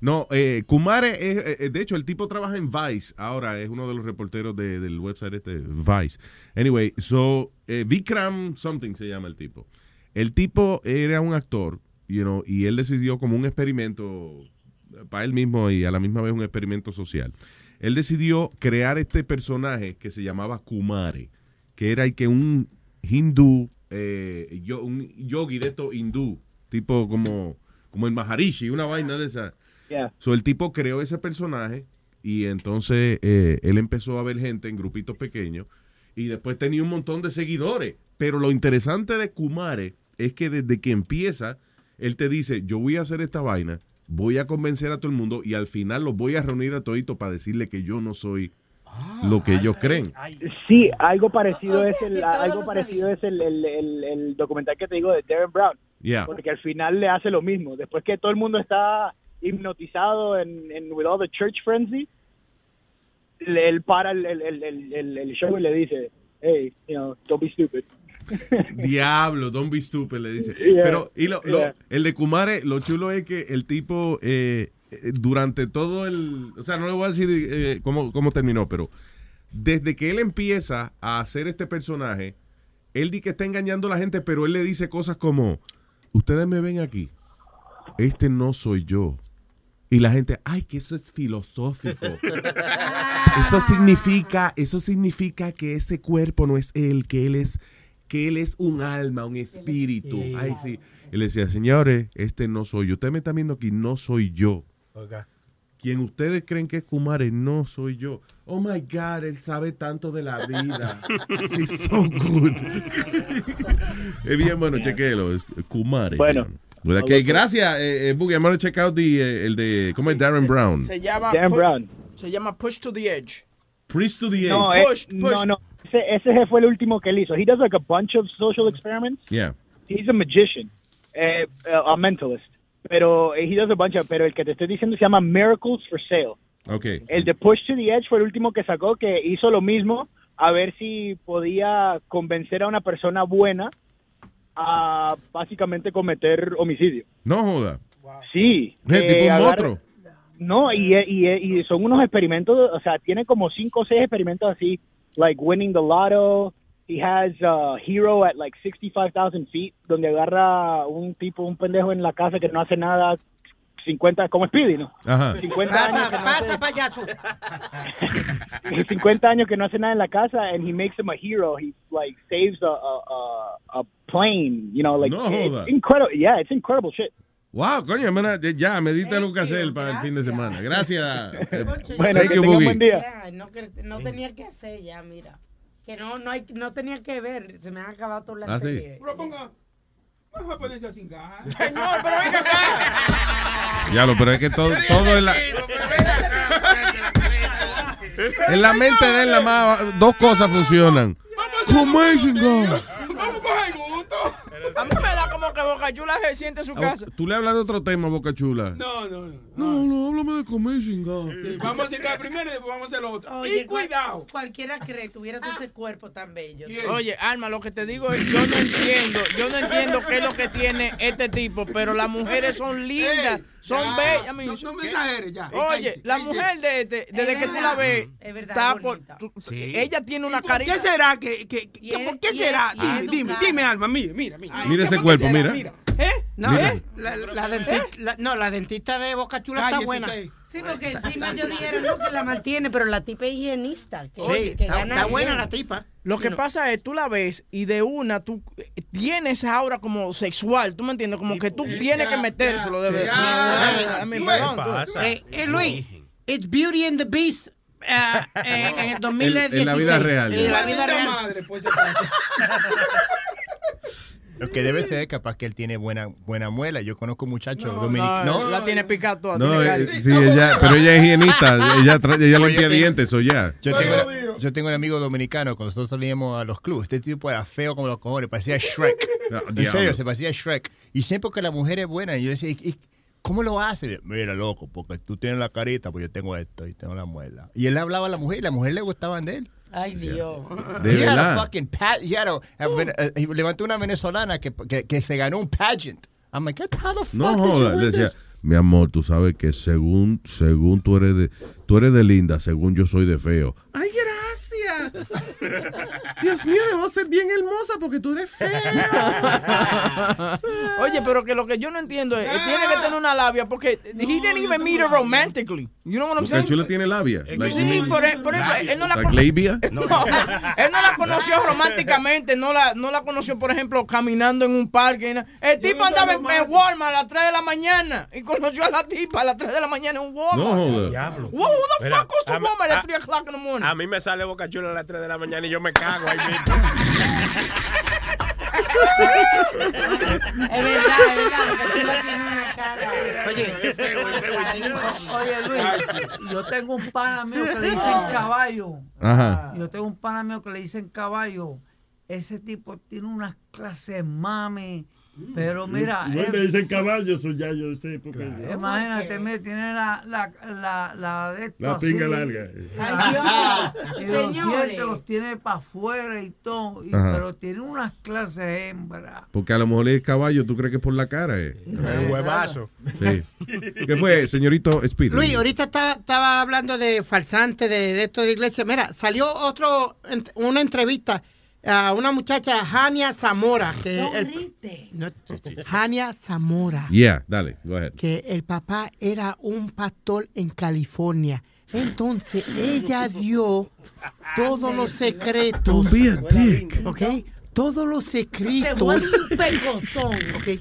No, eh, Kumare es, eh, de hecho, el tipo trabaja en Vice, ahora es uno de los reporteros de- del website este, Vice. Anyway, so, eh, Vikram something se llama el tipo. El tipo era un actor, you know, y él decidió como un experimento para él mismo y a la misma vez un experimento social. Él decidió crear este personaje que se llamaba Kumare, que era el que un hindú, eh, yo- un yogi de estos hindú, tipo como, como el Maharishi, una vaina de esa. Yeah. So, el tipo creó ese personaje y entonces eh, él empezó a ver gente en grupitos pequeños y después tenía un montón de seguidores. Pero lo interesante de Kumare es que desde que empieza, él te dice, yo voy a hacer esta vaina, voy a convencer a todo el mundo y al final los voy a reunir a todito para decirle que yo no soy lo que ellos creen. Sí, algo parecido es el algo parecido es el, el, el, el documental que te digo de Darren Brown, Yeah. porque al final le hace lo mismo. Después que todo el mundo está hipnotizado en, en with all the church frenzy, le- él para el, el, el, el, el- el show y le dice, hey, you know, don't be stupid. Diablo, don't be stupid, le dice. Yeah, Pero, y lo, lo- yeah. el de Kumare, lo chulo es que el tipo, eh, durante todo el. O sea, no le voy a decir eh, cómo, cómo terminó, pero desde que él empieza a hacer este personaje, él dice que está engañando a la gente, pero él le dice cosas como: Ustedes me ven aquí, este no soy yo. Y la gente, ay, que eso es filosófico. Eso significa, eso significa que ese cuerpo no es él, que él es, que él es un alma, un espíritu. Ay, sí. Y le decía, señores, este no soy yo. Usted me está viendo aquí, no soy yo. Quien ustedes creen que es Kumare, no soy yo. Oh my God, él sabe tanto de la vida. He's so good. es bien bueno, chequelo. Es Kumare. Bueno. se llama. Well, ok, gracias, eh, eh, Boogie. I'm gonna check out the, eh, el de, ¿cómo es? Darren Brown. Se llama, pu- Brown. se llama Push to the Edge. Priest to the No, Edge. eh, Push, no, push. no. Ese, ese fue el último que él hizo. He does like a bunch of social experiments. Yeah. He's a magician, eh, a mentalist. Pero eh, he does a bunch of, pero el que te estoy diciendo se llama Miracles for Sale. Ok. El de Push to the Edge fue el último que sacó que hizo lo mismo a ver si podía convencer a una persona buena a básicamente cometer homicidio. No joda. Sí. Eh, tipo un agarra- monstruo. No, y, y, y son unos experimentos, o sea, tiene como cinco o seis experimentos así, like winning the lotto. He has a hero at like 65,000 feet, donde agarra un tipo, un pendejo en la casa que no hace nada, 50, como Speedy, ¿no? Ajá. 50 años, que no hace, payaso. 50 años que no hace nada en la casa, and he makes him a hero. He like saves a a, a, plane, you know, like No it's incredible. Yeah, it's incredible shit. Wow, coño, mira, ya, me diste lo que hacer para el fin de semana. Gracias. Eh, Bueno, thank que you, buen día. Ya, no, no tenía que hacer ya, mira. Que no, no, hay, no tenía que ver. Se me han acabado todas las Ah, sí. series. Pero ponga. A ponerse sin gas. Señor, pero venga acá. Ya lo, pero es que todo, todo en la, en la mente de él, nada más dos cosas funcionan. A coger gusto. A mí me da como que Boca Chula se siente en su casa. Tú le hablas de otro tema, Boca Chula. No, no, no. No, no, háblame de Comation God. Sí, vamos a gas primero y después vamos a hacer lo otro. Oye, y cuidado. Cualquiera cree, tuviera tú ese cuerpo tan bello. Oye, Alma, lo que te digo es, yo no entiendo, yo no entiendo qué es lo que tiene este tipo, pero las mujeres son lindas, Ey, son ya, bellas. mi- no- no me exageres, ya. Oye, la mujer de este, desde que tú la ves, Es verdad, está es por, tú- ella tiene una ¿Por carita. qué será que, que, que- ¿por qué será? Dime, dime, dime, Alma, mira, mira, mira. Mira ese ¿Por qué cuerpo, mira. ¿Eh? No, eh, la, la dentista, la- no, la dentista de Boca Chula está buena. usted. Sí, porque encima yo dijeron no, que la mantiene, pero la tipa es higienista. Que, Sí, que está, gana está buena la tipa. Lo que pasa es, tú la ves y de una tú eh, tienes esa aura como sexual, ¿tú me entiendes? Como que tú tienes que metérselo de verdad. Eh, eh, Luis, it's Beauty and the Beast eh, eh, en el 2016. En la vida real, En la vida real. madre, pues. Lo que debe ser capaz que él tiene buena buena muela. Yo conozco muchachos No, dominicanos. no, ¿No? la tiene picada toda. No, tiene eh, sí, ella, pero ella es higienista, ella, ella limpia dientes, o ya. Yo tengo, yo tengo un amigo dominicano, cuando nosotros salíamos a los clubes, este tipo era feo como los cojones, parecía Shrek. En diablo. serio, se parecía Shrek. Y siempre que la mujer es buena, y yo decía, ¿y, y cómo lo hace? Mira, loco, porque tú tienes la carita, pues yo tengo esto y tengo la muela. Y él hablaba a la mujer y la mujer le gustaban de él. Ay, Dios. De He had a verdad. fucking he had a- a eh, levantó una venezolana que, que, que se ganó un pageant. I'm like, how the fuck No did you win decía, this? mi amor, tú sabes que según, según tú eres de, tú eres de linda, según yo soy de feo. Ay, gracias. Dios mío, debo ser bien hermosa porque tú eres fea. Oye, pero que lo que yo no entiendo es, eh, tiene que tener una labia porque he didn't even meet her romantically. You know what I'm saying? chula tiene labia. Like, Sí, por, e- por ejemplo, él no la like labia. No, él no la conoció románticamente, no la, no la conoció, por ejemplo, caminando en un parque. El tipo andaba en, en Walmart a las 3 de la mañana y conoció a la tipa a las 3 de la mañana en un Walmart. No joda. Diablo. Who the Mira, fuck goes to a mí- Walmart a- at 3 o'clock in the morning? A mí me sale boca chula a las 3 de la mañana y yo me cago ahí mismo. Es verdad, es verdad, porque tú la tienes una cara. Oye, Luis, yo tengo un pana mío que le dicen caballo. Ajá. Yo tengo un pana mío que le dicen caballo. Ese tipo tiene unas clases mami. Pero mira, Igual él- me dicen caballo, eso ya yo sé. Porque imagínate, mira, tiene la, la, la, la de esto La pinga así. larga. Ay, Dios. Y los Señores. dientes los tiene para afuera y todo. y- pero tiene unas clases hembras. Porque a lo mejor es caballo, tú crees que es por la cara. Eh? Un huevazo. Sí. ¿Qué fue, señorito Speed? Luis, ahorita estaba, estaba hablando de falsante, de, de esto de la iglesia. Mira, salió otro, una entrevista a una muchacha, Jania Zamora, que No el, no, Jania Zamora, Yeah, dale, go ahead. que el papá era un pastor en California. Entonces, ella dio todos los secretos. Don't be a dick. ¿Ok? Todos los Te secretos. vuelve un pecozón. ¿Ok?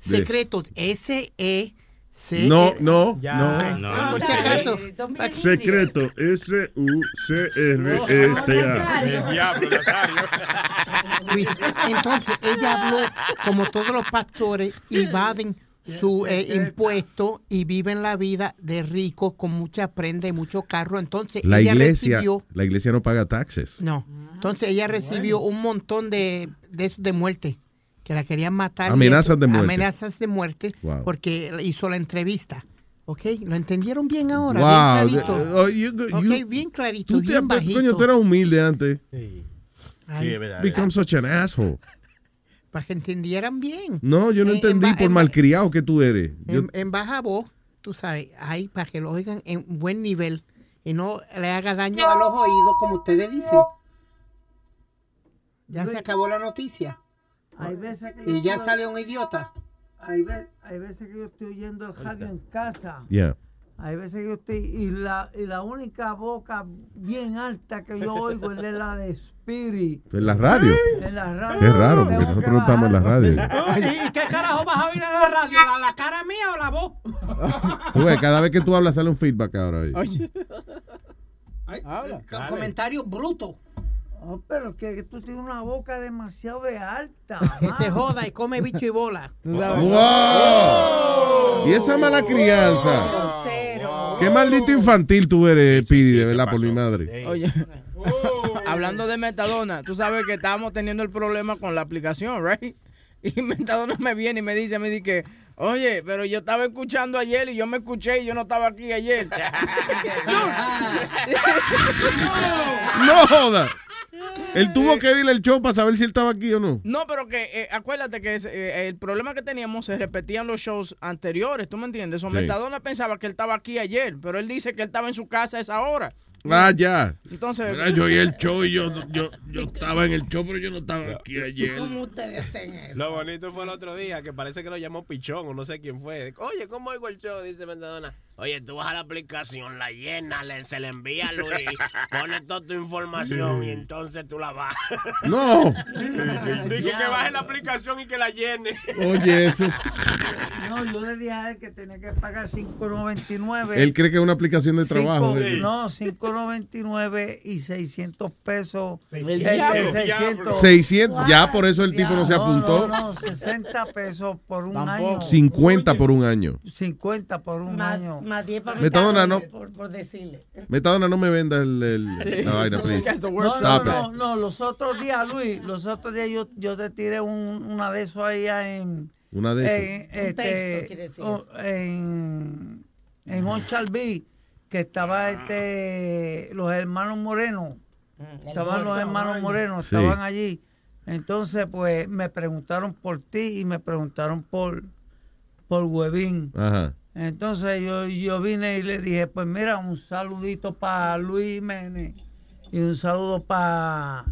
Secretos. S-E. C No, no, Ya. no. No. Por si acaso. Secreto, S-U-C-R-E-T-A. El diablo, Nazario. Luis, entonces ella habló como todos los pastores evaden su eh, impuesto y viven la vida de ricos con mucha prenda y mucho carro. Entonces La ella iglesia, recibió, la iglesia no paga taxes. no, entonces ella recibió un montón de, de, de muerte que la querían matar. Amenazas de muerte. Amenazas de muerte Wow. porque hizo la entrevista. ¿Ok? ¿Lo entendieron bien ahora? Wow. Bien clarito. Oh, you- you- ok, bien clarito, Tú te, bien coño, bajito. tú eras humilde antes. Ay, es verdad. Become such an asshole. para que entendieran bien. No, yo no En- en entendí por en- malcriado que tú eres. Yo- En, en baja voz. tú sabes, ahí para que lo oigan en buen nivel y no le haga daño a los oídos como ustedes dicen. Ya se acabó la noticia. Hay veces que Y ya estoy- salió un idiota. Hay, ve- hay veces que yo estoy oyendo el radio en casa. Yeah. Hay veces que yo estoy. Y la, y la única boca bien alta que yo oigo es la de Spirit. En la radio. En la radio. Qué raro, porque nosotros no estamos en la radio. ¿Y qué carajo vas a oír en la radio? ¿La, la cara mía o la voz? Tú ves, cada vez que tú hablas sale un feedback ahora ahí. Habla. Co- Comentario bruto. Oh, pero es que tú tienes una boca demasiado de alta. Que se joda y come bicho y bola. ¡Wow! Y esa mala crianza. Qué maldito infantil tú eres, Pidi, de verdad, por mi madre. Oye, hablando de Metadona, tú sabes que estábamos teniendo el problema con la aplicación, ¿right? Y Metadona me viene y me dice, me dice que, oye, pero yo estaba escuchando ayer y yo me escuché y yo no estaba aquí ayer. No joda. Él tuvo que ir al show para saber si él estaba aquí o no. No, pero que eh, acuérdate que es, eh, el problema que teníamos se repetían los shows anteriores, ¿tú me entiendes? O Sí. Metadona pensaba que él estaba aquí ayer, pero él dice que él estaba en su casa a esa hora. Ah, ya. Entonces, Mira, yo oí el show y yo, yo, yo estaba en el show, pero yo no estaba aquí ayer. ustedes hacen eso? Lo bonito fue el otro día que parece que lo llamó Pichón o no sé quién fue. Oye, ¿cómo oigo el show? Dice Metadona. Oye, tú vas a la aplicación, la llenas, le- se le envía a Luis, pones toda tu información y entonces tú la bajas. No. Dije que baje la aplicación y que la llene. Oye, eso. No, yo le dije a él que tenía que pagar 5.99. Él cree que es una aplicación de trabajo. Cinco- de- No, 5.99 y 600 pesos. El Eh, diablo. 600. 600, ya por eso el tipo no se apuntó. No, no, 60 pesos por un Tampoco. año. 50 por un año. 50 por un Más, año. Más 10 para Metadona, Metadona, no. Por, por decirle. Metadona, no me venda el, el- la vaina, please. No, no, Stop no, it. no, los otros días, Luis, los otros días yo, yo te tiré un, una de esos ahí en... Una de en, este, texto, quiere decir eso. en, en Onchalví, que estaba este, los hermanos Moreno, estaban los hermanos Moreno, Sí. estaban allí. Entonces, pues, me preguntaron por ti y me preguntaron por, por Huevín. Ajá. Entonces yo, yo vine y le dije, pues mira, un saludito para Luis Jiménez y un saludo para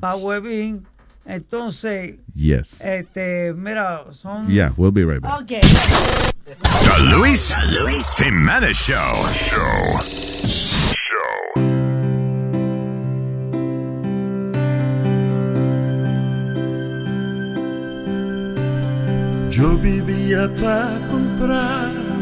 pa Huevín. Entonces, Yes. este, mira, son... Yeah, we'll be right back. Ok. The Luis Jimenez Show. Show. Yo vivía para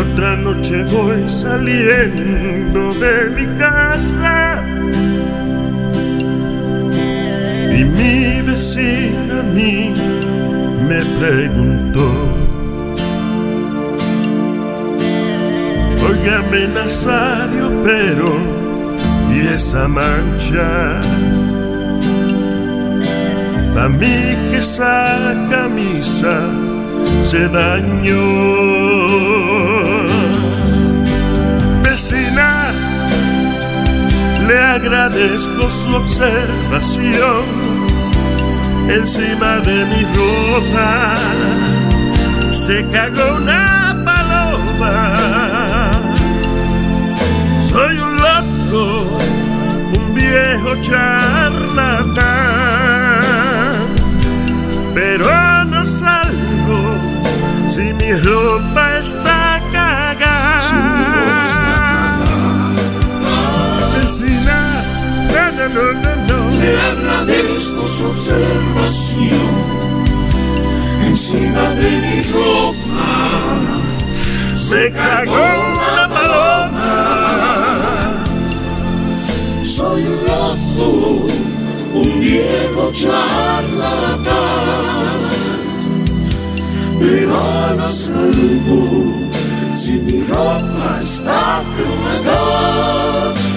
Otra noche voy saliendo de mi casa y mi vecina a mí me preguntó. Óigame Nazario, pero ¿y esa mancha? A mí que esa camisa se dañó. Le agradezco su observación encima de mi ropa. Se cagó una paloma. Soy un loco, un viejo charlatán, pero no salgo si mi ropa está cagada. No, no, no. Le agradezco su observación encima de mi ropa. Se cagó una paloma. Soy un loco, un viejo charlatán, pero no salgo si mi ropa está cruda.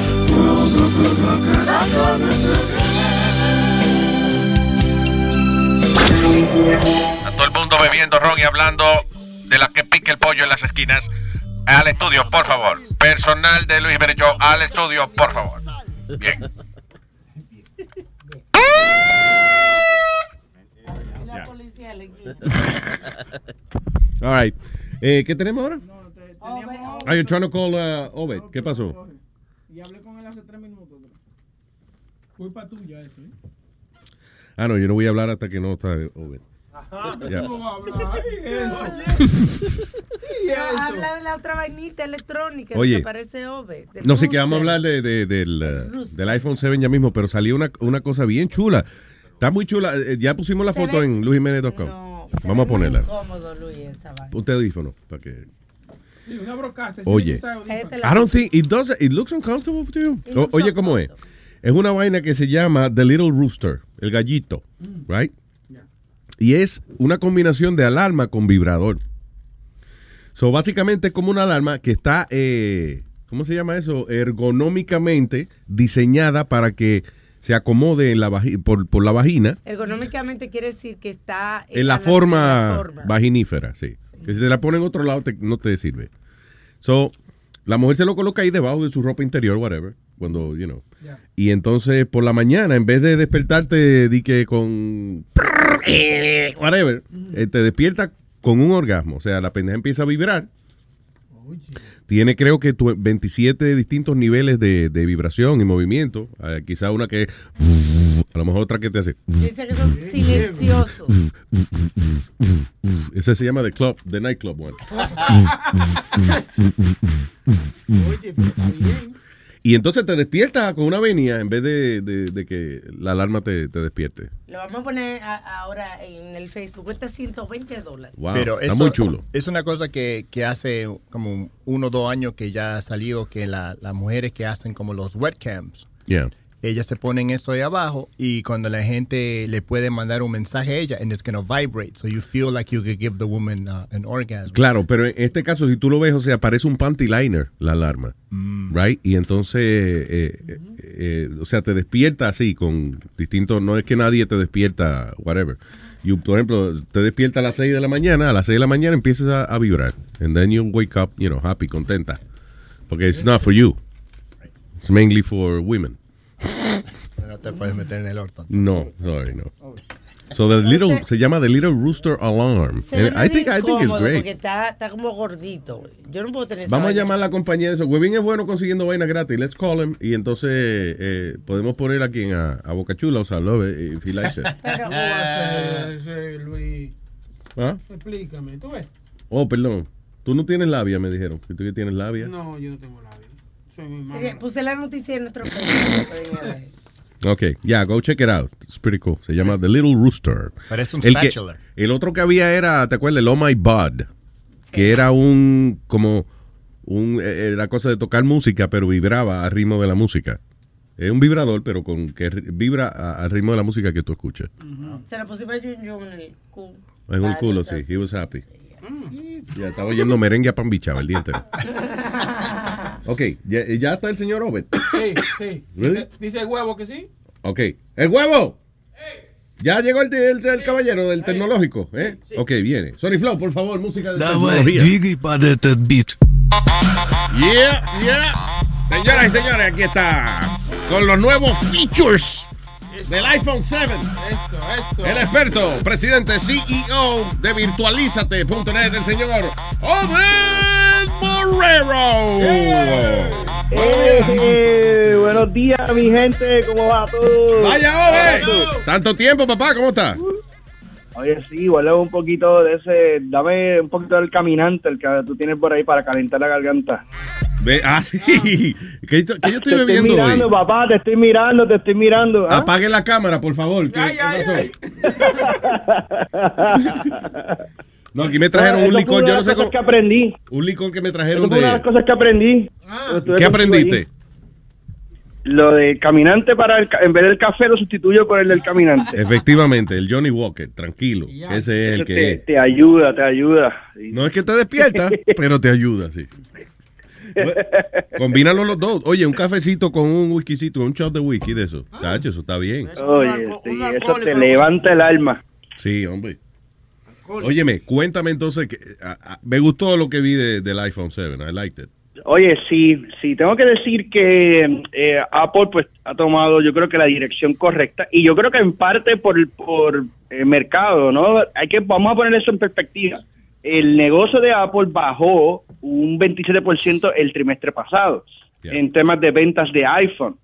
A todo el mundo bebiendo ron y hablando de la que pique el pollo en las esquinas. Al estudio, por favor. Personal de Luis Show, al estudio, por favor. Bien. All right. Eh, ¿Qué tenemos ahora? Are you trying to call uh, Obed? ¿Qué pasó? Y hablé con él hace tres minutos. Culpa tuya eso, ¿eh? Ah, no, yo no voy a hablar hasta que no está Obed. Ya. ¿Cómo va a hablar? Ay, eso. ¿Y eso? habla de la otra vainita electrónica Oye. que parece Ove. de No sé que vamos a hablar de, de- del, uh, del iPhone 7 ya mismo, pero salió una, una cosa bien chula. Está muy chula. Eh, Ya pusimos la Se foto ve- en luisjimenez.com. Se Vamos a ponerla. incómodo, Luis, esa vaina. Ponte audífono para que. Sí, una broadcaster. Oye. I don't think it does. It looks uncomfortable to you. O- oye, ¿cómo es? Es una vaina que se llama The Little Rooster, el gallito, Mm. right? Y es una combinación de alarma con vibrador. So, básicamente es como una alarma que está, eh, ¿cómo se llama eso? Ergonómicamente diseñada para que se acomode en la por, por la vagina Ergonómicamente quiere decir que está en la forma, en la forma. vaginífera, sí. Que si te la ponen en otro lado te- no te sirve. So, la mujer se lo coloca ahí debajo de su ropa interior, whatever, cuando, you know. Y entonces por la mañana, en vez de despertarte di que con whatever, eh, te despierta con un orgasmo. O sea, la pendeja empieza a vibrar. Tiene creo que tu- 27 distintos niveles de, de vibración y movimiento. Eh, quizá una que a lo mejor otra que te hace Dice que son silenciosos. Ese se llama The Club, The Nightclub One. Y entonces te despierta con una venia en vez de, de- de que la alarma te, te despierte. Lo vamos a poner a- ahora en el Facebook. Cuesta 120 dólares. Wow, Pero está eso muy chulo. Es una cosa que, que hace como uno o dos años que ya ha salido, que la- las mujeres que hacen como los webcams, Yeah. Ellas se ponen esto ahí abajo y cuando la gente le puede mandar un mensaje a ella, and it's going to vibrate, so you feel like you could give the woman uh, an orgasm. Claro, pero en este caso, si tú lo ves, o sea, parece un panty liner la alarma. Right? Y entonces, eh, eh, eh, o sea, te despierta así, con distintos. No es que nadie te despierta, whatever. You, por ejemplo, te despierta a las 6 de la mañana, a las 6 de la mañana empiezas a, a vibrar. And then you wake up, you know, happy, contenta. Porque it's not for you. It's mainly for women. No te puedes meter en el orto. No, sorry, no. So the little, se llama The Little Rooster Alarm. And I think, I think it's incómodo great. Porque está, está como gordito. Yo no puedo tener esa Vamos a vaina. llamar a la compañía de eso. Webin es bueno consiguiendo vainas gratis. Let's call him. Y entonces eh, podemos poner a quien a, a Boca Chula o Love it if he likes it. ¿Cómo va a ser ese, Luis? ¿Ah? Explícame, ¿tú ves? Oh, perdón. Tú no tienes labia, me dijeron. Que tú que tienes labia. No, yo no tengo labio. Soy mamá. Oye, Puse la noticia en nuestro Facebook. Ok, yeah, go check it out. It's pretty cool. Se llama The Little Rooster. Parece un el, que- el otro que había era, ¿te acuerdas? El Oh My Bud. Que era un, como, un, eh, era cosa de tocar música, pero vibraba al ritmo de la música. Es un vibrador, pero con que vibra al ritmo de la música que tú escuchas. Se la pusimos a Jun Jun en el culo. En el culo, sí. He was happy. Ya estaba oyendo merengue a pan bichado el día entero. Ok, eh, ya, está el señor Obed. Sí, sí. ¿Really? Dice, el huevo que sí. Ok. ¡El huevo! Ya llegó el, caballero del tecnológico. ¿eh? Ok, viene. Sony Flow, por favor, música de tecnología. beat. Yeah, yeah. Señoras y señores, aquí está. Con los nuevos features del iPhone 7. Eso, eso. El experto, presidente, CEO de virtualízate.net, el señor Obed. Morero. Eh, buenos días, mi gente, ¿cómo va todo? Vaya. Tanto tiempo, papá, ¿cómo está? Oye, sí, huele un poquito de ese, dame un poquito del caminante, el que tú tienes por ahí para calentar la garganta. Ve, ah, sí. ¿Qué, yo- qué yo estoy te bebiendo estoy mirando, hoy? papá, te estoy mirando, te estoy mirando. ¿ah? Apague la cámara, por favor. ¿Qué, qué pasó? No, aquí me trajeron Ah, un licor, una yo de no sé cosas cómo. que aprendí. Un licor que me trajeron fue una de las de. cosas que aprendí. Estuve ¿Qué aprendiste? allí. lo de caminante para el, en vez del café lo sustituyo por el del caminante. Efectivamente, el Johnny Walker, tranquilo. Ese es el que te, es. te ayuda, te ayuda. No es que te despierta, pero te ayuda, sí. Combínalo los dos. Oye, un cafecito con un whiskycito, un shot de whisky de eso. Tacho, eso está bien. Oye, sí, eso te levanta el alma. Sí, hombre. Óyeme, cuéntame entonces, que, a- a- me gustó lo que vi de- del iPhone 7, I liked it. Oye, sí, sí, tengo que decir que eh, Apple pues ha tomado yo creo que la dirección correcta y yo creo que en parte por, por eh, mercado, ¿no? Hay que, vamos a poner eso en perspectiva. El negocio de Apple bajó un 27% el trimestre pasado en temas de ventas de iPhone.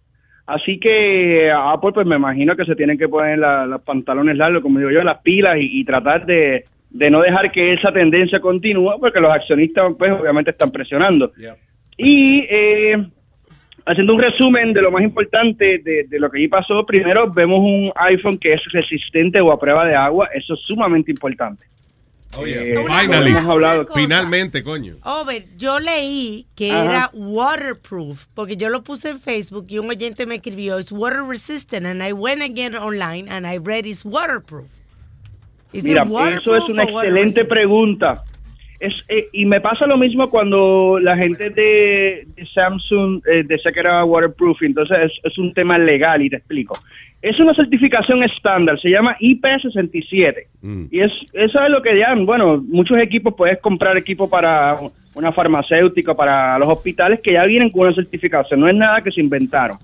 Así que Apple pues me imagino que se tienen que poner la- los pantalones largos, como digo yo, las pilas y, y tratar de, de no dejar que esa tendencia continúe porque los accionistas pues obviamente están presionando. Y eh, haciendo un resumen de lo más importante de, de lo que allí pasó, primero vemos un iPhone que es resistente o a prueba de agua, eso es sumamente importante. Eh, Finally. hemos hablado. Finalmente, coño. Over, yo leí que Ajá. era waterproof, porque yo lo puse en Facebook y un oyente me escribió, it's water resistant, and I went again online and I read it's waterproof. Is it Mira, eso waterproof es una excelente pregunta. Es, eh, y me pasa lo mismo cuando la gente de, de Samsung eh, decía que era waterproof, entonces es, es un tema legal y te explico. Es una certificación estándar, se llama IP67. Y es, eso es lo que ya, bueno, muchos equipos puedes comprar equipo para una farmacéutica, para los hospitales que ya vienen con una certificación, no es nada que se inventaron.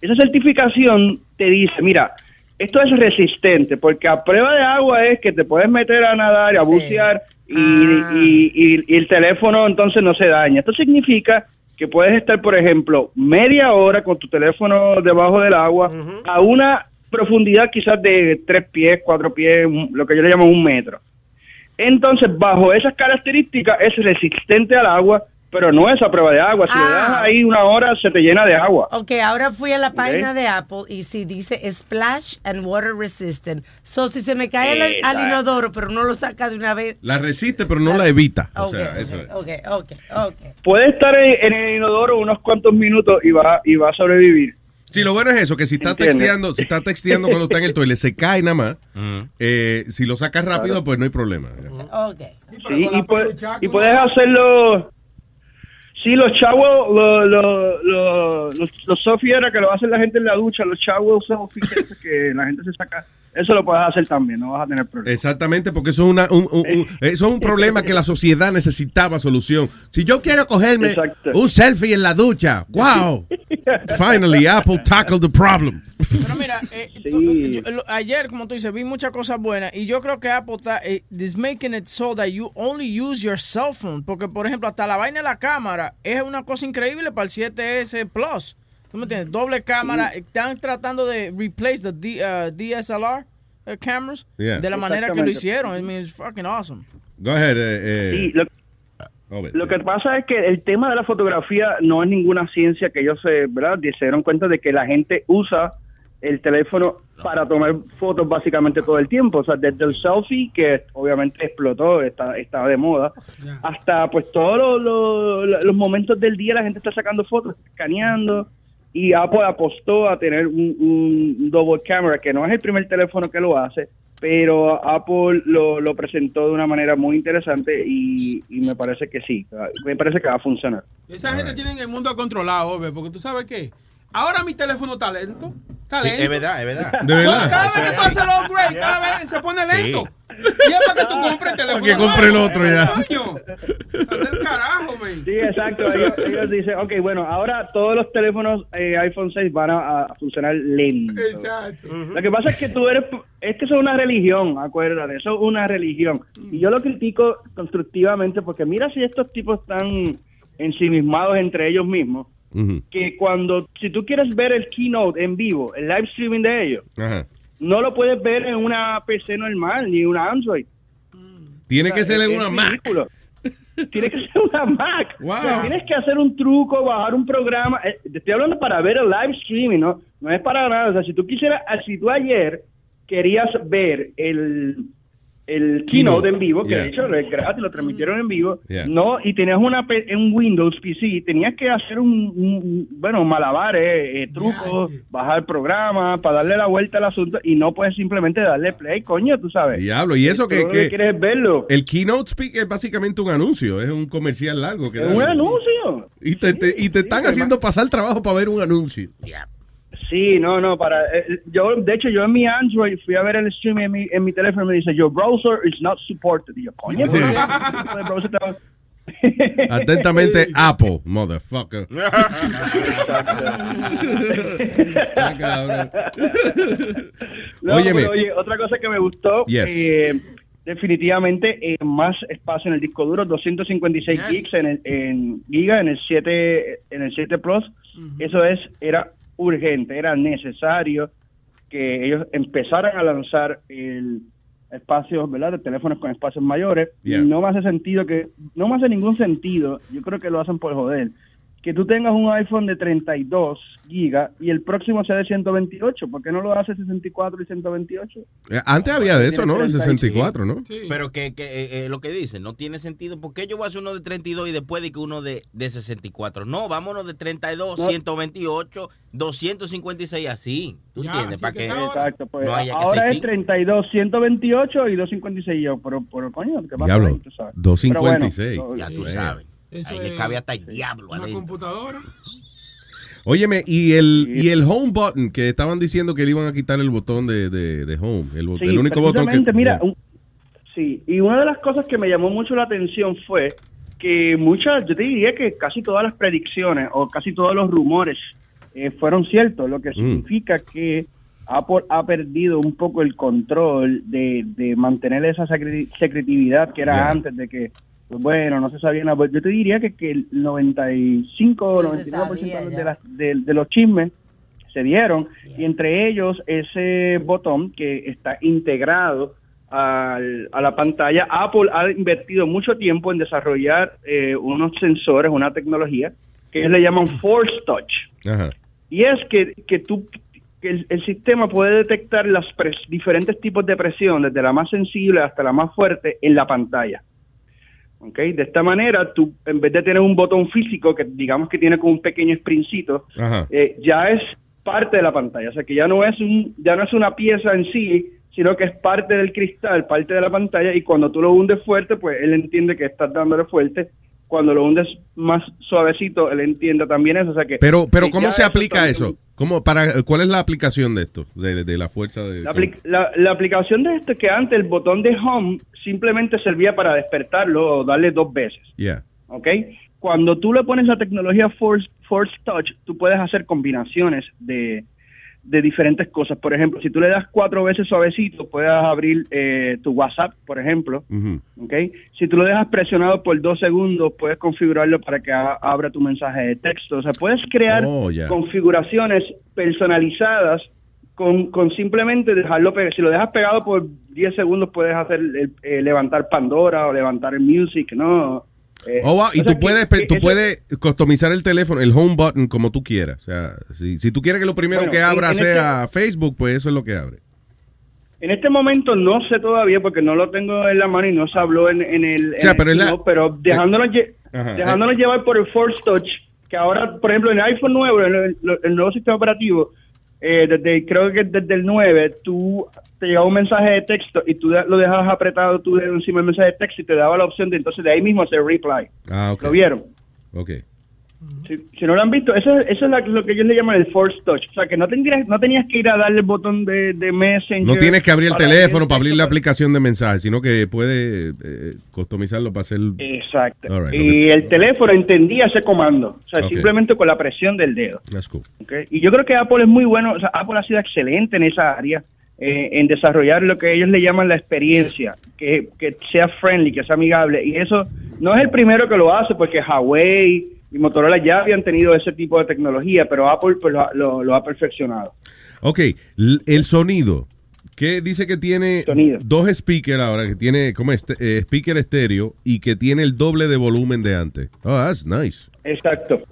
Esa certificación te dice, mira, esto es resistente, porque a prueba de agua es que te puedes meter a nadar y a bucear y, y- y- y el teléfono entonces no se daña. Esto significa que puedes estar, por ejemplo, media hora con tu teléfono debajo del agua a una profundidad quizás de tres pies, cuatro pies, lo que yo le llamo un metro. Entonces, bajo esas características, es resistente al agua, pero no es a prueba de agua. Si le dejas ahí una hora, se te llena de agua. Ok, ahora fui a la página de Apple y sí dice splash and water resistant. So, si se me cae el, al inodoro, pero no lo saca de una vez. La resiste, pero no la evita. O Ok, sea, eso es. ok, ok, ok. Puede estar en, en el inodoro unos cuantos minutos y va, y va a sobrevivir. Sí, lo bueno es eso, que si está Entiendo. texteando, si está texteando cuando está en el toilet, se cae nada más. Eh, si lo sacas rápido, Claro. pues no hay problema. Ok. Sí, y, puede- y puedes hacerlo. Sí, los chavos, lo- lo- lo- los, los software que lo hacen la gente en la ducha, los chavos esos que la gente se saca, eso lo puedes hacer también, no vas a tener problema. Exactamente, porque eso es, una, un, un- un- eso es un problema que la sociedad necesitaba solución. Si yo quiero cogerme un selfie en la ducha, wow. Finally, Apple tackled the problem. Pero mira, eh, tú- yo- lo- ayer, como tú dices, vi muchas cosas buenas y yo creo que Apple está eh, is making it so that you only use your cell phone. Porque, por ejemplo, hasta la vaina de la cámara es una cosa increíble para el 7S Plus. ¿Tú me entiendes? Doble cámara. Están tratando de replace the D- uh, DSLR uh, cameras Yeah. de la manera que lo hicieron. I mean, it's fucking awesome. Go ahead. eh, eh. Sí, lo, lo que pasa es que el tema de la fotografía no es ninguna ciencia que ellos se, ¿verdad? se dieron cuenta de que la gente usa el teléfono para tomar fotos básicamente todo el tiempo. O sea, desde el selfie, que obviamente explotó, está, estaba de moda, hasta pues todos los, los- los momentos del día la gente está sacando fotos, escaneando. Y Apple apostó a tener un, un double camera, que no es el primer teléfono que lo hace, pero Apple lo, lo presentó de una manera muy interesante y, y me parece que sí, me parece que va a funcionar. Esa gente tiene el mundo controlado, Ove, porque tú sabes qué. Ahora mi teléfono está lento. Está Sí, lento. es verdad, es verdad. De verdad. Cada vez que tú haces el upgrade, cada vez se pone lento. Y es para que tú compres el teléfono. que compre el otro ya. Coño. Carajo, man. Sí, exacto. Ellos, ellos dicen, ok, bueno, ahora todos los teléfonos eh, iPhone 6 van a, a funcionar lento. Exacto. Lo que pasa es que tú eres, es que eso es una religión, acuérdate, eso es una religión. Y yo lo critico constructivamente porque mira si estos tipos están ensimismados entre ellos mismos, que cuando, si tú quieres ver el keynote en vivo, el live streaming de ellos, Ajá. no lo puedes ver en una PC normal ni una Android. Tiene O que ser en una Mac. Tiene que ser una Mac. Wow. O sea, tienes que hacer un truco, bajar un programa. Eh, Te estoy hablando para ver el live streaming, ¿no? No es para nada. O sea, si tú quisieras, si tú ayer querías ver el, el Keynote. keynote en vivo, que Yeah. de hecho es gratis, lo transmitieron en vivo, Yeah. no, y tenías una un Windows PC, tenías que hacer un, un- bueno, malabares, eh, trucos, bajar el programa, para darle la vuelta al asunto, y no puedes simplemente darle play, coño, tú sabes. Diablo, y eso que, que quieres es verlo. el keynote speak es básicamente un anuncio, es un comercial largo. Que Es dan. un anuncio. Y te, te- y te están haciendo pasar trabajo para ver un anuncio. Sí, no, no, para eh, yo de hecho yo en mi Android fui a ver el stream en mi, en mi teléfono y me dice your browser is not supported. Y yo, coño, estaba- Atentamente, Apple, motherfucker. No, Óyeme. pero, oye, otra cosa que me gustó, Yes. eh, definitivamente eh, más espacio en el disco duro, 256 gigs en el en giga en el 7 en el 7 Plus. Eso es era urgente, era necesario que ellos empezaran a lanzar el espacios, ¿verdad? De teléfonos con espacios mayores. Yeah. No me hace sentido que no me hace ningún sentido. Yo creo que lo hacen por joder. Que tú tengas un iPhone de 32 gigas y el próximo sea de 128. ¿Por qué no lo hace 64 y 128? Eh, Antes había de eso, ¿no? Tiene 30 y 64, ¿no? Pero que, que eh, eh, lo que dice, no tiene sentido. ¿Por qué yo voy a hacer uno de 32 y después de que uno de, de 64? No, vámonos de 32, No. 128, 256 así. ¿Tú entiendes? Para que Exacto, pues no haya que ahora es cinco. 32, 128 y 256. Yo, pero, pero coño, ¿qué pasa Diablo, ahí? Tú sabes. 256. Pero bueno, Ya tú Sí. sabes. Eso Ahí le cabe hasta el diablo Una adentro. computadora. Óyeme, y el, y el home button, que estaban diciendo que le iban a quitar el botón de, de, de home, el, Sí, el único botón que... mira, un- sí, y una de las cosas que me llamó mucho la atención fue que muchas, yo te diría que casi todas las predicciones o casi todos los rumores eh, fueron ciertos, lo que significa que Apple ha perdido un poco el control de, de mantener esa secre- secretividad que era antes de que, pues, bueno, no se sabía nada. Pues Yo te diría que, que el 95 o Sí, se 99% sabía de, las- de- de los chismes se dieron y entre ellos ese botón que está integrado al- a la pantalla. Apple ha invertido mucho tiempo en desarrollar eh, unos sensores, una tecnología que ellos le llaman Force Touch. Ajá. Y es que, que tú que el, el sistema puede detectar las pres- diferentes tipos de presión, desde la más sensible hasta la más fuerte, en la pantalla. ¿Ok? De esta manera, tú, en vez de tener un botón físico que digamos que tiene como un pequeño sprincito, eh, ya es parte de la pantalla. O sea que ya no es un, ya no es una pieza en sí, sino que es parte del cristal, parte de la pantalla, y cuando tú lo hundes fuerte, pues él entiende que estás dándole fuerte. Cuando lo hundes más suavecito, él entiende también eso. O sea que Pero, pero ¿cómo se aplica eso? ¿Cómo, para, ¿Cuál es la aplicación de esto? De, de la fuerza de... La, apli- la- la aplicación de esto es que antes el botón de home simplemente servía para despertarlo o darle dos veces. Yeah. ¿ok? Cuando tú le pones la tecnología Force, Force Touch, tú puedes hacer combinaciones de, de diferentes cosas. Por ejemplo, si tú le das cuatro veces suavecito, puedes abrir eh, tu WhatsApp, por ejemplo. Ujú. ¿ok? Si tú lo dejas presionado por dos segundos, puedes configurarlo para que abra tu mensaje de texto. O sea, puedes crear Oh, configuraciones personalizadas con, con simplemente dejarlo pegado. Si lo dejas pegado por 10 segundos, puedes hacer el- eh, levantar Pandora o levantar el Music, ¿no? Eh, Oh, wow. Y sea tú puedes, que tú eso- puedes customizar el teléfono, el home button, como tú quieras. O sea, si, si tú quieres que lo primero Bueno, que abra sea Facebook, pues eso es lo que abre. En este momento no sé todavía porque no lo tengo en la mano y no se habló en, en el. sea, el pero es la- pero dejándonos, lle- Ajá, dejándonos llevar por el Force Touch, que ahora, por ejemplo, en el iPhone nuevo, en el, el nuevo sistema operativo, eh, desde creo que desde el 9, tú te llegaba un mensaje de texto y tú lo dejabas apretado tu dedo encima del mensaje de texto y te daba la opción de entonces de ahí mismo hacer reply. Ah, ok. ¿Lo vieron? Ok. Si, si no lo han visto, eso, eso es la- lo que ellos le llaman el Force Touch. O sea, que no tendrías, no tenías que ir a darle el botón de, de Messenger. No tienes que abrir el teléfono para abrir la aplicación de mensajes, sino que puede eh, customizarlo para hacer... Exacto. Right, y el teléfono entendía ese comando, o sea, simplemente con la presión del dedo. That's. Y yo creo que Apple es muy bueno, o sea, Apple ha sido excelente en esa área, eh, en desarrollar lo que ellos le llaman la experiencia, que, que sea friendly, que sea amigable. Y eso no es el primero que lo hace, porque Huawei y Motorola ya habían tenido ese tipo de tecnología, pero Apple pues, lo, ha- lo- lo ha perfeccionado. Ok, el sonido. Que dice que tiene dos speakers ahora, que tiene como este, eh, speaker estéreo y que tiene el doble de volumen de antes. Oh, that's nice. Exacto.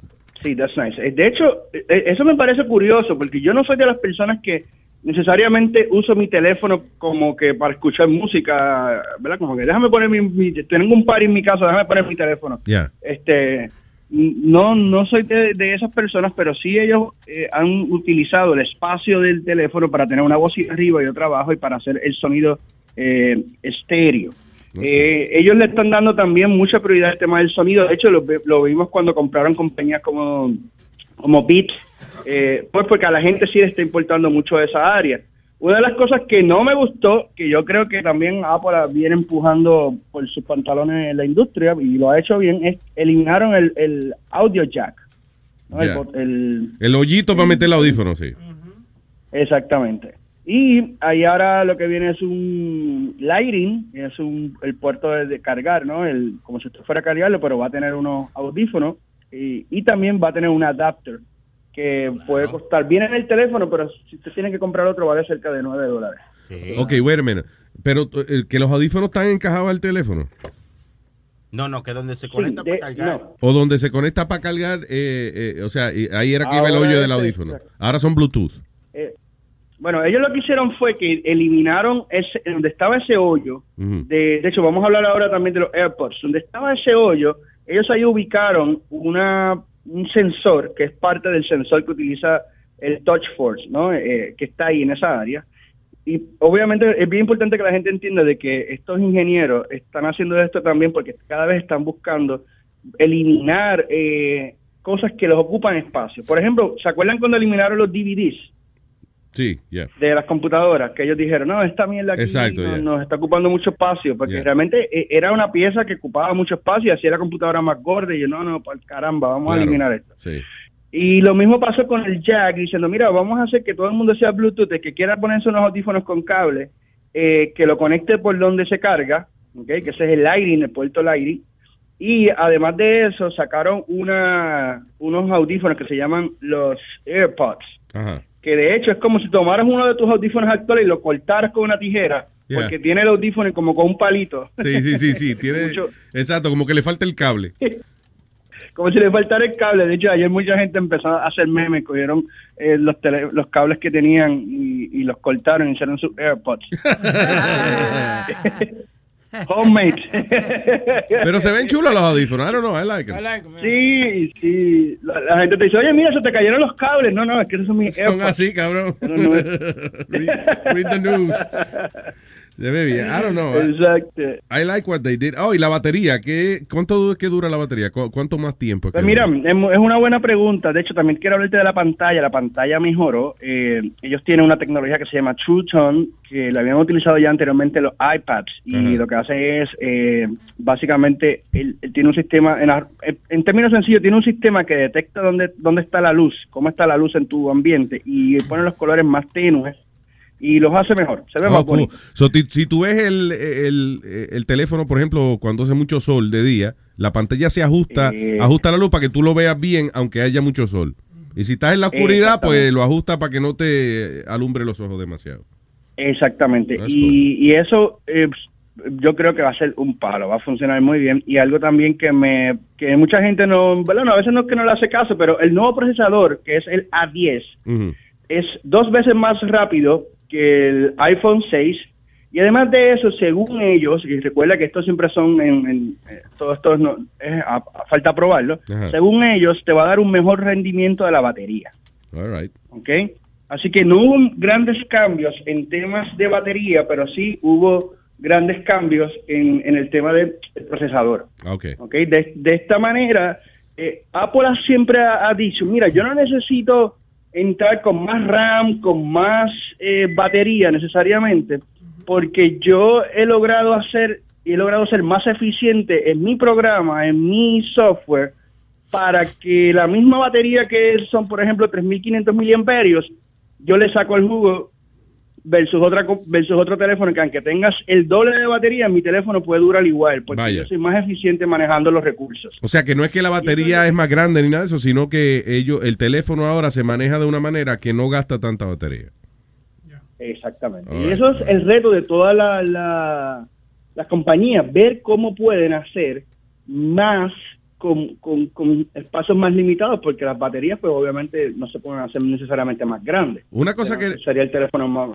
Sí, that's nice. Eh, De hecho, eh, eso me parece curioso porque yo no soy de las personas que necesariamente uso mi teléfono como que para escuchar música, ¿verdad? Como que déjame poner mi, mi- tengo un par en mi casa, déjame poner mi teléfono. Yeah. Este, no, no soy de, de esas personas, pero sí ellos eh, han utilizado el espacio del teléfono para tener una bocina arriba y otra abajo y para hacer el sonido eh, estéreo. Eh, ellos le están dando también mucha prioridad al tema del sonido. De hecho, lo, lo vimos cuando compraron compañías como, como Beats, eh, pues porque a la gente sí le está importando mucho esa área. Una de las cosas que no me gustó, que yo creo que también Apple viene empujando por sus pantalones en la industria y lo ha hecho bien, es eliminaron el, el audio jack. ¿no? El el- El hoyito para meter el audífono, sí. Exactamente. Y ahí ahora lo que viene es un lighting, es un, el puerto de, de cargar, ¿no? El, como si usted fuera a cargarlo, pero va a tener unos audífonos y, y también va a tener un adapter que puede costar, viene en el teléfono, pero si usted tiene que comprar otro vale cerca de 9 dólares. Ok, wait a minute. Pero eh, que los audífonos están encajados al teléfono. No, no, que donde se conecta de- para cargar. O donde se conecta para cargar, eh, eh, o sea, ahí era que iba el hoyo del audífono. exacto. Ahora son Bluetooth. Eh, bueno, ellos lo que hicieron fue que eliminaron ese, donde estaba ese hoyo, de, de hecho vamos a hablar ahora también de los AirPods, donde estaba ese hoyo, ellos ahí ubicaron una, un sensor que es parte del sensor que utiliza el Touch Force, ¿no? Eh, que está ahí en esa área. Y obviamente es bien importante que la gente entienda de que estos ingenieros están haciendo esto también porque cada vez están buscando eliminar eh, cosas que los ocupan espacio. Por ejemplo, ¿se acuerdan cuando eliminaron los DVDs? Sí, de las computadoras, que ellos dijeron, no, esta mierda aquí Exacto, no- ya. nos está ocupando mucho espacio, porque realmente eh, era una pieza que ocupaba mucho espacio y hacía la computadora más gorda y yo, no, no, caramba, vamos a eliminar esto. Sí. Y lo mismo pasó con el jack, diciendo, mira, vamos a hacer que todo el mundo sea Bluetooth, el que quiera ponerse unos audífonos con cable, eh, que lo conecte por donde se carga, ¿ok? que ese es el Lightning, el puerto Lightning. Y además de eso, sacaron una, unos audífonos que se llaman los AirPods Ajá. Que de hecho es como si tomaras uno de tus audífonos actuales y lo cortaras con una tijera, Yeah. porque tiene el audífono como con un palito, Sí, sí, sí, sí. Tiene, Mucho- exacto, como que le falta el cable. como si le faltara el cable. De hecho, ayer mucha gente empezó a hacer memes, cogieron eh, los, tele- los cables que tenían y, y los cortaron y hicieron sus AirPods. Homemade. Pero se ven chulos los audífonos. I don't know, I like them. Sí, sí. La, la gente te dice, oye, mira, se te cayeron los cables. No, no, es que esos son mis Son AirPods. así, cabrón. No, no read, read the news. Se ve bien. I don't know. Exacto. I like what they did. Oh, y la batería. ¿qué, ¿Cuánto que dura la batería? ¿Cu- ¿Cuánto más tiempo? Pues mira, dura? es una buena pregunta. De hecho, también quiero hablarte de la pantalla. La pantalla mejoró. Eh, ellos tienen una tecnología que se llama True Tone, que la habían utilizado ya anteriormente los iPads. Y lo que hace es, eh, básicamente, él, él tiene un sistema, en- en términos sencillos, tiene un sistema que detecta dónde, dónde está la luz, cómo está la luz en tu ambiente, y pone los colores más tenues y los hace mejor. Se ve Oh, más cool. bonito. So, ti- si tú ves el, el, el teléfono, por ejemplo, cuando hace mucho sol de día, la pantalla se ajusta, Eh. ajusta la luz para que tú lo veas bien, aunque haya mucho sol. Y si estás en la oscuridad, pues lo ajusta para que no te alumbre los ojos demasiado. Exactamente. That's Y, y eso eh, yo creo que va a ser un palo, va a funcionar muy bien. Y algo también que me que mucha gente no, bueno, a veces no es que no le hace caso, pero el nuevo procesador, que es el A10, Ujú. es dos veces más rápido que el iPhone 6. Y además de eso, según ellos, y recuerda que estos siempre son, en, en- eh, todo esto no, es a- a falta probarlo, Ajá. según ellos, te va a dar un mejor rendimiento de la batería. All right. ¿ok? Así que no hubo grandes cambios en temas de batería, pero sí hubo grandes cambios en, en el tema del procesador, Ok. ¿ok? De, de esta manera, eh, Apple siempre ha, ha dicho, mira, yo no necesito entrar con más RAM, con más eh, batería necesariamente, porque yo he logrado hacer, he logrado ser más eficiente en mi programa, en mi software, para que la misma batería que son, por ejemplo, 3.500 miliamperios, yo le saco el jugo versus otra versus otro teléfono que aunque tengas el doble de batería, mi teléfono puede durar igual, porque Vaya. yo soy más eficiente manejando los recursos. O sea que no es que la batería es más grande ni nada de eso, sino que ellos, el teléfono ahora se maneja de una manera que no gasta tanta batería. Exactamente. All y right, eso es el reto de todas la- la- las compañías, ver cómo pueden hacer más con, con, con espacios más limitados porque las baterías pues obviamente no se pueden hacer necesariamente más grandes. Una cosa que- Sería el teléfono más...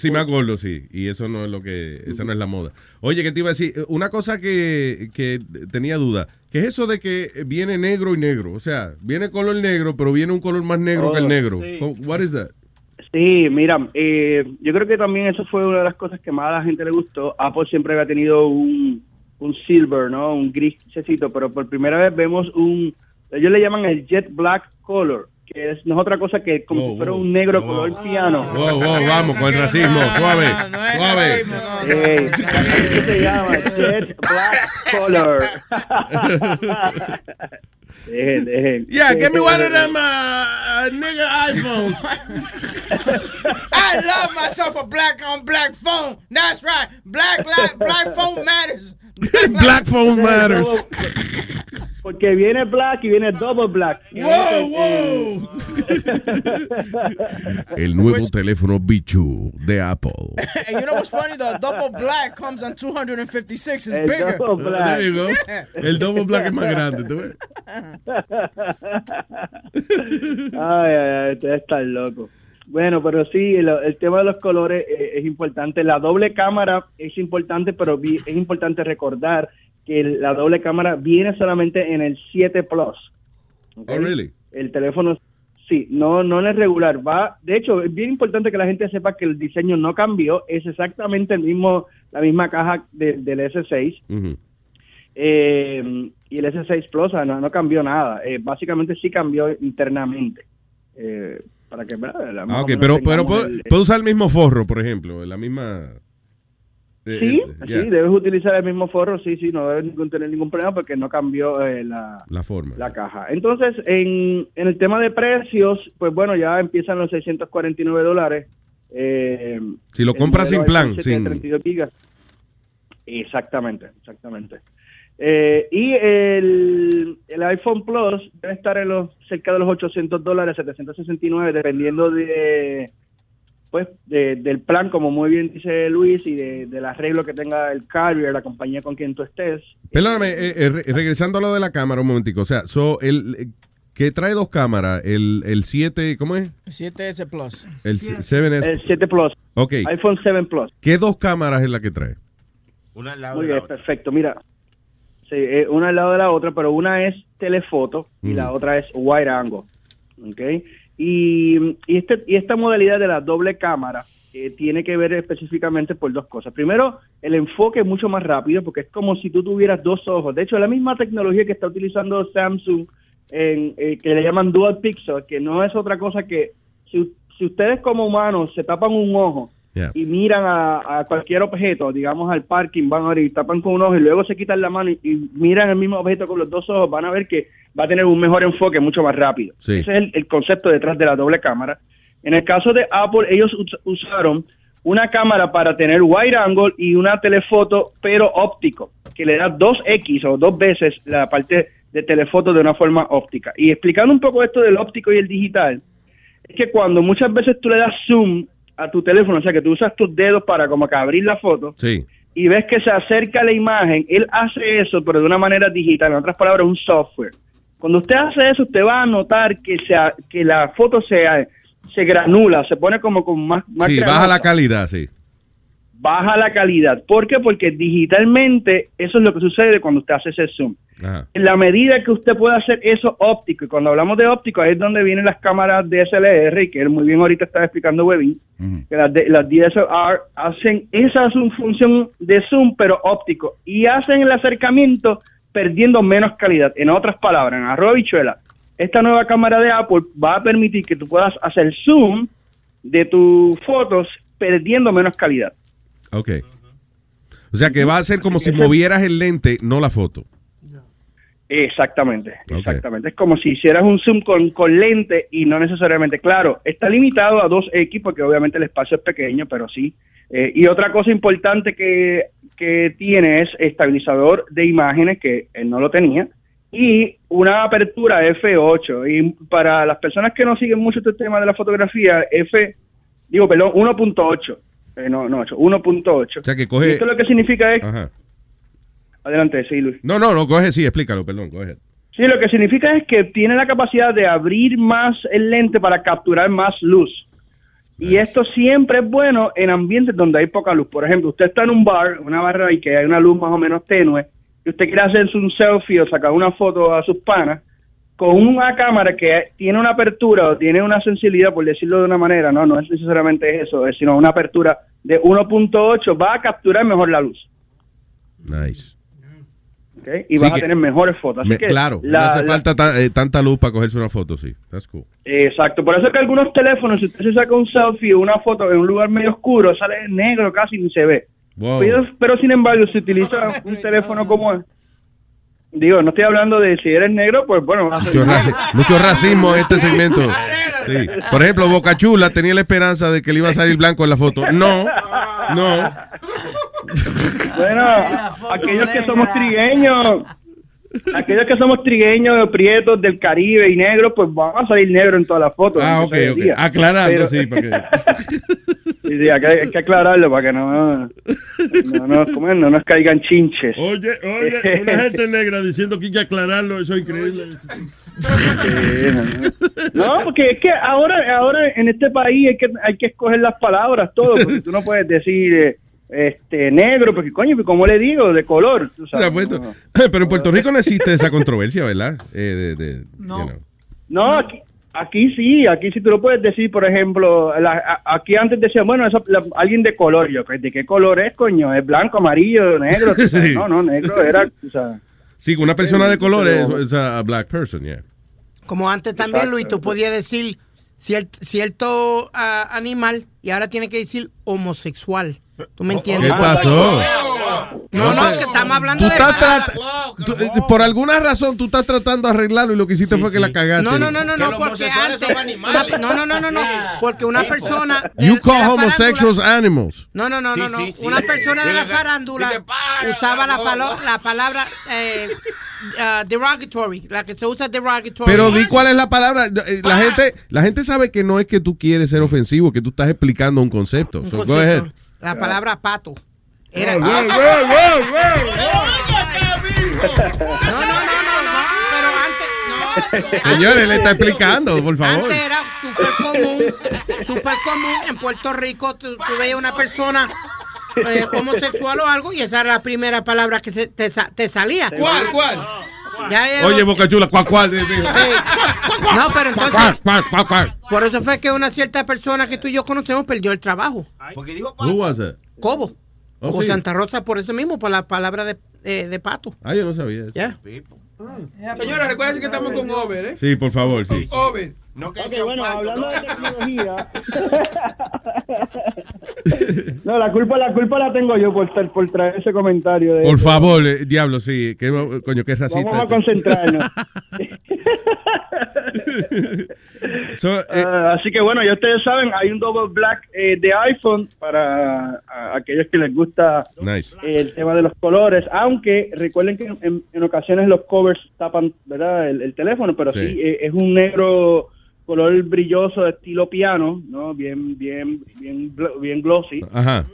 Sí, me acuerdo, sí. Y eso no es lo que, esa no es la moda. Oye, ¿qué te iba a decir? Una cosa que, que tenía duda. ¿Qué es eso de que viene negro y negro? O sea, viene color negro, pero viene un color más negro que el Oh, negro. sí. What is that? Sí, mira, eh, yo creo que también eso fue una de las cosas que más a la gente le gustó. Apple siempre había tenido un, un silver, ¿no? Un grisecito, pero por primera vez vemos un, ellos le llaman el jet black color, que es, no es otra cosa que como si fuera un negro color piano. Wow, wow, vamos con el racismo. Suave, suave. Se llama, jet black color. dejen, dejen. Yeah, give me one of them uh, nigga iPhones. I love myself a black on black phone. That's right. Black black black phone matters. Black phone matters. Porque viene black y viene double black. Wow, wow. El nuevo teléfono Bichu de Apple. and you know what's funny? The double black comes on 256. It's El bigger. double black. There you go. El double black es más grande, ¿tú ves? Ay, ay, ay, ustedes están locos. Bueno, pero sí, el, el tema de los colores eh, es importante. La doble cámara es importante, pero vi- es importante recordar que el- la doble cámara viene solamente en el 7 Plus. ¿ok? Oh, really? El teléfono, sí, no, no en el regular. Va, de hecho, es bien importante que la gente sepa que el diseño no cambió. Es exactamente el mismo, la misma caja de- del S6. Ujú. Eh, y el S6 Plus no, no cambió nada. Eh, básicamente sí cambió internamente. Eh, para que. La- Ah, ok, pero, pero puedo, el- puedo usar el mismo forro, por ejemplo, la misma... eh, Sí, eh, yeah, sí, debes utilizar el mismo forro, sí, sí, no debes tener ningún problema porque no cambió eh, la, La forma. la caja. Entonces, en, en el tema de precios, pues bueno, ya empiezan los 649 dólares. Eh, Si lo compras sin plan, iPhone 7 de sin- 32 gigas. Exactamente, exactamente. Eh, y el, el iPhone Plus debe estar en los cerca de los 800 dólares, 769, dependiendo de pues de- del plan, como muy bien dice Luis, y de, del arreglo que tenga el carrier, la compañía con quien tú estés. Perdóname, eh, eh, re- regresando a lo de la cámara un momentico. O sea, so, el, eh, que trae dos cámaras, el, el 7, ¿cómo es? 7S Plus. El 7S. El 7 Plus. Ok. iPhone 7 Plus. ¿Qué dos cámaras es la que trae? Una al lado Muy de la bien, otra. perfecto. Mira, sí, eh, una al lado de la otra, pero una es telefoto y Mm. la otra es wide angle. ¿ok? Y, y, este, y esta modalidad de la doble cámara eh, tiene que ver específicamente por dos cosas. Primero, el enfoque es mucho más rápido porque es como si tú tuvieras dos ojos. De hecho, es la misma tecnología que está utilizando Samsung, en, eh, que le llaman Dual Pixel, que no es otra cosa que si, si ustedes como humanos se tapan un ojo Yeah. y miran a, a cualquier objeto, digamos al parking, van a ver y tapan con un ojo y luego se quitan la mano y, y miran el mismo objeto con los dos ojos, van a ver que va a tener un mejor enfoque mucho más rápido. Sí. Ese es el, el concepto detrás de la doble cámara. En el caso de Apple, ellos us- usaron una cámara para tener wide angle y una telefoto, pero óptico, que le da 2X o dos veces la parte de telefoto de una forma óptica. Y explicando un poco esto del óptico y el digital, es que cuando muchas veces tú le das zoom a tu teléfono, o sea, que tú usas tus dedos para como que abrir la foto, Sí. y ves que se acerca la imagen, él hace eso, pero de una manera digital, en otras palabras, un software. Cuando usted hace eso, usted va a notar que, se, que la foto se, se granula, se pone como con más, más Sí, baja la calidad, sí. baja la calidad. ¿Por qué? Porque digitalmente eso es lo que sucede cuando usted hace ese zoom. Ajá. En la medida que usted pueda hacer eso óptico, y cuando hablamos de óptico, ahí es donde vienen las cámaras DSLR, y que él muy bien ahorita estaba explicando Webin, que las, de- las DSLR hacen esa función de zoom, pero óptico, y hacen el acercamiento perdiendo menos calidad. En otras palabras, en arroba bichuela, esta nueva cámara de Apple va a permitir que tú puedas hacer zoom de tus fotos perdiendo menos calidad. Ok. O sea, que va a ser como si movieras el lente, no la foto. Exactamente, exactamente. Es como si hicieras un zoom con, con lente y no necesariamente. Claro, está limitado a 2X porque obviamente el espacio es pequeño, pero sí. Eh, y otra cosa importante que, que tiene es estabilizador de imágenes, que él no lo tenía, y una apertura F8. Y para las personas que no siguen mucho este tema de la fotografía, F, digo, perdón, 1.8. Eh, no, no, 8, 1.8. O sea, que coge- Y esto lo que significa es... Ajá. Adelante, sí, Luis. No, no, no, coge, sí, explícalo, perdón, coge. Sí, lo que significa es que tiene la capacidad de abrir más el lente para capturar más luz. Y esto siempre es bueno en ambientes donde hay poca luz. Por ejemplo, usted está en un bar, una barra y que hay una luz más o menos tenue, y usted quiere hacerse un selfie o sacar una foto a sus panas, con una cámara que tiene una apertura o tiene una sensibilidad, por decirlo de una manera, no, no es necesariamente eso, es sino una apertura de 1.8, va a capturar mejor la luz. Nice. Y Sí vas a tener mejores fotos. Así Me- que claro, la- no hace la- falta ta- eh, tanta luz para cogerse una foto, sí. That's cool. Exacto, por eso es que algunos teléfonos, si usted se saca un selfie o una foto en un lugar medio oscuro, sale negro casi ni se ve. Wow. Pero, pero, sin embargo, si utiliza un teléfono como es, digo, no estoy hablando de si eres negro, pues bueno, Mucho, raci- mucho racismo en este segmento. Sí. Por ejemplo, Boca Chula tenía la esperanza de que le iba a salir blanco en la foto. No, no. Bueno, aquellos que somos trigueños, aquellos que somos trigueños, prietos del Caribe y negros, pues vamos a salir negros en todas las fotos. Ah, ok, ok. día. Aclarando, Pero- sí, para que... Sí, sí, hay que, hay que aclararlo para que no, no, no, no nos caigan chinches. Oye, oye, una gente negra diciendo que hay que aclararlo, eso es increíble. No, porque es que ahora, ahora en este país hay que, hay que escoger las palabras, todo, porque tú no puedes decir eh, este negro, porque coño, ¿cómo le digo? De color. tú sabes, pues, no. Pero en Puerto Rico no existe esa controversia, ¿verdad? Eh, de, de- No. No, aquí, aquí sí, aquí sí tú lo puedes decir, por ejemplo, la- a- aquí antes decían, bueno, eso, la- alguien de color, yo, ¿de qué color es, coño? ¿Es blanco, amarillo, negro? Sí. No, no, negro era, o sea, Sí, una persona de color es, Pero- es a, black person, yeah. Como antes también, Exacto. Luis, tú podías decir cier- cierto ah, animal y ahora tienes que decir homosexual. ¿Tú me entiendes? ¿Qué pasó? No, no, es que estamos hablando Tú de... estás tú, eh, por alguna razón tú estás tratando de arreglarlo y lo que hiciste fue que la cagaste. No, no, no, no, no, porque antes... una- no, no, no, no, no, porque una persona... de- You de call homosexuals animals. No, no, no, Sí, no, no. sí, sí. Una persona de la farándula usaba la, palo- la palabra eh, ah, derogatory, la que se usa derogatory. Pero di cuál es la palabra. Eh, La gente, la gente sabe que no es que tú quieres ser ofensivo, que tú estás explicando un concepto. Un So, go concepto. ahead. La palabra pato. Era. Oh, no, wow, no, no, no, no, pero antes, no. Señores, le está explicando, por favor. Antes era súper común, súper común en Puerto Rico, tú, tú veías una persona eh, homosexual o algo y esa era la primera palabra que se, te, sa- te salía. ¿Cuál, cuál? Ya Oye, Boca Chula, cuál, cuál. dijo. No, pero entonces, Cuál, cuál, cuál, cuál. por eso fue que una cierta persona que tú y yo conocemos perdió el trabajo. Porque dijo? Cobo. Oh, o sí. Santa Rosa por eso mismo, por la palabra de, eh, de pato. Ah, yo no sabía eso. Ya. Señora, recuerden que estamos con Over, ¿eh? Sí, por favor, sí. Over. No que Ok, sea un bueno, pato, hablando ¿no? de tecnología. no, la culpa, la culpa la tengo yo por, tra- por traer ese comentario. De Por favor, eh, diablo, sí. Que, coño, qué racista. Vamos a esto. concentrarnos. So, eh, Ah, así que bueno, ya ustedes saben, hay un double black eh, de iPhone para a- aquellos que les gusta nice. el tema de los colores, aunque recuerden que en, en ocasiones los covers tapan ¿verdad? El, el teléfono, pero sí, Sí. eh, es un negro color brilloso de estilo piano, ¿no? Bien, bien, bien, bien glossy. Ajá.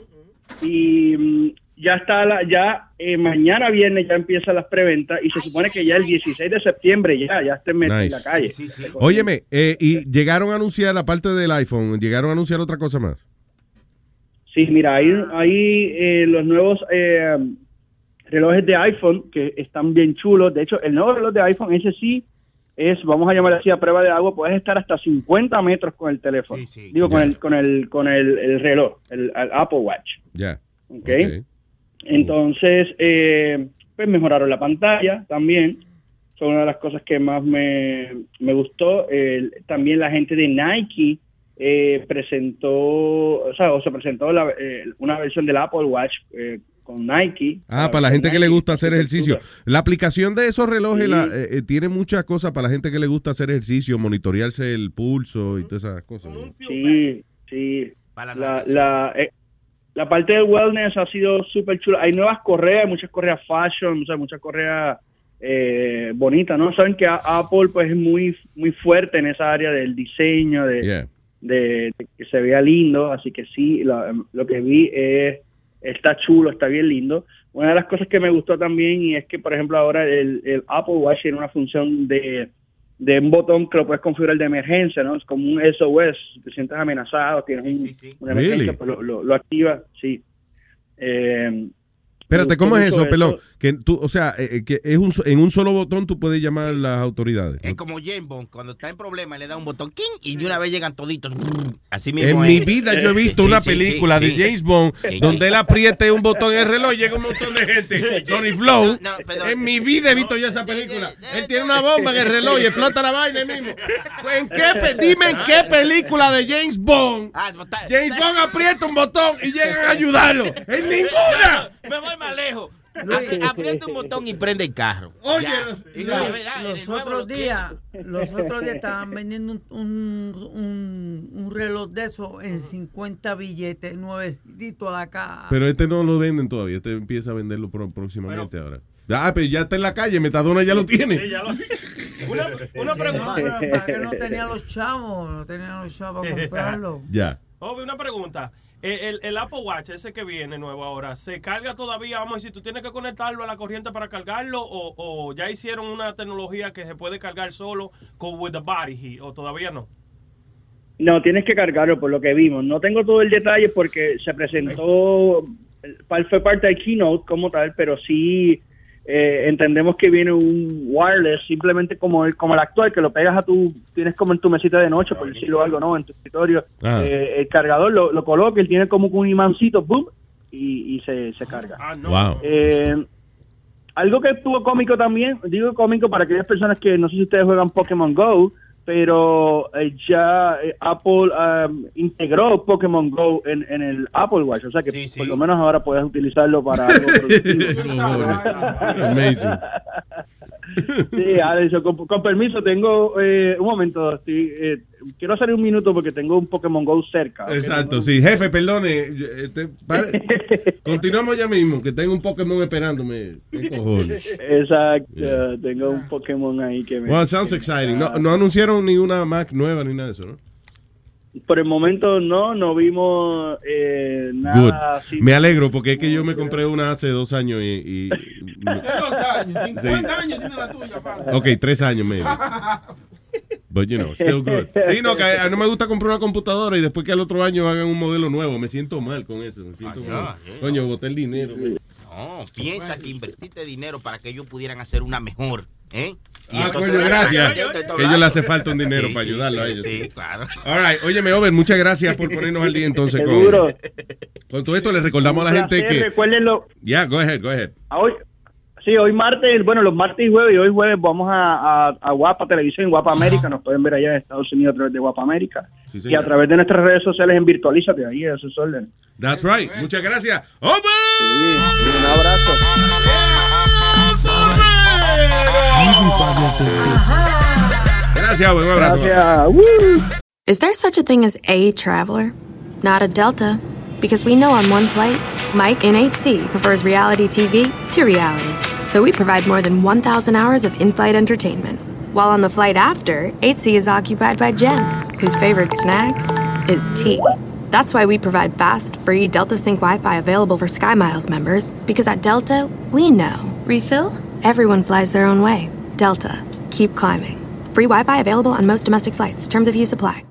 Y mm, ya está, la, ya eh, mañana viernes ya empiezan las preventas y se supone que ya el 16 de septiembre ya, ya estén metidos en la calle. Óyeme, eh, y llegaron a anunciar, aparte del iPhone, llegaron a anunciar otra cosa más. Sí, mira, hay, hay eh, los nuevos eh, relojes de iPhone que están bien chulos. De hecho, el nuevo reloj de iPhone, ese sí es, vamos a llamar así, a prueba de agua, puedes estar hasta 50 metros con el teléfono. Digo, con el con el con el, el reloj, el, el Apple Watch. Ya. ¿ok? Entonces, eh, pues mejoraron la pantalla también. Son una de las cosas que más me, me gustó. El- también la gente de Nike eh, presentó, o sea, o se presentó la- eh, una versión del Apple Watch eh, con Nike. Ah, para la gente que le gusta hacer ejercicio. La aplicación de esos relojes la- eh, eh, tiene muchas cosas para la gente que le gusta hacer ejercicio, monitorearse el pulso y todas esas cosas. Sí, sí. La, la, eh, la parte del wellness ha sido súper chula. Hay nuevas correas, muchas correas fashion, o sea, muchas correas eh, bonitas, ¿no? Saben que a- Apple pues es muy muy fuerte en esa área del diseño, de, Yeah. de, de que se vea lindo, así que sí, la- lo que vi es está chulo, está bien lindo. Una de las cosas que me gustó también y es que, por ejemplo, ahora el, el Apple Watch tiene una función de, de un botón que lo puedes configurar de emergencia, ¿no? Es como un SOS, si te sientes amenazado, tienes un- una emergencia, Really? pues lo, lo, lo activa, sí. Eh, Espérate, ¿cómo es eso, pelón? Que tú, o sea, eh, eh, que es un, en un solo botón tú puedes llamar a las autoridades. Es como James Bond, cuando está en problema le da un botón king y de una vez llegan toditos. Así mismo En es. mi vida yo he visto Sí, una sí, película sí, de sí. James Bond donde él apriete un botón en el reloj y llega un montón de gente. Tony Flow. En mi vida he visto yo esa película. Él tiene una bomba en el reloj y explota la vaina ahí mismo. ¿En qué, dime en qué película de James Bond Ah, James Bond aprieta un botón y llegan a ayudarlo. ¡En ninguna! Me voy más lejos. Apri- Aprieta un botón y prende el carro. Oye, los, verdad, otros días, los otros días estaban vendiendo un, un, un, un reloj de eso en 50 billetes, nuevecito a la caja. Pero este no lo venden todavía. Este empieza a venderlo próximamente ahora. Ah, pero ya está en la calle. Metadona ya lo tiene. Una, una No, pero pregunta. para que no tenía los chavos, no tenía los chavos para comprarlo. Ya. Obi, una pregunta. El, el Apple Watch, ese que viene nuevo ahora, ¿se carga todavía? Vamos a decir, ¿tú tienes que conectarlo a la corriente para cargarlo? ¿O, o ya hicieron una tecnología que se puede cargar solo con with the body heat? ¿O todavía no? No, tienes que cargarlo por lo que vimos. No tengo todo el detalle porque se presentó, fue parte del keynote como tal, pero sí eh, entendemos que viene un wireless, simplemente como el, como el actual, que lo pegas a tu, tienes como en tu mesita de noche, por decirlo algo, ¿no? En tu escritorio. Ah. Eh, el cargador lo, lo coloca, él tiene como un imancito, boom, y, y se, se carga. Wow. Eh, algo que estuvo cómico también, digo cómico para aquellas personas que no sé si ustedes juegan Pokémon Go, pero eh, ya eh, Apple um, integró Pokémon Go en, en el Apple Watch, o sea que por lo menos ahora puedes utilizarlo para algo productivo. Amazing. Sí, con, con permiso, tengo eh, un momento, estoy, eh, quiero hacer un minuto porque tengo un Pokémon Go cerca. Exacto, sí. Jefe, perdone. este, pare- Continuamos ya mismo, que tengo un Pokémon esperándome. ¿Qué cojones? Exacto, tengo un Pokémon ahí que me... Well, sounds exciting. No, no anunciaron ni una Mac nueva ni nada de eso, ¿no? Por el momento no, no vimos eh, Good. nada así. Me alegro porque es que yo me compré una hace dos años y... y- Dos años, 50 años tiene la tuya, padre. ok, tres años, maybe. But you know, still good. Sí, no, que a- no me gusta comprar una computadora y después que al otro año hagan un modelo nuevo. Me siento mal con eso. Me siento mal. Coño, boté el dinero. No, piensa que invertiste dinero para que ellos pudieran hacer una mejor, ¿eh? Ah, coño, gracias. Que a ellos le hace falta un dinero Sí, para sí, ayudarlo a ellos. Sí, claro. All right. Óyeme, Over, muchas gracias por ponernos al día entonces con, Seguro. con todo esto. Le recordamos a la gente que... Recuérdenlo, Ya, go ahead, go ahead. hoy, sí, hoy martes, bueno, los martes y jueves, y hoy jueves vamos a, a, a Guapa Televisión, Guapa América, nos pueden ver allá en Estados Unidos a través de Guapa América. Sí, y a través de nuestras redes sociales en Virtualízate, ahí a sus órdenes. That's right. Muchas gracias. ¡Over! un abrazo. Gracias, Un abrazo. Gracias. Is there such a thing as a traveler? Not a Delta. Because we know on one flight, Mike in 8C prefers reality TV to reality. So we provide more than 1,000 hours of in flight entertainment. While on the flight after, 8C is occupied by Jen, whose favorite snack is tea. That's why we provide fast, free Delta Sync Wi Fi available for SkyMiles members, because at Delta, we know. Refill? Everyone flies their own way. Delta. Keep climbing. Free Wi Fi available on most domestic flights. Terms of use apply.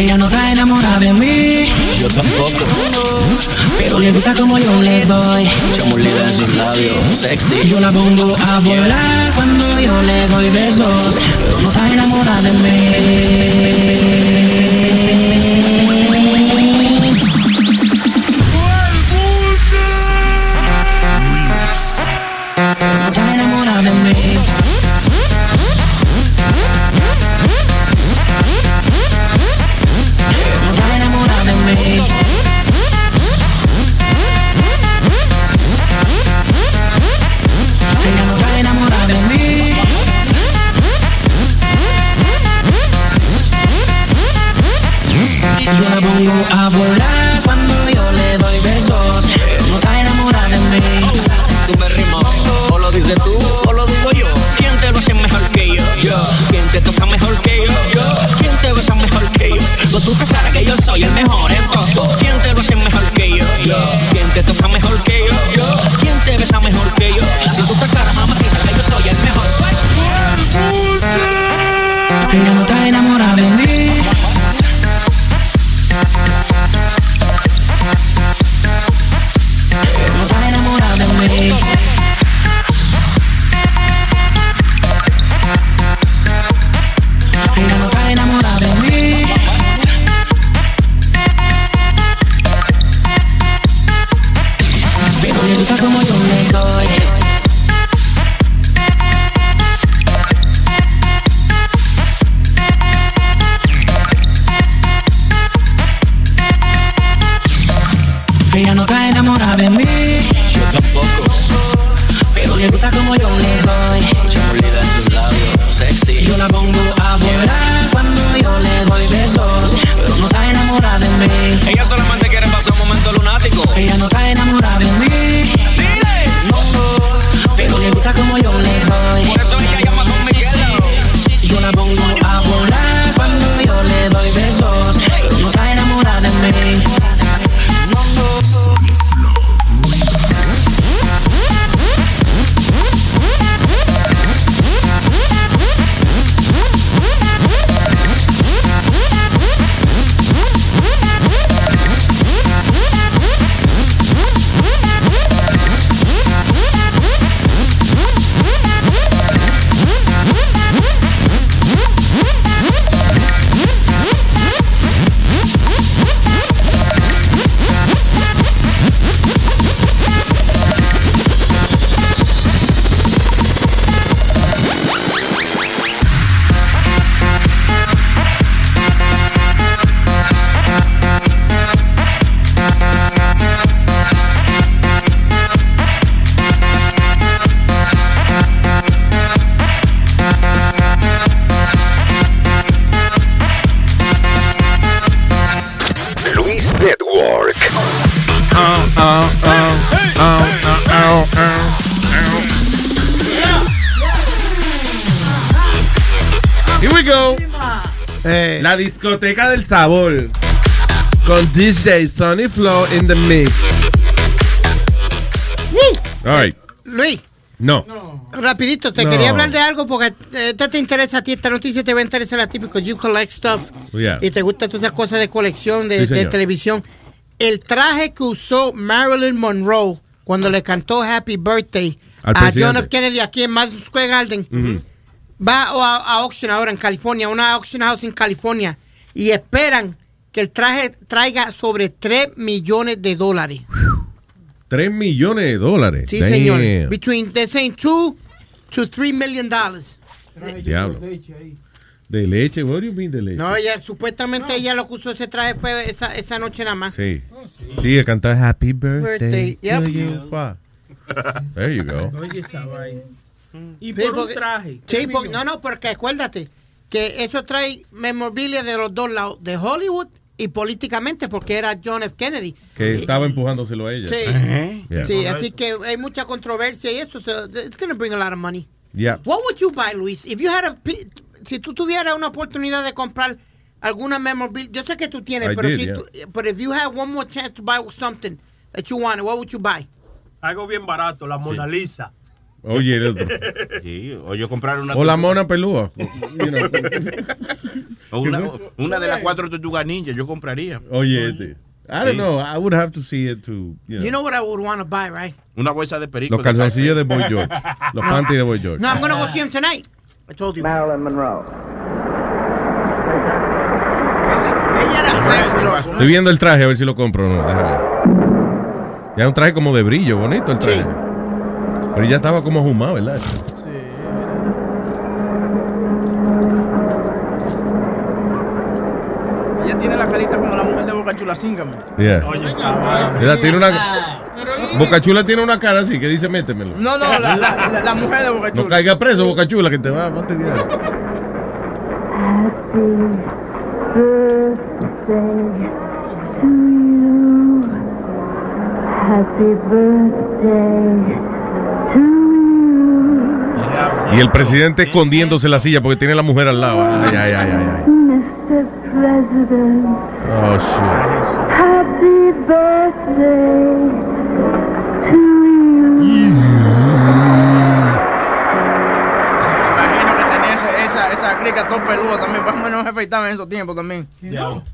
Ella no está enamorada de mí. Yo tampoco. Pero le gusta como yo le doy. Chamulida en sus labios, sexy. Yo la pongo a volar cuando yo le doy besos. Pero no está enamorada de mí. Volar La discoteca del sabor. Con DJ Sonny Flow in the mix. All right. Luis, No. rapidito, te No. quería hablar de algo porque eh, esta te interesa a ti, esta noticia te va a interesar a ti porque you collect stuff Yeah. y te gustan todas esas cosas de colección, de, Sí, de televisión. El traje que usó Marilyn Monroe cuando le cantó Happy Birthday Al a John. F. Kennedy aquí en Madison Square Garden Ujú. Va a, a auction ahora en California, una auction house en California y esperan que el traje traiga sobre 3 millones de dólares. 3 millones de dólares. Sí, Damn. señor. Between, they're saying 2 to 3 million dollars. Diablo. De leche, what do you mean de leche? No, ella, supuestamente ella lo que usó ese traje fue esa, esa noche nada más. Sí. Sí, a cantar Happy Birthday, Birthday, yep. to you. Wow. There you go. Oye, esa vaina. Y Sí, por un traje. Sí, porque- no, no, porque acuérdate que eso trae memorabilia de los dos lados, de Hollywood y políticamente porque era John F. Kennedy. Que Y- estaba empujándoselo a ella. Sí, Yeah. sí, así que hay mucha controversia y eso, so it's going to bring a lot of money. Yeah. What would you buy, Luis? If you had a, si tú tuvieras una oportunidad de comprar alguna memorabilia, yo sé que tú tienes, I pero did, si yeah. tú, but if you had one more chance to buy something that you wanted, what would you buy? Algo bien barato, la Mona Lisa. Oye, el otro. Sí, o yo comprar una. O la mona pelúa. O una, una de las cuatro tortugas ninja, yo compraría. Oye, este. I don't Sí. know. I would have to see it to. You know. You know what I would want to buy, right? Una bolsa de perico. Los calzoncillos de Boy George. Los No. panties de Boy George. No, I'm going to go see him tonight. I told you. Marilyn Monroe. Ella era sexy. Estoy viendo el traje a ver si lo compro o no. Déjame ver. Ya es un traje como de brillo, bonito el traje. Pero ya estaba como ahumado, ¿verdad? Sí. Ella tiene la carita como la mujer de Boca Chula Síngame. Yeah. Oye, Ella tiene una. Bocachula tiene una cara así que dice métemelo. No, no, la, la, la, la mujer de Boca Chula. No caiga preso, Bocachula, que te va a fastidiar. Happy birthday to Y el presidente escondiéndose en la silla porque tiene la mujer al lado. Ay, ay, ay, ay. ay. Mr. President. Oh, shit. Happy birthday to you. Imagino que tenía ese- esa, esa clica todo peluda también. Más o menos se afeitaba en esos tiempos también.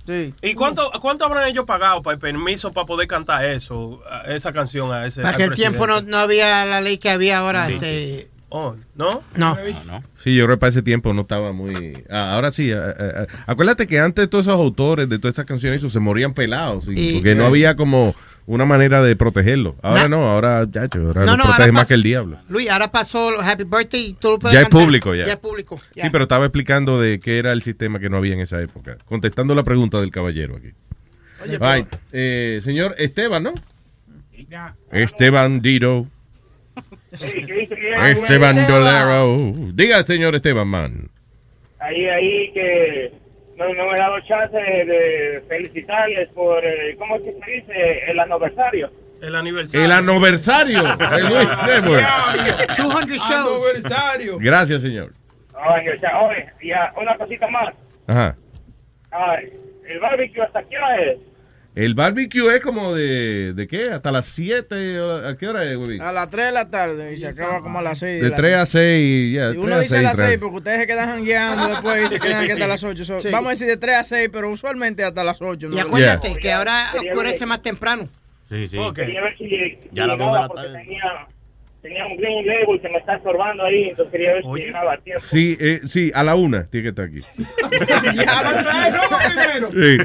Sí. ¿Y cuánto, cuánto habrán ellos pagado para el permiso para poder cantar eso, esa canción a ese Para al que el tiempo no, no había la ley que había ahora. Sí. Este, Oh, ¿No? No. Sí, yo creo que para ese tiempo no estaba muy... Ah, ahora sí, ah, ah, acuérdate que antes todos esos autores de todas esas canciones eso, se morían pelados, y- Y- porque no había como una manera de protegerlo. Ahora no, ahora ya, ahora No, no, protege ahora más que el diablo. Luis, ahora pasó Happy Birthday y tú lo puedes Ya es público, ya. Ya es público. ya. Sí, pero estaba explicando de qué era el sistema que no había en esa época. Contestando la pregunta del caballero aquí. Oye, Right. Eh, señor Esteban, ¿no? Esteban Dito. Esteban Dolero. Diga, señor Esteban, man. ahí, ahí que no, no me he dado chance de, felicitarles por, eh, ¿cómo es que se dice? El aniversario. El aniversario. El aniversario de Luis Network. 200 shows. Aniversario. Gracias, señor. Oye, oye, y ah, una cosita más. Ajá. Ay, el barbecue, ¿hasta qué hora es? El barbecue es como de, ¿de qué? ¿Hasta las 7? ¿A qué hora es, güey? A las 3 de la tarde y se acaba como a las 6. De 3 a 6, ya. Si tres uno a dice a las tres. 6 porque ustedes se quedan jangueando después y se quedan aquí hasta las 8. So, Sí. Vamos a decir de 3 a 6, pero usualmente hasta las 8. Y acuérdate que ahora oscurece más temprano. Sí, sí. Si, si Ya a las dos de llegaba la porque tarde. tenía, tenía un green label que me está estorbando ahí, entonces quería ver si llegaba a tiempo. Sí, eh, sí, a la una tiene que estar aquí. Sí.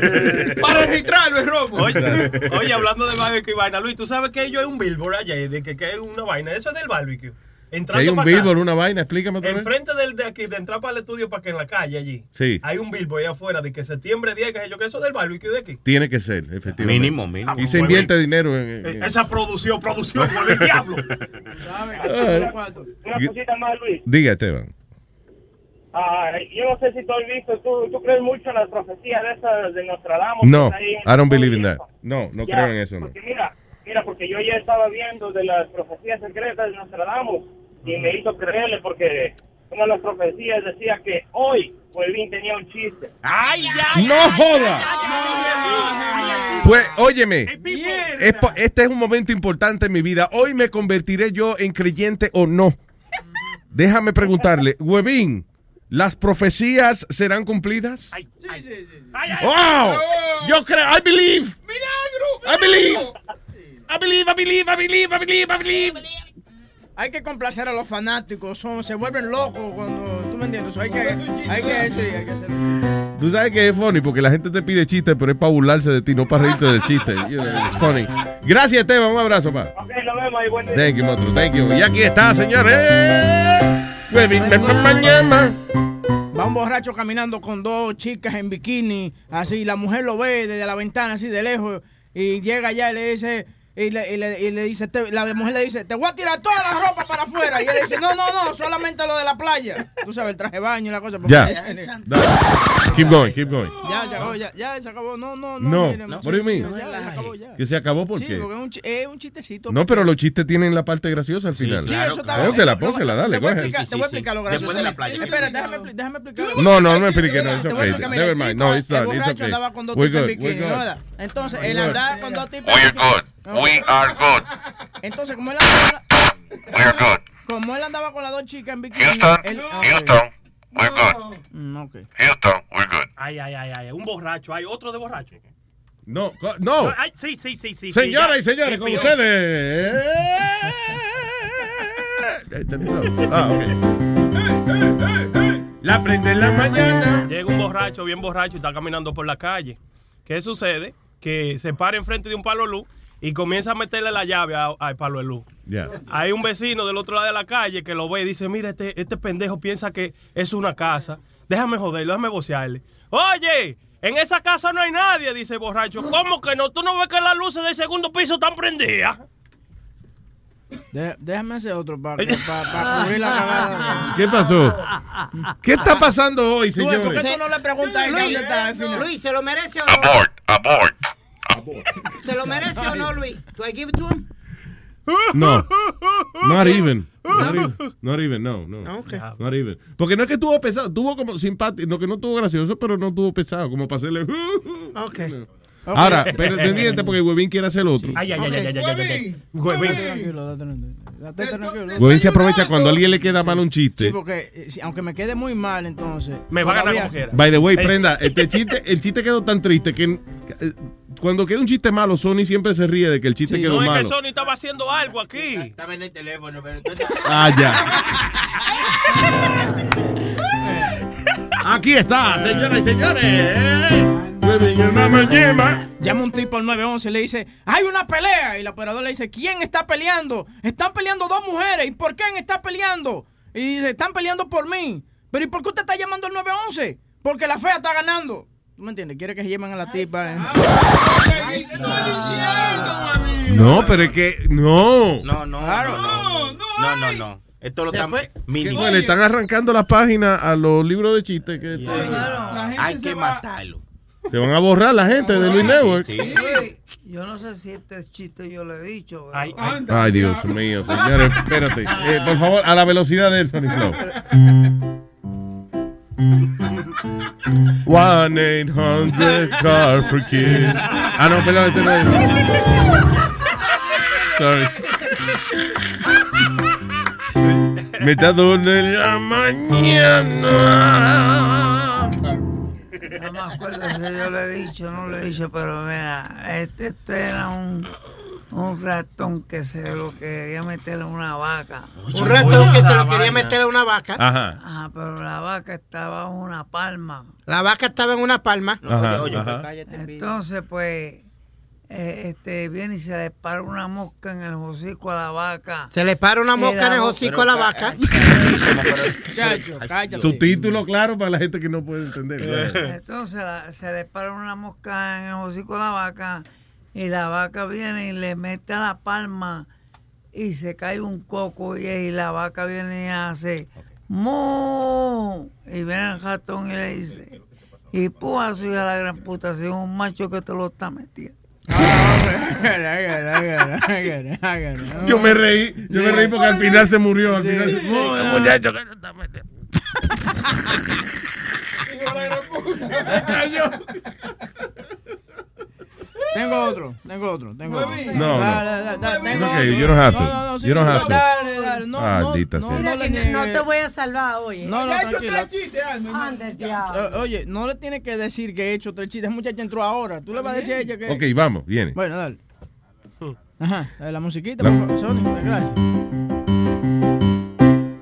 Para registrarlo es robo. Oye, oye, hablando de barbecue y vaina, Luis, ¿tú sabes que ellos hay un billboard allá de que, que hay una vaina? Eso es del barbecue. Entrando hay un para acá, billboard, una vaina, explícame otra. Enfrente del, de aquí, de entrar para el estudio, para que en la calle allí, Sí. hay un billboard allá afuera de que septiembre 10, que sé yo, que eso es del barbecue de aquí. Tiene que ser, efectivamente. Mínimo, mínimo. Y se invierte dinero en... en- Eh, Esa producción, producción, por el diablo. Ah, Una cosita más, Luis. Diga, Esteban. Ah, yo no sé si tú has visto, ¿tú, tú crees mucho en las profecías de esas de Nostradamus. No, I don't believe el in that. No, no creo en eso, no. Porque mira, mira, porque yo ya estaba viendo de las profecías secretas de Nostradamus y me hizo creerle porque una de las profecías decía que hoy Huevín tenía un chiste. ¡Ay, ya! ¡No joda! Pues, óyeme, es este es un momento importante en mi vida. Hoy me convertiré yo en creyente o no. Déjame preguntarle, Huevín, ¿las profecías serán cumplidas? Sí, sí, sí. ¡Wow! Yo creo, I believe. I believe. I believe, I believe, I believe, I believe, I believe. Hay que complacer a los fanáticos, son, se vuelven locos cuando, tú me entiendes, hay que, hay que, sí, hay que hacerlo. Tú sabes que es funny porque la gente te pide chistes, pero es para burlarse de ti, no para reírte del chiste. It's funny. Gracias, Esteban. Un abrazo, pa. Ok, nos vemos y buen día. Thank you, monstruo. Thank you. Y aquí está, señores. Huevín, me- me- mañana. Va un borracho caminando con dos chicas en bikini, así, la mujer lo ve desde la ventana, así de lejos, y llega allá y le dice, y le, y le, y le dice, te- la mujer le dice, te voy a tirar toda la ropa para afuera. Y él le dice, no, no, no, solamente lo de la playa. Tú sabes, el traje de baño y la cosa. porque- Ya. Keep going, keep going. Ya, se acabó, ya, ya se acabó. No, no, no. No. mire, What do you mean? Ya, se acabó ya. Que se acabó por Sí, qué. porque es un, es un chistecito. No, pero los chistes tienen la parte graciosa al final. Sí, eso Pónsela, pónsela, dale. Te voy a explicar, te voy a explicar lo gracioso. Después de la playa. Espera, déjame, déjame explicar. No, no, no me explique, no, it's okay. Never el mind. No, it's el not, it's borracho okay. We're good, we're. Entonces, We're él good. andaba con dos tipos We en are bikini. good. We are good. Entonces, como él andaba, We are good. como él andaba con las dos chicas en bikini. Houston, él- ah, Houston, we're good. Mm, ok. Houston, we're good. Ay, ay, ay, ay. Un borracho. Hay otro de borracho. No, no. Ay, sí, sí, sí, sí. Señoras sí, y señores, con ustedes. Ah, ok. La prende en la mañana. Llega un borracho, bien borracho, y está caminando por la calle. ¿Qué sucede? Que se para enfrente de un palo luz y comienza a meterle la llave a- al palo de luz. Hay un vecino del otro lado de la calle que lo ve y dice, mira, este, este pendejo piensa que es una casa. Déjame joderlo, déjame vocearle. Oye, en esa casa no hay nadie, dice el borracho. ¿Cómo que no? ¿Tú no ves que las luces del segundo piso están prendidas? Dé- Déjame hacer otro para cubrir la cagada. ¿Qué pasó? ¿Qué está pasando hoy, eso que señores? tú no le preguntas a ella Luis, dónde está. Luis, ¿se lo merece o no? Abort, abort. ¿Se lo merece o no, Luis? ¿Do I give it to him? No. Not even. Not even. Not even, no, no. Okay. Not even. Porque no es que tuvo pesado, tuvo como simpático, no que no tuvo gracioso, pero no tuvo pesado, como para hacerle. Ok. Ahora, pero pendiente porque Huevín quiere hacer otro. Ay, ay, ay, ay, ay. Huevín se aprovecha cuando a alguien le queda mal un Sí, chiste. porque eh, si- aunque me quede muy mal, entonces. Me va a ganar como quiera. By the way, prenda, este chiste, el chiste quedó tan triste que eh, cuando queda un chiste malo, Sony siempre se ríe de que el chiste quedó No es que malo. Sony estaba haciendo algo aquí. Estaba en el teléfono, pero Ah, ya. Aquí está, señoras y señores. La. Llama un tipo al 911 y le dice, hay una pelea. Y el operador le dice, ¿quién está peleando? Están peleando dos mujeres. ¿Y por quién está peleando? Y dice, están peleando por mí. Pero ¿y por qué usted está llamando al 911? Porque la fea está ganando. ¿Tú me entiendes? Quiere que se lleven a la tipa. eh. No, pero es que no. No, no, no, no, no, no, no. Esto lo están ¿Qué mínimo. fue? Le están arrancando la página a los libros de chistes que Hay que matarlo. se van a borrar la gente de Luis Network. Luis, yo no sé si este chiste yo le he dicho. Ay, Ay, Dios mío, señores, espérate. Eh, por favor, a la velocidad del Sony Flow. 1-800 car for kids. Ah, no, perdón, ese no es. Sorry. Metador de la mañana. No me acuerdo si yo le he dicho o no le he dicho, pero mira, este, este era un, un ratón que se lo quería meter en una vaca. Un ratón que te lo quería meter en una vaca. Ajá. Ajá, pero la vaca estaba en una palma. La vaca estaba en una palma. Ajá, ajá. Entonces, pues, eh, este, viene y se le para una mosca en el hocico a la vaca. Se le para una mosca en el hocico a la vaca. Chacho, cállate. Subtítulo claro para la gente que no puede entender. Entonces la- se le para una mosca en el hocico a la vaca y la vaca viene y le mete a la palma y se cae un coco y, y la vaca viene y hace ¡Mu! Y viene el ratón y le dice y puja su hija la gran puta, si es un macho que te lo está metiendo. Yo me reí, yo me reí porque al final se murió. Al final se murió. Muchacho, que no está metiendo. Se cayó. Tengo otro, tengo otro, tengo otro. No, no. Dale, dale, dale, tengo Ok, otro. you don't have to. No, no, no, sí, You don't have to. Dale, dale, no, no, Maldita no, sea. no, Mira que te voy a salvar hoy. No, no, tranquila. Anda, el diablo. Eh, Oye, no le tienes que decir que he hecho tres chistes. Esa muchacha entró ahora. Tú le vas a decir a ella que. Ok, vamos, viene. Bueno, dale. Ajá, dale la musiquita, por favor, Sony. Gracias.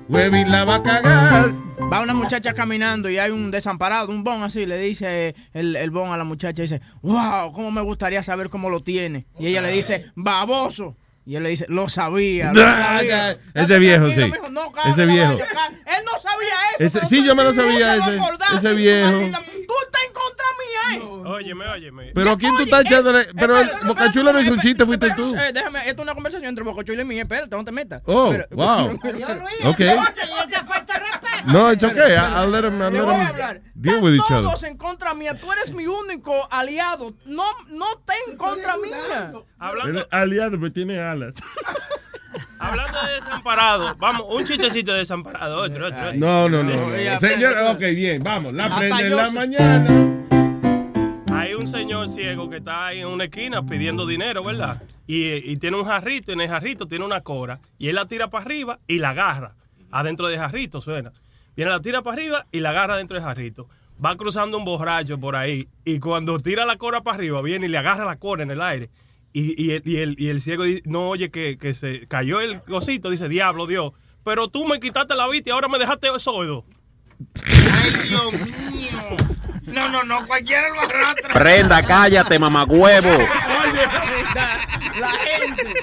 Huevín la va a cagar. Va una muchacha caminando y hay un desamparado, un bon así, le dice el, el bon a la muchacha, dice, wow, cómo me gustaría saber cómo lo tiene. Y ella le dice, baboso. Y él le dice, lo sabía. Lo Ah, sabía. Ese viejo, sí. mijo, no Ese viejo. Él no sabía eso. Ese- sí, yo me lo no sabía, ese- ese viejo. Tú estás en contra mía, ¿eh? Óyeme, óyeme. Pero ¿a quién tú estás echándole? Pero el Bocachula no hizo un chiste, fuiste tú. Eh, déjame, esto es una conversación entre Bocochulo y mí. Espérate, no te metas. Oh, wow. Okay. No, it's okay. I'll let him, I'll let him hablar. deal with each other. Todos en contra mía. Tú eres mi único aliado. No, no ten en contra mía. Eres aliado, pero tiene alas. Hablando de desamparado, vamos, un chistecito de desamparado, otro, otro. otro. No, no, no. Señor, ok, bien, vamos. La prende en la mañana. Hay un señor ciego que está ahí en una esquina pidiendo dinero, ¿verdad? Y, y tiene un jarrito, y en el jarrito tiene una cora, y él la tira para arriba y la agarra. Adentro del jarrito suena. Viene, la tira para arriba y la agarra dentro del jarrito. Va cruzando un borracho por ahí, y cuando tira la cora para arriba, viene y le agarra la cora en el aire. Y, y el, y el- y el ciego no oye que, que se cayó el cosito, dice, diablo, Dios. Pero tú me quitaste la vista y ahora me dejaste sordo. Dios mío. No, no, no, cualquiera lo arrastra. Prenda, cállate, mamagüevo. La gente.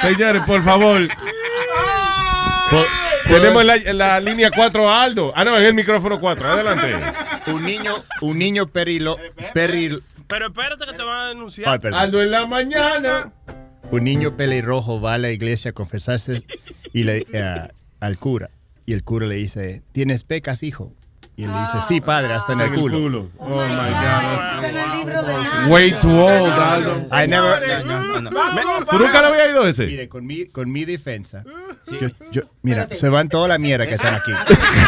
Señores, por favor. Tenemos la, la línea 4 a Aldo. Ah, no, es el micrófono 4. Adelante. Un niño, un niño perilo, peril, Pero espérate que te van a denunciar. Ay, perdón. Aldo en la mañana. un niño pelirrojo va a la iglesia a confesarse y le, eh, al cura. Y el cura le dice, ¿tienes pecas, hijo? Y él le dice, sí, padre, hasta en el En el culo. culo. Oh, my God. En el libro de nada. Way too old, Aldo. I never, no, no, no. ¿Tú nunca lo habías oído ese? Mire, con mi, con mi defensa, yo, yo- mira, se van toda la mierda que están aquí.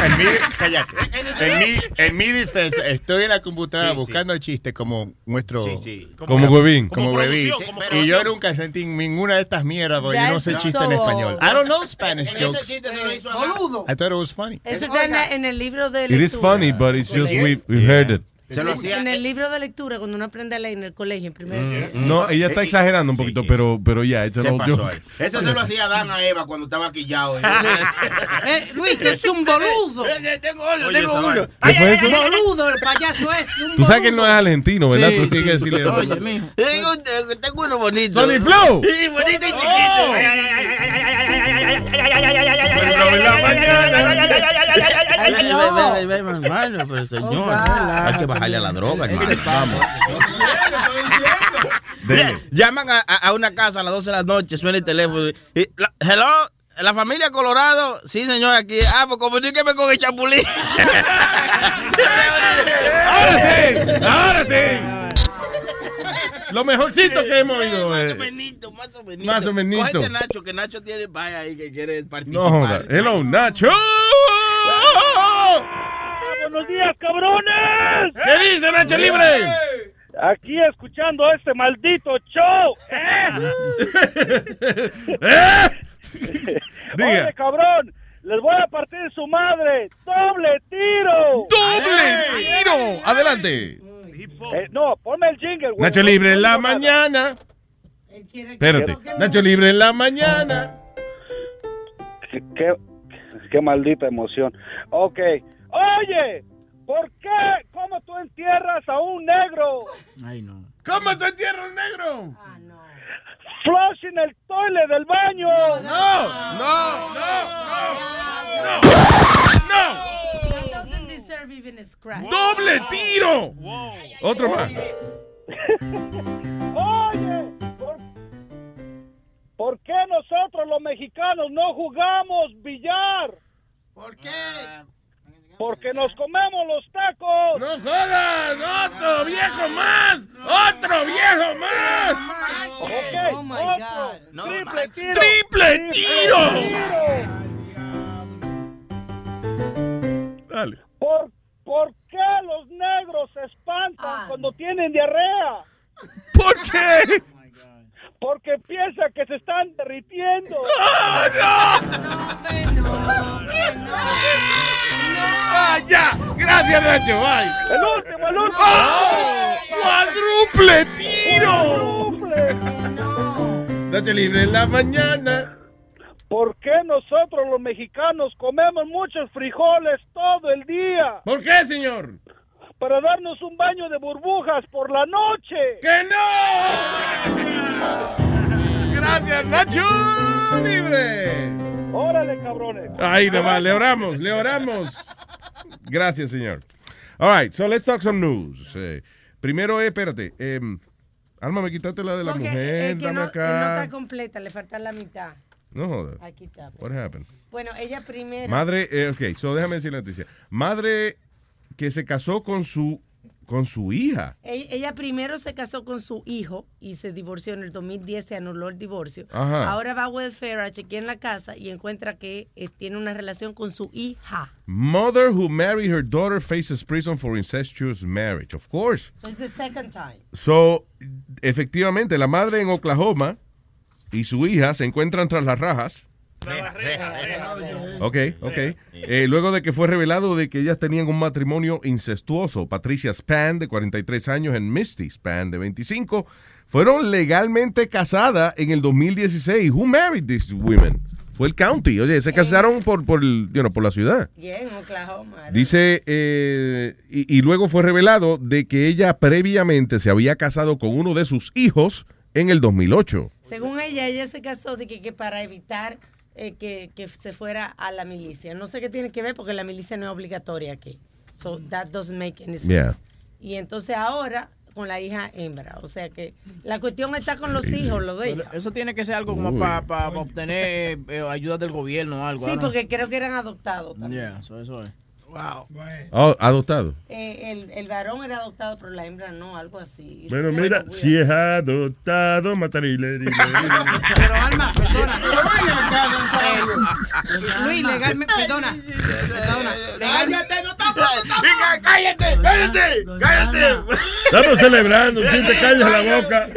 En mi, cállate. En mi, en mi defensa, estoy en la computadora Sí, sí. buscando chistes como nuestro... Sí, sí. Como huevín. Como, como y yo nunca sentí ninguna de estas mierdas porque yo no sé chiste en español. I don't know Spanish Ese jokes. chiste se lo hizo a Boludo. I thought it was funny. Eso está en, en el libro de It lectura. is funny, but it's just Yeah. we, we've heard it. Se lo En- hacía. En el libro de lectura, cuando uno aprende a leer en el colegio, en primer Mm. No, ella está exagerando un poquito, pero, pero ya, it's joke. ahí. Ese se lo hacía Dan a Eva cuando estaba quillado. Eh, Luis, que es un boludo. tengo uno, Oye, tengo uno. ¿Qué fue eso? Boludo, el payaso es un Tú sabes que él no es argentino, ¿verdad? Sí, Tú tienes que sí. decirle. Oye, mijo. Tengo, tengo- uno bonito. Sonny Flow. Sí, bonito y chiquito. Mañana. Ay, ve, ve, ve, hermano, pero señor. Hay que bajarle a la droga, hermano. Vamos. Llaman a, una casa a las 12 de la noche, suena el teléfono. hello, la familia Colorado. Sí, señor, aquí. Ah, pues comuníqueme con el chapulín. Ahora sí, ahora sí. Lo mejorcito que hemos oído. Más o eh. menos, más o menos. Más o. Cógete a Nacho, que Nacho tiene vaya ahí que quiere No participar. joda. Hello, Nacho. ¡Buenos días, cabrones! ¿Qué dice Nacho Libre? Aquí escuchando este maldito show. ¿eh? ¿Eh? Diga. Oye, cabrón, les voy a partir su madre. ¡Doble tiro! ¡Doble tiro! Adelante. Eh, no, ponme el jingle, güey. Nacho No- Libre no en la mañana. Espérate. Nacho Libre en la mañana. Qué, qué maldita emoción. Ok. Oye, ¿por qué? ¿Cómo tú entierras a un negro? Ay, no. ¿Cómo te entierras un negro? Flush en el toile del baño. No, no, no, no, no. That doesn't deserve even a scratch. ¡Doble tiro! Otro más. Oye, ¿por, por qué nosotros los mexicanos no jugamos billar? ¿Por qué? Porque nos comemos los tacos. ¡No jodas! ¡Otro viejo más! ¡Otro viejo más! Oh my otro. God. No, triple manches. tiro. ¡Triple tiro! Ah. cuando tienen diarrea? ¿Por qué? Porque piensan que se están derritiendo. ¡Oh, no! No, hombre, no. ¡Ah, ya! ¡Gracias, Nacho! ¡Bye! El último, el último. ¡Oh! ¡Cuádruple tiro! Triple. Nacho Libre en la mañana. ¿Por qué nosotros los mexicanos comemos muchos frijoles todo el día? ¿Por qué, señor? Para darnos un baño de burbujas por la noche. ¡Que no! ¡Gracias, Nacho Libre! Órale, cabrones. Ahí nada más, le oramos, le oramos. Gracias, señor. All right, so let's talk some news. Eh, primero, eh, espérate. em, Alma, me quitaste la de la Porque mujer. es que dame no, eh, no está acá. completa, le falta la mitad. No jodas. Aquí está. What happened? Bueno, ella primero. Madre, eh, ok, so déjame decir la noticia. Madre que se casó con su con su hija. Ella, ella primero se casó con su hijo y se divorció en el 2010, se anuló el divorcio. Ajá. Ahora va a welfare a chequear en la casa y encuentra que eh, tiene una relación con su hija. Mother who married her daughter faces prison for incestuous marriage. Of course. So it's the second time. So, efectivamente, la madre en Oklahoma y su hija se encuentran tras las rajas. Ok, ok. Eh, luego de que fue revelado de que ellas tenían un matrimonio incestuoso, Patricia Span, de 43 años, en Misty Span, de 25, fueron legalmente casadas en el 2016. Who married these women? Fue el county. Oye, se casaron por, por, el- you know, por la ciudad. Bien, Oklahoma. Dice, eh, y, y luego fue revelado de que ella previamente se había casado con uno de sus hijos en el 2008. Según ella, ella se casó de que, que para evitar eh, que, que se fuera a la milicia. No sé qué tiene que ver porque la milicia no es obligatoria aquí. So that doesn't make any sense. Yeah. Y entonces ahora con la hija hembra. O sea que la cuestión está con los hijos, lo de ella. Eso tiene que ser algo como para obtener eh, ayuda del gobierno o algo. Sí, ¿no? porque creo que eran adoptados también. Yeah, so eso es. Wow. Oh, adoptado. Eh, el, el varón era adoptado, pero la hembra no, algo así. Bueno, mira, si es adoptado, matarile. Pero Alma, perdona. Eh, Luis, legalmente, perdona. Perdona. Legalmente no ¡Cállate! ¡Cállate! ¡Cállate! Estamos celebrando, si te callas la boca.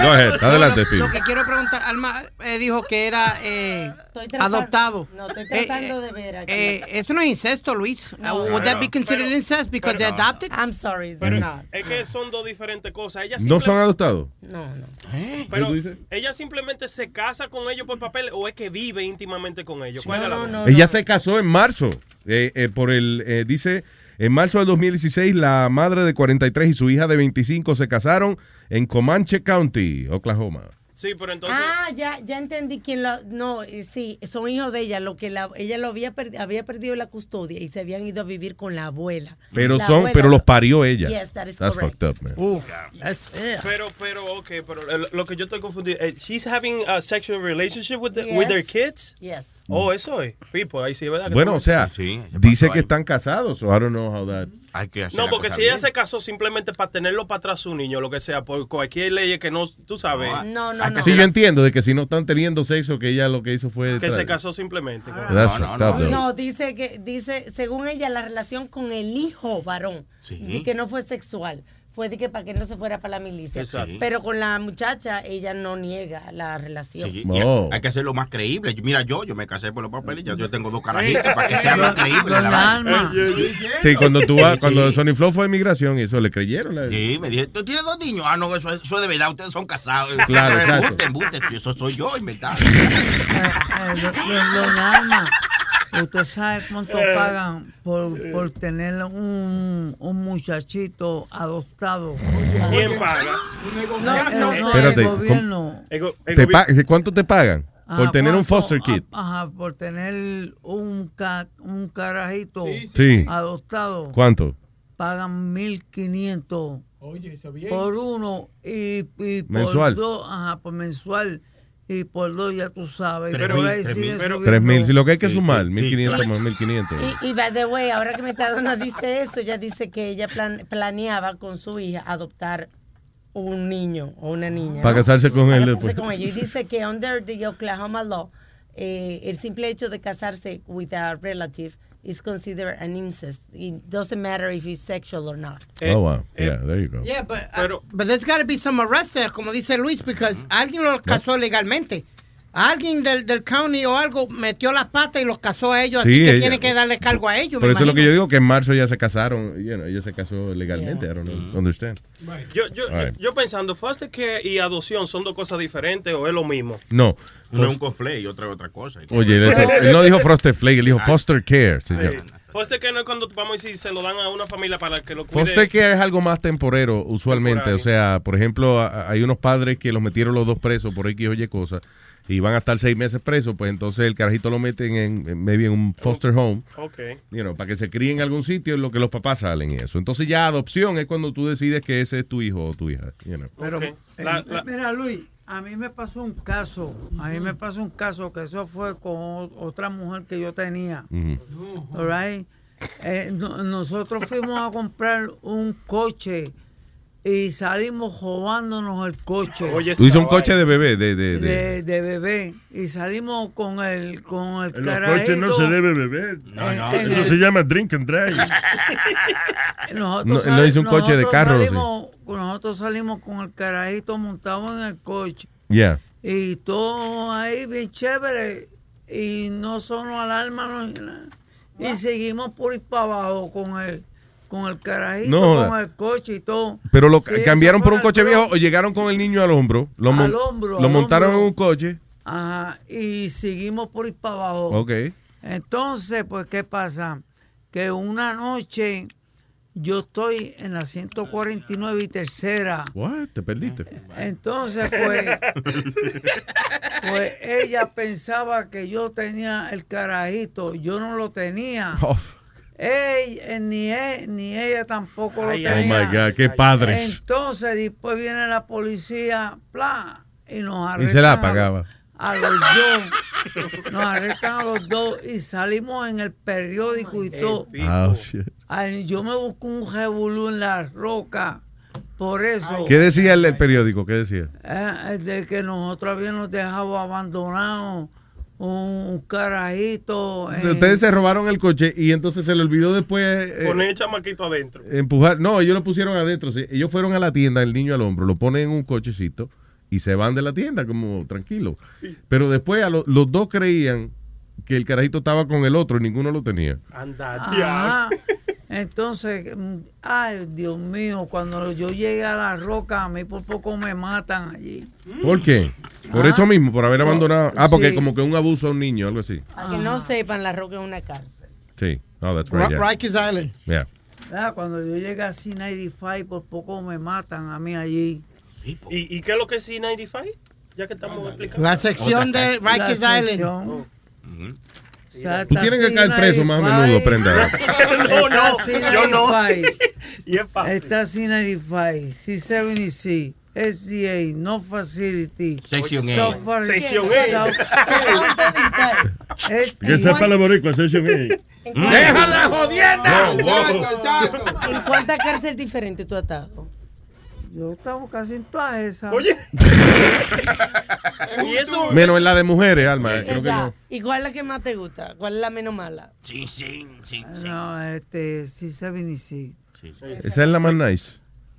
Go ahead, adelante, Steve. Lo que quiero preguntar, Alma eh, dijo que era eh, tratando- adoptado. No, estoy Eh, tratando de ver aquí. Eh, eso no es incesto, Luis. No. Uh, would that be No. considered incest because they adopted? I'm sorry, Pero they're not. es que son dos diferentes cosas. Ella ¿No son adoptados? No, no. Pero ¿Qué tú dices? ella simplemente se casa con ellos por papel o es que vive íntimamente con ellos. ¿Cuál de las dos? Ella se casó en marzo. eh, eh, por el, eh, dice, en marzo del 2016, la madre de 43 y su hija de 25 se casaron en Comanche County, Oklahoma. Sí, pero entonces. Ah, ya, ya entendí quién lo. No, eh, sí, son hijos de ella. Lo que la, ella lo había, perdi- había perdido la custodia y se habían ido a vivir con la abuela. Pero La son, abuela- pero los parió ella. Yes, that is That's correct. fucked up, man. Pero, pero, ok, pero lo que yo estoy confundido, eh, she's having a sexual relationship with, the- with their kids? Yes. Oh, eso es. People, ahí sí, ¿verdad? que Bueno, no- o sea, dice que están casados, so I don't know how that... Hay que hacer No, porque si ella se casó simplemente para tenerlo para atrás su niño, lo que sea, por cualquier ley que no, tú sabes. No, no, no. Sí, yo entiendo de que si no están teniendo sexo, que ella lo que hizo fue... Que se casó simplemente. Up, though. No, dice que, dice, según ella, la relación con el hijo varón, Sí. y que no fue sexual, fue de que para que no se fuera para la milicia. Exacto. Pero con la muchacha, ella no niega la relación. Sí, hay que hacerlo más creíble. Mira, yo, yo me casé por los papeles, ya yo tengo dos carajitos para que sea más creíble. la vaina. Sí, cuando tú vas, cuando Sony Flow fue a inmigración, y eso le creyeron. la- Sí, me dije, ¿tú tienes dos niños? Ah, no, eso, es- eso es de verdad, ustedes son casados. Claro, Pero exacto. embuste, embuste, eso soy yo inventado. Don Alma, ¿usted sabe cuánto pagan por, por tener un, un muchachito adoptado? ¿Quién paga? No, no, no, Espérate, el ¿cómo- gobierno. ¿Te pa- ¿Cuánto te pagan? Por Ajá, tener un foster kid. Ajá, por tener un, ca- un carajito Sí. adoptado. ¿Cuánto? Pagan 1500 Oye, eso bien. por uno y, y por Mensual. dos, ajá, por mensual. Y por dos ya tú sabes. Tres por mil, ahí tres sigue mil. subiendo. Tres mil, si lo que hay que Sí, sumar, sí, 1500 sí. más 1500. Y, y by the way, ahora que Metadona dice eso, ella dice que ella plan- planeaba con su hija adoptar un niño o una niña. Para ¿no? casarse con Para él casarse después. con ellos. Y dice que under the Oklahoma law, eh, el simple hecho de casarse with a relative is considered an incest. It doesn't matter if it's sexual or not. Oh, wow. Yeah, there you go. Yeah, but, uh, but there's got to be some arrest there, como dice Luis, because alguien lo casó legalmente. Alguien del, del county o algo metió las patas y los casó a ellos, Sí, así que ella- tiene que darle cargo a ellos. Por eso es lo que yo digo, que en marzo ya se casaron, you know, ella se casó legalmente, I don't know, understand. Yo, yo, All right. yo pensando, foster care y adopción son dos cosas diferentes o es lo mismo. No. Uno es un conflé y otra es otra cosa. Oye, él, él no dijo foster flake, él dijo foster care. señor. Foster care no es cuando, vamos a decir, se lo dan a una familia para que lo cuide. Foster care es algo más temporero, usualmente. O sea, por ejemplo, hay unos padres que los metieron los dos presos por X o Y cosas y van a estar seis meses presos, pues entonces el carajito lo meten en, en maybe en un foster home. Ok. you know, para que se críe en algún sitio en lo que los papás salen y eso. Entonces ya adopción es cuando tú decides que ese es tu hijo o tu hija. you know. Pero, eh, mira, Luis, a mí me pasó un caso, a mí me pasó un caso que eso fue con otra mujer que yo tenía. All right. Eh, no- nosotros fuimos a comprar un coche y salimos robándonos el coche. Tú dices un coche de bebé, de, de, de- de, de bebé y salimos con el con el En los carajito. coches no se debe beber. No, no. Eso En se el- llama drink and drive. Nosotros No, él dice un coche de nosotros carro, sí. Salimos, nosotros salimos con el carajito montado en el coche. Yeah. Y todo ahí bien chévere. Y no sonó alarma. No, y seguimos por ir para abajo con el, con el carajito, No con el coche y todo. Pero lo Sí, cambiaron por un coche viejo o llegaron con el niño al hombro. Lo, Al hombro, lo al montaron hombro. en un coche. Ajá, y seguimos por ir para abajo. Ok. Entonces, pues, ¿qué pasa? Que una noche yo estoy en la 149 y tercera. What? Te perdiste. Entonces, pues, pues ella pensaba que yo tenía el carajito. Yo no lo tenía. Oh, Ella, eh, ni, e- ni ella tampoco Ay, lo tenía. Oh, my God, qué padres. Entonces, después viene la policía, bla, y nos arrestan. y se la a los- apagaba. a los dos. Nos arrestan a los dos y salimos en el periódico y todo. Oh, shit. Ay, yo me busco un revolú en la roca. Por eso. ¿Qué decía el, el periódico? ¿Qué decía? Eh, de que nosotros habíamos dejado abandonado un, carajito. En- Ustedes se robaron el coche y entonces se le olvidó después eh, Poner el chamaquito adentro. empujar. No, ellos lo pusieron adentro. sí. Ellos fueron a la tienda, el niño al hombro, lo ponen en un cochecito y se van de la tienda como tranquilo. Pero después a lo- los dos creían que el carajito estaba con el otro y ninguno lo tenía. Anda. Entonces, mm, ay, Dios mío, cuando yo llegué a la roca, a mí por poco me matan allí. ¿Por qué? Por Ah. eso mismo, por haber abandonado. Ah, porque Sí. como que un abuso a un niño, algo así. Para que no sepan, la roca es una cárcel. Sí. Oh, that's right. Ri- yeah. Rikers Island. Yeah. Ah, Cuando yo llegué a C95, por poco me matan a mí allí. ¿Y, ¿Y qué es lo que es C95? Ya que estamos explicando. La sección de Rikers La Island. sección. Oh. Tú está tienes que caer preso más a menudo, C95. prenda. No, no, Está yo no. C95. Y es fácil. Está C95, C70C, SDA, No Facility. Sección A. Sección A. South- Es- Que sepa la boricua, session A. ¡Deja la jodienda! ¿En cuántas cárceles diferentes tú has estado? Yo estaba casi en todas esas. Oye. y eso. Menos en la de mujeres, Alma. eh, Creo que Ya. no. ¿Y cuál es la que más te gusta? ¿Cuál es la menos mala? Sí, sí, sí. No, este, C70C. Esa es la más nice.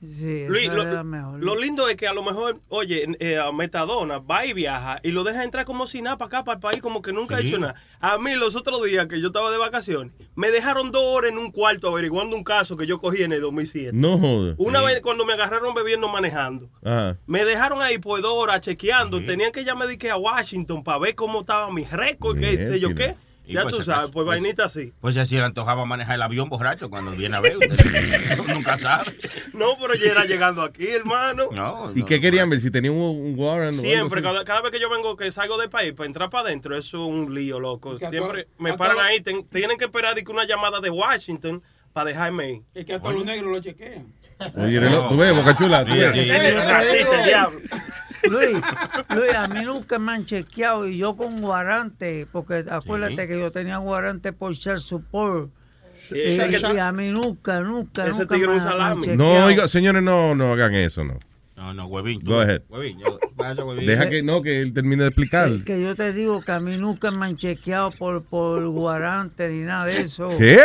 Sí, Luis, lo, mejor. lindo es que a lo mejor, oye, eh, a Metadona va y viaja y lo deja entrar como si nada para acá, para el país, como que nunca ha hecho nada. A mí, los otros días que yo estaba de vacaciones, me dejaron dos horas en un cuarto averiguando un caso que yo cogí en el 2007. No joda. Una vez cuando me agarraron bebiendo manejando. Ajá. Me dejaron ahí por dos horas chequeando. Tenían que llamarme de que a Washington para ver cómo estaba mi récord, qué sé yo qué. Y Ya pues, tú sabes, pues pues. vainita así. Pues si se le antojaba manejar el avión borracho cuando viene a ver. usted nunca sabe. No, pero ya era llegando aquí, hermano. No, ¿Y qué querían ver? Si tenía un, un warrant o algo Siempre, cada, cada vez que yo vengo, que salgo del país para entrar para adentro, eso es un lío, loco. Siempre me paran ahí, ten- tienen que esperar que una llamada de Washington para dejarme ir. Es que a todos los negros lo chequean. Oye, tú ves, Boca Chula. tú Sí, ves. sí. Eh, racista, diablo. Luis, Luis, a mí nunca me han chequeado y yo con guarante, porque acuérdate que yo tenía guarante por share support. Sí, Y, a mí nunca, nunca, Ese nunca tigre me, es han. No, oiga, señores, no, no hagan eso, no. No, no, huevín. tú- Go ahead. Huevín, yo, vaya, huevín. Deja que, no, que él termine de explicar. Que, que yo te digo que a mí nunca me han chequeado por, por guarante ni nada de eso. ¿Qué?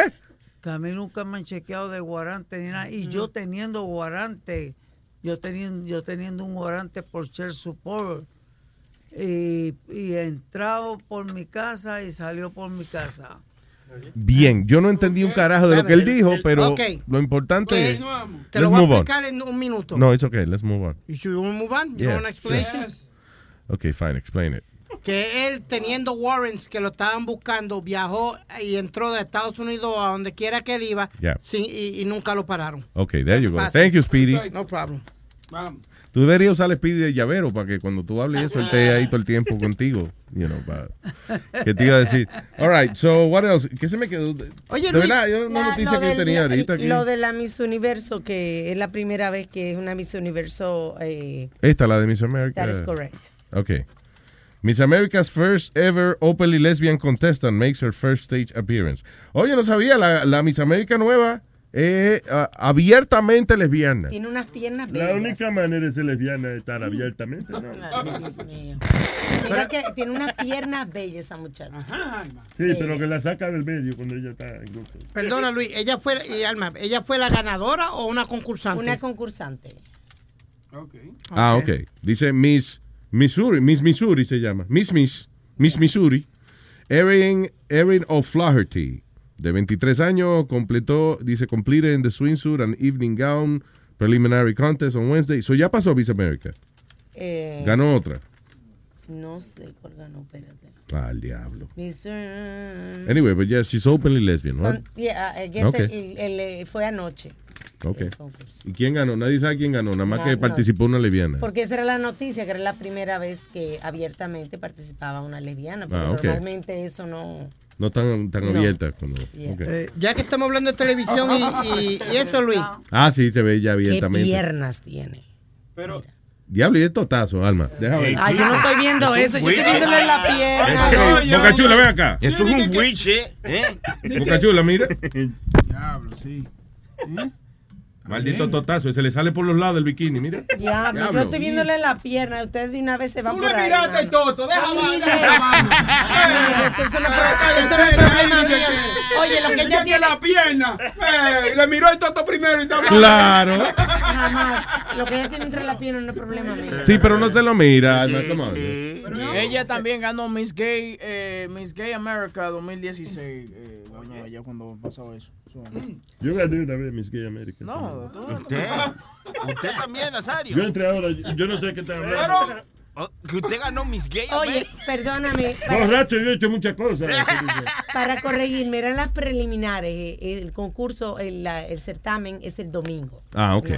Que a mí nunca me han chequeado de guarante ni nada. Y yo teniendo guarante, yo teniendo, yo teniendo un guarante por share support. Y, y entrado por mi casa y salió por mi casa. Bien, yo no entendí un carajo de lo que él dijo, pero Ok. lo importante es. Te lo voy a explicar en un minuto. No, it's okay, let's move on. You should move on? You Yeah, want an explanation? Okay, fine, explain it. Que él teniendo warrants que lo estaban buscando, viajó y entró de Estados Unidos a donde quiera que él iba Yeah. sin- y, y nunca lo pararon. Ok, there you go. Fácil. Thank you, Speedy. No problem. Tú deberías usar el Speedy de llavero para que cuando tú hables eso, él esté ahí todo el tiempo contigo. You know, para- ¿Qué te iba a decir? All right, so what else? ¿Qué se me quedó? Oye, de verdad, yo una la- noticia lo que yo del- tenía ahorita aquí. Lo de la Miss Universo, que es la primera vez que es una Miss Universo. Eh, Esta, la de Miss America. that is correct. Ok. Miss America's first ever openly lesbian contestant makes her first stage appearance. Oye, no sabía, la, la Miss America nueva es ah, abiertamente lesbiana. Tiene unas piernas La bellas. única manera de ser lesbiana es estar abiertamente. ¿no? Ay, Dios mío. Mira que tiene unas piernas bellas esa muchacha. Sí, pero que la saca del medio cuando ella está en grupo. Perdona, Luis, ella fue, y Alma, ¿ella fue la ganadora o una concursante? Una concursante. Ah, ok. Dice Miss Missouri, Miss Missouri se llama. Miss Miss, Miss Missouri. Erin, Erin O'Flaherty, de 23 años, completó, dice, completed in the swimsuit and evening gown preliminary contest on Wednesday. So ya pasó Miss America. Eh, Ganó otra. No sé cuál ganó, espérate. Ah, el diablo. Miss, uh, Anyway, but yeah, she's openly lesbian, right? yeah, I guess Ok. el- el- el, eh, fue anoche. Ok. ¿Y quién ganó? Nadie sabe quién ganó, nada más No, que no. participó una lesbiana. Porque esa era la noticia, que era la primera vez que abiertamente participaba una lesbiana. Porque Ah, normalmente eso no. No tan, tan No. abierta. como- Yeah. ok. Eh, ya que estamos hablando de televisión y, y- y eso, Luis. Ah, sí, se ve ya ¿Qué abiertamente. piernas tiene? Pero, Diablo, y es totazo, Alma. Déjame ver. Ay, yo no estoy viendo eso. Yo estoy viéndole la pierna. Ey, Boca Chula, ven acá. Eso es un witch, ¿eh? ¿Eh? Boca Chula, mira. Diablo, sí. Maldito totazo, se le sale por los lados del bikini, mira. Diablo, yo estoy viéndole la pierna. Ustedes de una vez se van Tú por le ahí. miraste mano. el toto, deja No mano, mires. No, Eso, eso no es eso no es problema mío. Oye, lo que ella tiene. la pierna. Eh, le miró el toto primero y está Claro. Jamás. Lo que ella tiene entre las piernas no es problema mío. Sí, pero no se lo mira, Alma, come on. Ella también ganó Miss Gay, eh, Miss Gay America 2016. Eh, ganó ella cuando pasó eso. Yo gané una vez Miss Gay America. No, tú- Usted, usted también, Nazario. Yo entré ahora, yo no sé qué está hablando. Oh, Que usted ganó Miss Gay. Oye, perdóname. Para, Borracho, yo he hecho muchas cosas. para corregirme, eran las preliminares. eh, El concurso, el, la- el certamen es el domingo. Ah, ok.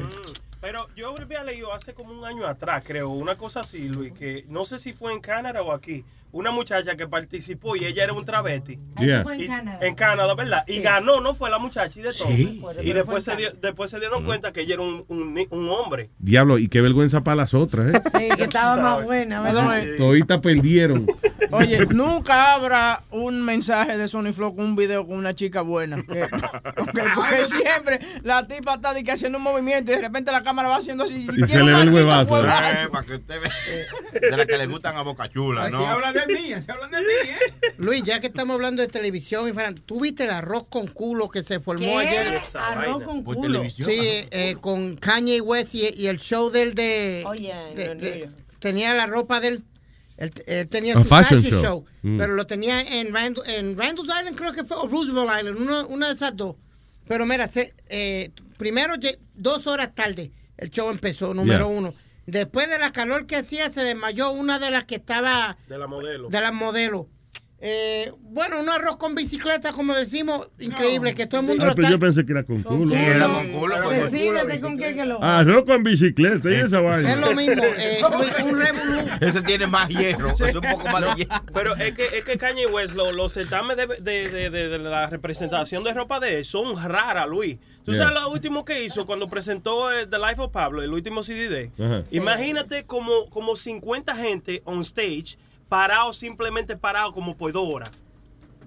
pero yo había leído hace como un año atrás, creo, una cosa así, Luis, que no sé si fue en Canadá o aquí, una muchacha que participó y ella era un travesti. Yeah. fue en Y- Canadá. En Canadá, ¿verdad? Y Sí. ganó, no fue la muchacha y de todo. Sí. Y después se, dio- después se dieron cuenta que ella era un, un, un hombre. Diablo, y qué vergüenza para las otras, ¿eh? Sí, que estaba más buena, ¿verdad? Toditas perdieron. Oye, nunca abra un mensaje de Sony Flow con un video con una chica buena. Que- porque, porque siempre la tipa está de que haciendo un movimiento y de repente la cámara va haciendo así. Y se le ve el huevazo, ¿eh? Eh, para que usted vea. De las que le gustan a Boca Chula, Se ¿no? habla de mí, se habla de mí, ¿eh? Luis, ya que estamos hablando de televisión, y Fran, ¿tú viste el arroz con culo que se formó ¿Qué? ayer? Arroz con culo. televisión. Sí, eh, con Kanye West y, y el show del de, Oye, de- no, no, de- no. tenía la ropa del él, él tenía su fashion fashion, show. show, Mm. pero lo tenía en, Randall, en Randall's Island creo que fue o Roosevelt Island una, una de esas dos pero mira se- eh, primero dos horas tarde el show empezó número Yeah. uno después de la calor que hacía se desmayó una de las que estaba De la modelo. de las modelos Eh, bueno, un arroz con bicicleta, como decimos, increíble, que todo el mundo Ah, lo pero está... yo pensé que era con culo. Sí, era con culo. pues. Decídete con qué que lo Arroz con bicicleta y esa vaina. Es lo mismo, eh, un revolú. Ese tiene más hierro. Es un poco más de hierro. Pero es que, es que Kanye West, lo- los certámenes de, de, de, de- de la representación de ropa de él son raras, Luis. ¿Tú Yeah. sabes lo último que hizo cuando presentó eh, The Life of Pablo, el último CD de. Imagínate como, como 50 gente on stage, parados, simplemente parados como por dos horas.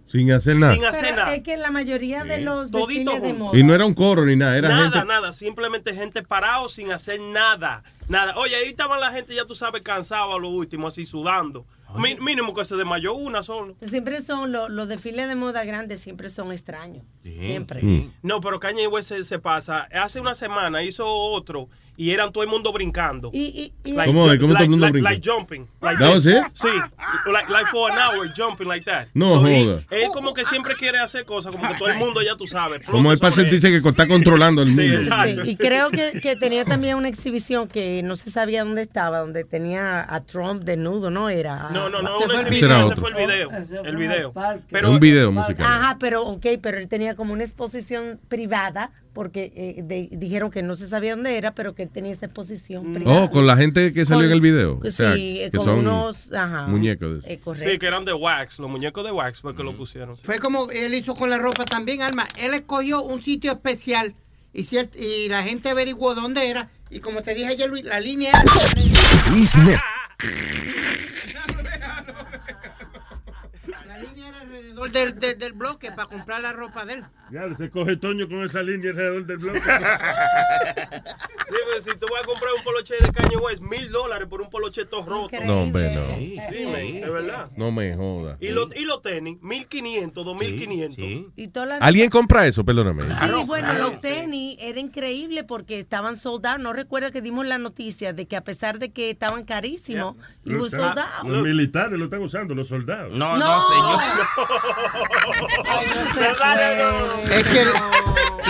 Sin hacer nada. Sin hacer Pero nada. es que la mayoría de los Todito desfiles de moda. Y no era un coro ni nada, era nada, gente. nada, simplemente gente parado sin hacer nada. Nada. Oye, ahí estaba la gente, ya tú sabes, cansado a lo último, así sudando. Mi- mínimo que se desmayó una solo. Siempre son los, los desfiles de moda grandes, siempre son extraños. Siempre. Mm. No, pero Kanye West se, se pasa. Hace una semana hizo otro y eran todo el mundo brincando. Y, y, y- Like ¿Cómo ¿Cómo todo el like- mundo like- brinca? Like jumping. Like ¿No, this. sí? Sí, like, like for an hour jumping like that. No So joda. Él como que siempre quiere hacer cosas, como que todo el mundo ya tú sabes. Como es para él. sentirse que está controlando el Sí, mundo. exacto. Sí, y creo que, que tenía también una exhibición que no se sabía dónde estaba, donde tenía a Trump desnudo, ¿no? Era. No, No, no, no, Ese un fue el exhibición, video. ese Otro. fue el video. El video. Es un video musical. Ajá, pero ok, pero él tenía como una exposición privada porque eh, de- dijeron que no se sabía dónde era, pero que él tenía esa exposición privada. Oh, con la gente que salió Con- en el video. O sí, sea, que con son unos, ajá, muñecos. de- eh. Sí, que eran de wax, los muñecos de wax fue que lo pusieron. Fue como él hizo con la ropa también, Alma. Él escogió un sitio especial y, y la gente averiguó dónde era. Y como te dije ayer, Luis, la línea era... Luis Net. La línea era alrededor del, del, del bloque para comprar la ropa de él. Ya, se coge Toño con esa línea alrededor del bloque. Sí, pues si tú vas a comprar un poloche de Kanye West, mil dólares por un poloche todo roto. No, hombre, no. Sí, de verdad. No me joda. Y los y los tenis, 1500, 2500. Y todas las- ¿Alguien compra eso? Perdóname. Sí, bueno, los tenis era increíble porque estaban soldados. No recuerda que dimos la noticia de que a pesar de que estaban carísimos, y Lo were están- sold out. Los militares lo están usando, los soldados. No, no, señor. Es que,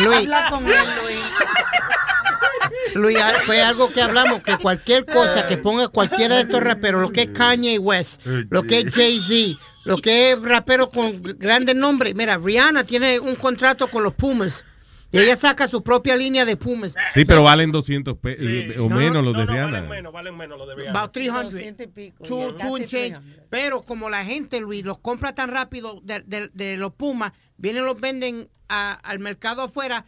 Luis, Habla con él, Luis. Luis, al- fue algo que hablamos, que cualquier cosa que ponga cualquiera de estos raperos, lo que es Kanye West, lo que es Jay-Z, lo que es rapero con grandes nombres. Mira, Rihanna tiene un contrato con los Pumas y ella saca su propia línea de Pumas. Sí, pero valen 200 pesos o No, menos no, los de No, Rihanna. valen menos, valen menos los de Rihanna. About 300. 200 y pico, Two, two and change. Pero como la gente, Luis, los compra tan rápido de, de- de los Pumas, vienen los venden a- al mercado afuera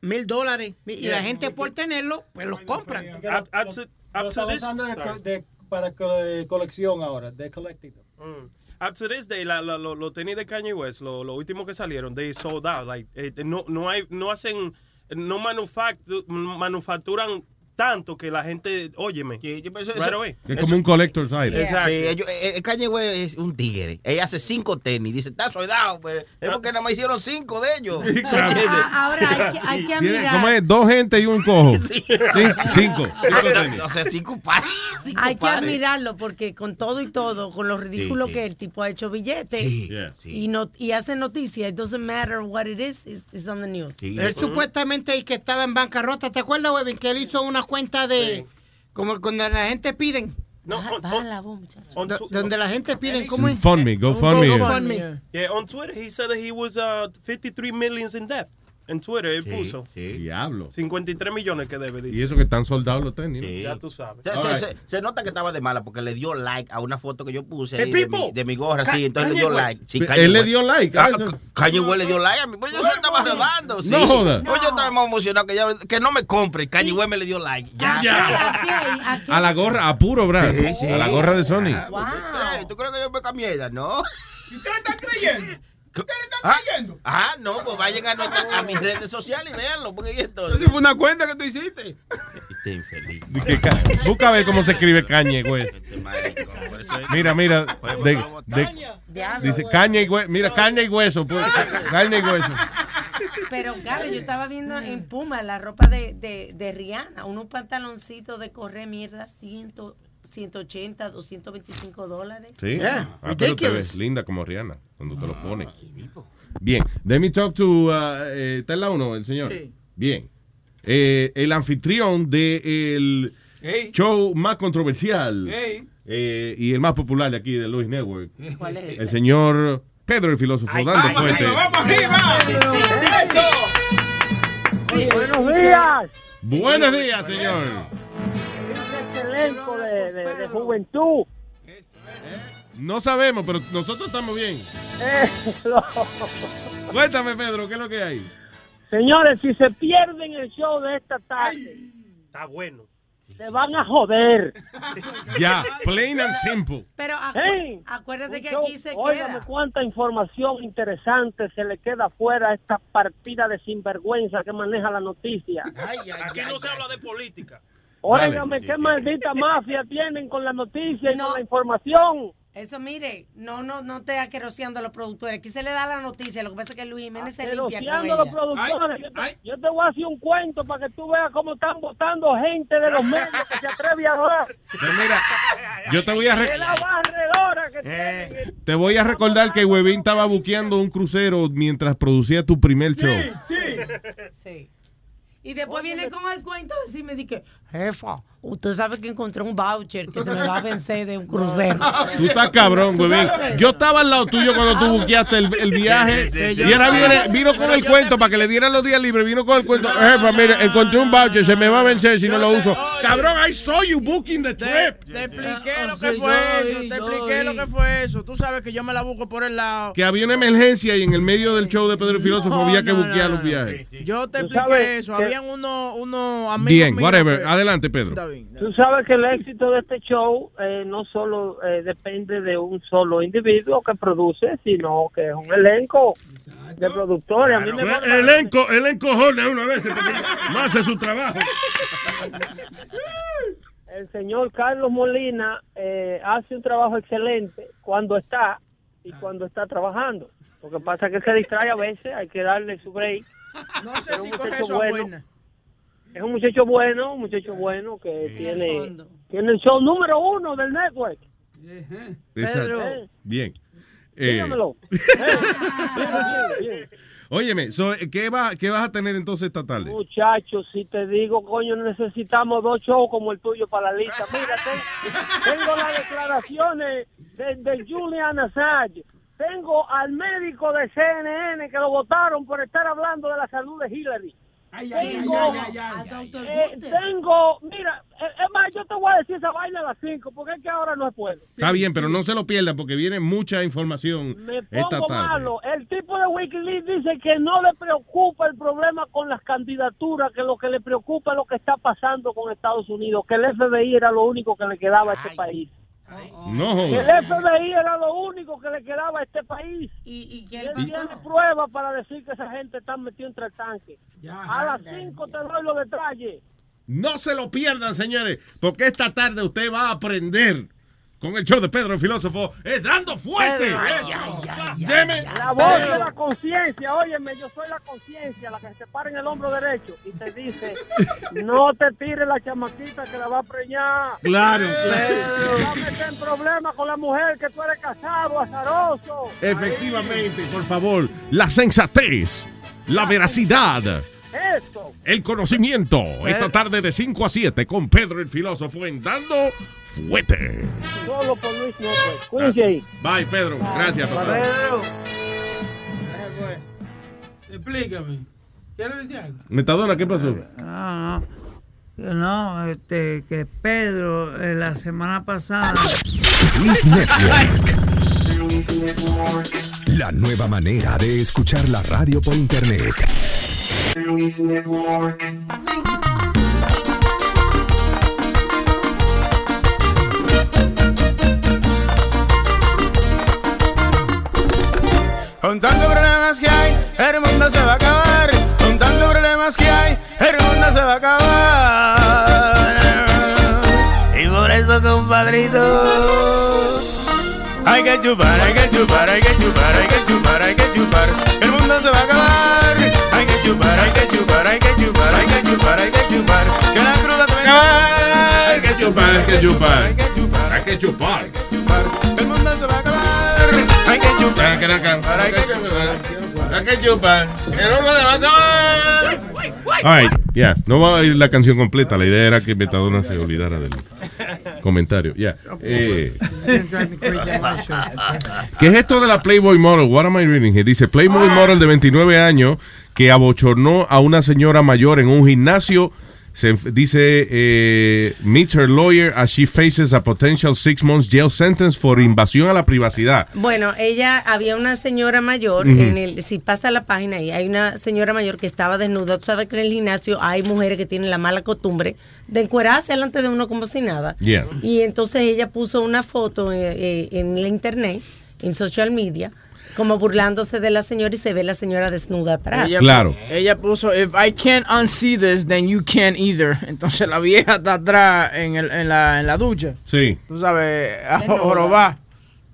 mil dólares y Yeah. la gente por tenerlo, pues los compran. Lo están usando de co- de- para co- de colección ahora, de collecting. Mm. Up to this day, la- lo- los tenis de Kanye West, lo, lo último que salieron, they sold out. Like, eh, no, no, hay, no hacen, no manufactu- manufacturan tanto que la gente, óyeme, right away. Es como un collector's item. Exacto. Sí, ellos- eh, el Kanye West es un tigre. Ella hace cinco tenis. Dice, está soldado. Pero es porque nada más hicieron cinco de ellos. Ah, Ahora hay que, hay que admirar. ¿Cómo es? Dos gente y un cojo. Cin- Cinco. Cinco tenis. O sea, cinco pares. cinco Hay que pares. admirarlo porque con todo y todo, con lo ridículo sí. que el tipo ha hecho billetes Sí, Yeah. y no y hace noticias, it doesn't matter what it is, it's, it's on the news. Él supuestamente y que estaba en bancarrota. ¿Te acuerdas, Webin, que él hizo una cuenta de... Como cuando la gente piden... No, on, on tu- donde la gente piden, ¿cómo es? Fund me, go fund me. GoFundMe. Yeah, on Twitter, he said that he was uh, 53 millions in debt. En Twitter, él puso. Diablo. 53 millones que debe, dice. Y eso que están soldados los tenis. ¿no? Ya tú sabes. Se, se- Alright. se- se nota que estaba de mala porque le dio like a una foto que yo puse ahí de, mi, de mi gorra, Ca- sí, entonces le dio like. Sí, Él le dio like Ah. Kanye West le dio like a mí, pues yo se estaba rodando, sí. No joda. Pues yo estaba más emocionado que, ya, que no me compre, Kanye me le dio like. Ya. Ya. A la gorra, a puro, Brad. Sí, sí. A la gorra de Sony. Ah, pues, ¿tú crees? ¿Tú crees que yo me cambié ella? No. ¿Ustedes están creyendo? ¿Ustedes están Ah, creyendo? ah, no, pues vayan a, nuestra- a mis redes sociales y véanlo, porque esto... Eso fue una cuenta que tú hiciste. Este infeliz. Busca a ver cómo se escribe Kanye West. Mira, mira. de- de- dice caña y hueso. Mira, caña y hueso. pues, caña y hueso. Pero claro, yo estaba viendo en Puma la ropa de, de, de Rihanna, unos pantaloncitos de correr mierda, 100, 180, 225 dólares. Sí. Yeah, Ah, pero te ves linda como Rihanna cuando te lo pones. Bien. Let me talk to. uh, eh, ¿Está en la uno, el señor? Sí. Bien. Eh, el anfitrión del Hey. show más controversial Hey. eh, y el más popular de aquí de Luis Network. ¿Cuál es ese? El señor Pedro el filósofo dando Vamos fuerte. arriba, vamos arriba. Eso. Buenos días. Buenos días, señor. Elenco de, de, de juventud. No sabemos, pero nosotros estamos bien. Eh, Cuéntame, Pedro, ¿qué es lo que hay? Señores, si se pierden el show de esta tarde, Está bueno. se van a joder. Ya, plain and simple. Pero acu- Hey, acuérdate que show- aquí se óigame queda. cuánta información interesante se le queda fuera a esta partida de sinvergüenza que maneja la noticia. Aquí no se habla de política. Óigame, qué maldita mafia tienen con la noticia y No. con la información. Eso, mire, no, no, no te aqueroseando a los productores. Aquí se le da la noticia. Lo que pasa es que Luis Jiménez se limpia con Denunciando a los ella. productores. yo, te, yo te voy a hacer un cuento para que tú veas cómo están votando gente de los medios que se atreve a hablar. Pues mira, yo te voy a, De la barredora que tienen. te voy a recordar que Webin estaba buqueando un crucero mientras producía tu primer show. Sí. Y después viene con el cuento de decirme, dije, jefa, usted sabe que encontré un voucher que se me va a vencer de un crucero. Tú estás cabrón, ¿Tú güey. sabes? Yo estaba al lado tuyo cuando tú buqueaste el, el viaje. Sí, sí, sí. y ahora viene, vino con el cuento para que le dieran los días libres. Vino con el cuento. Jefa, mire, encontré un voucher, se me va a vencer si no lo uso. Cabrón, I saw you booking the trip. Te expliqué Ah, lo que fue eso, te expliqué lo que fue eso. Tú sabes que yo me la busco por el lado. Que había una emergencia y en el medio del show de Pedro el Filósofo No, había que no, buquear no, los viajes. Yo te expliqué eso. Habían unos unos amigos Bien, míos whatever. que- Adelante, Pedro. Bien. Tú sabes que el éxito de este show eh, no solo eh, depende de un solo individuo que produce, sino que es un elenco de productores. A mí me Pues, elenco, elenco jode una vez no hace su trabajo. el señor Carlos Molina eh, hace un trabajo excelente cuando está y cuando está trabajando. Lo que pasa es que se distrae a veces, hay que darle su break. No sé Es si muchacho eso bueno. buena. Es un muchacho bueno, un muchacho bueno que tiene, tiene el show número uno del network. Exacto. Pedro. Bien. Eh, Dígamelo. Eh, bien, bien, bien. óyeme, so, ¿qué, va, ¿qué vas a tener entonces esta tarde? Muchachos, si te digo, coño, necesitamos dos shows como el tuyo para la lista. Mira, ten- tengo las declaraciones de, de Julian Assange. Tengo al médico de CNN que lo votaron por estar hablando de la salud de Hillary. Tengo, eh, tengo, mira, eh, es más, yo te voy a decir esa vaina a las 5 porque es que ahora no puedo. Está bien, pero no se lo pierdan porque viene mucha información Me esta pongo tarde. malo. El tipo de Wikileaks dice que no le preocupa el problema con las candidaturas, que lo que le preocupa es lo que está pasando con Estados Unidos, que el FBI era lo único que le quedaba a este país. No Que el jodas. FBI era lo único que le quedaba a este país. Y, que él tiene pruebas para decir que esa gente está metida entre el tanque. a las 5 te doy los detalles. No se lo pierdan, señores, porque esta tarde usted va a aprender con el show de Pedro el Filósofo. ¡Es dando fuerte! Deme- La voz de la conciencia, óyeme, yo soy la conciencia, la que se para en el hombro derecho y te dice, no te tires la chamaquita que la va a preñar. Claro, Te va a meter en problemas con la mujer que tú eres casado, azaroso. Efectivamente, por favor, la sensatez, la veracidad, Eso. el conocimiento. Esta tarde de 5 a 7 con Pedro el Filósofo en Dando Fuerte. Solo por Luis López. Cuídense ahí. Bye, Pedro. Gracias, papá. Explícame. ¿Quieres decir algo? Metadona, ¿qué pasó? No, no. No, este, que Pedro eh, la semana pasada. Luis Network. La nueva manera de escuchar la radio por internet. Luis Network. Con tantos problemas que hay, el mundo se va a acabar. Con tantos problemas que hay, el mundo se va a acabar. Y por eso, compadrito, hay que chupar, hay que chupar, hay que chupar, hay que chupar, hay que chupar. El mundo se va a acabar. Hay que chupar, hay que chupar, hay que chupar, hay que chupar, hay que chupar. Que la cruda se va a acabar. Hay que chupar. Hay que chupar. Hay que chupar. Hay que chupar. El mundo se va a acabar. All right, ya. No va a ir la canción completa. La idea era que Metadona se olvidara del comentario. Ya. Eh, ¿Qué es esto de la Playboy Model? What am I reading here? Dice Playboy Model de 29 años que abochornó a una señora mayor en un gimnasio. Se dice, eh, meets her lawyer as she faces a potential six months jail sentence for invasión a la privacidad. Bueno, ella había una señora mayor en el si pasa la página ahí hay una señora mayor que estaba desnuda. Tú sabes que en el gimnasio hay mujeres que tienen la mala costumbre de encuerarse delante de uno como si nada. Yeah. Y entonces ella puso una foto eh, eh, en la internet, en social media, como burlándose de la señora y se ve la señora desnuda atrás. Ella, Ella puso, if I can't unsee this, then you can't either. Entonces la vieja está atrás en, el, en, la, en la ducha. Sí. Tú sabes, a jorobá.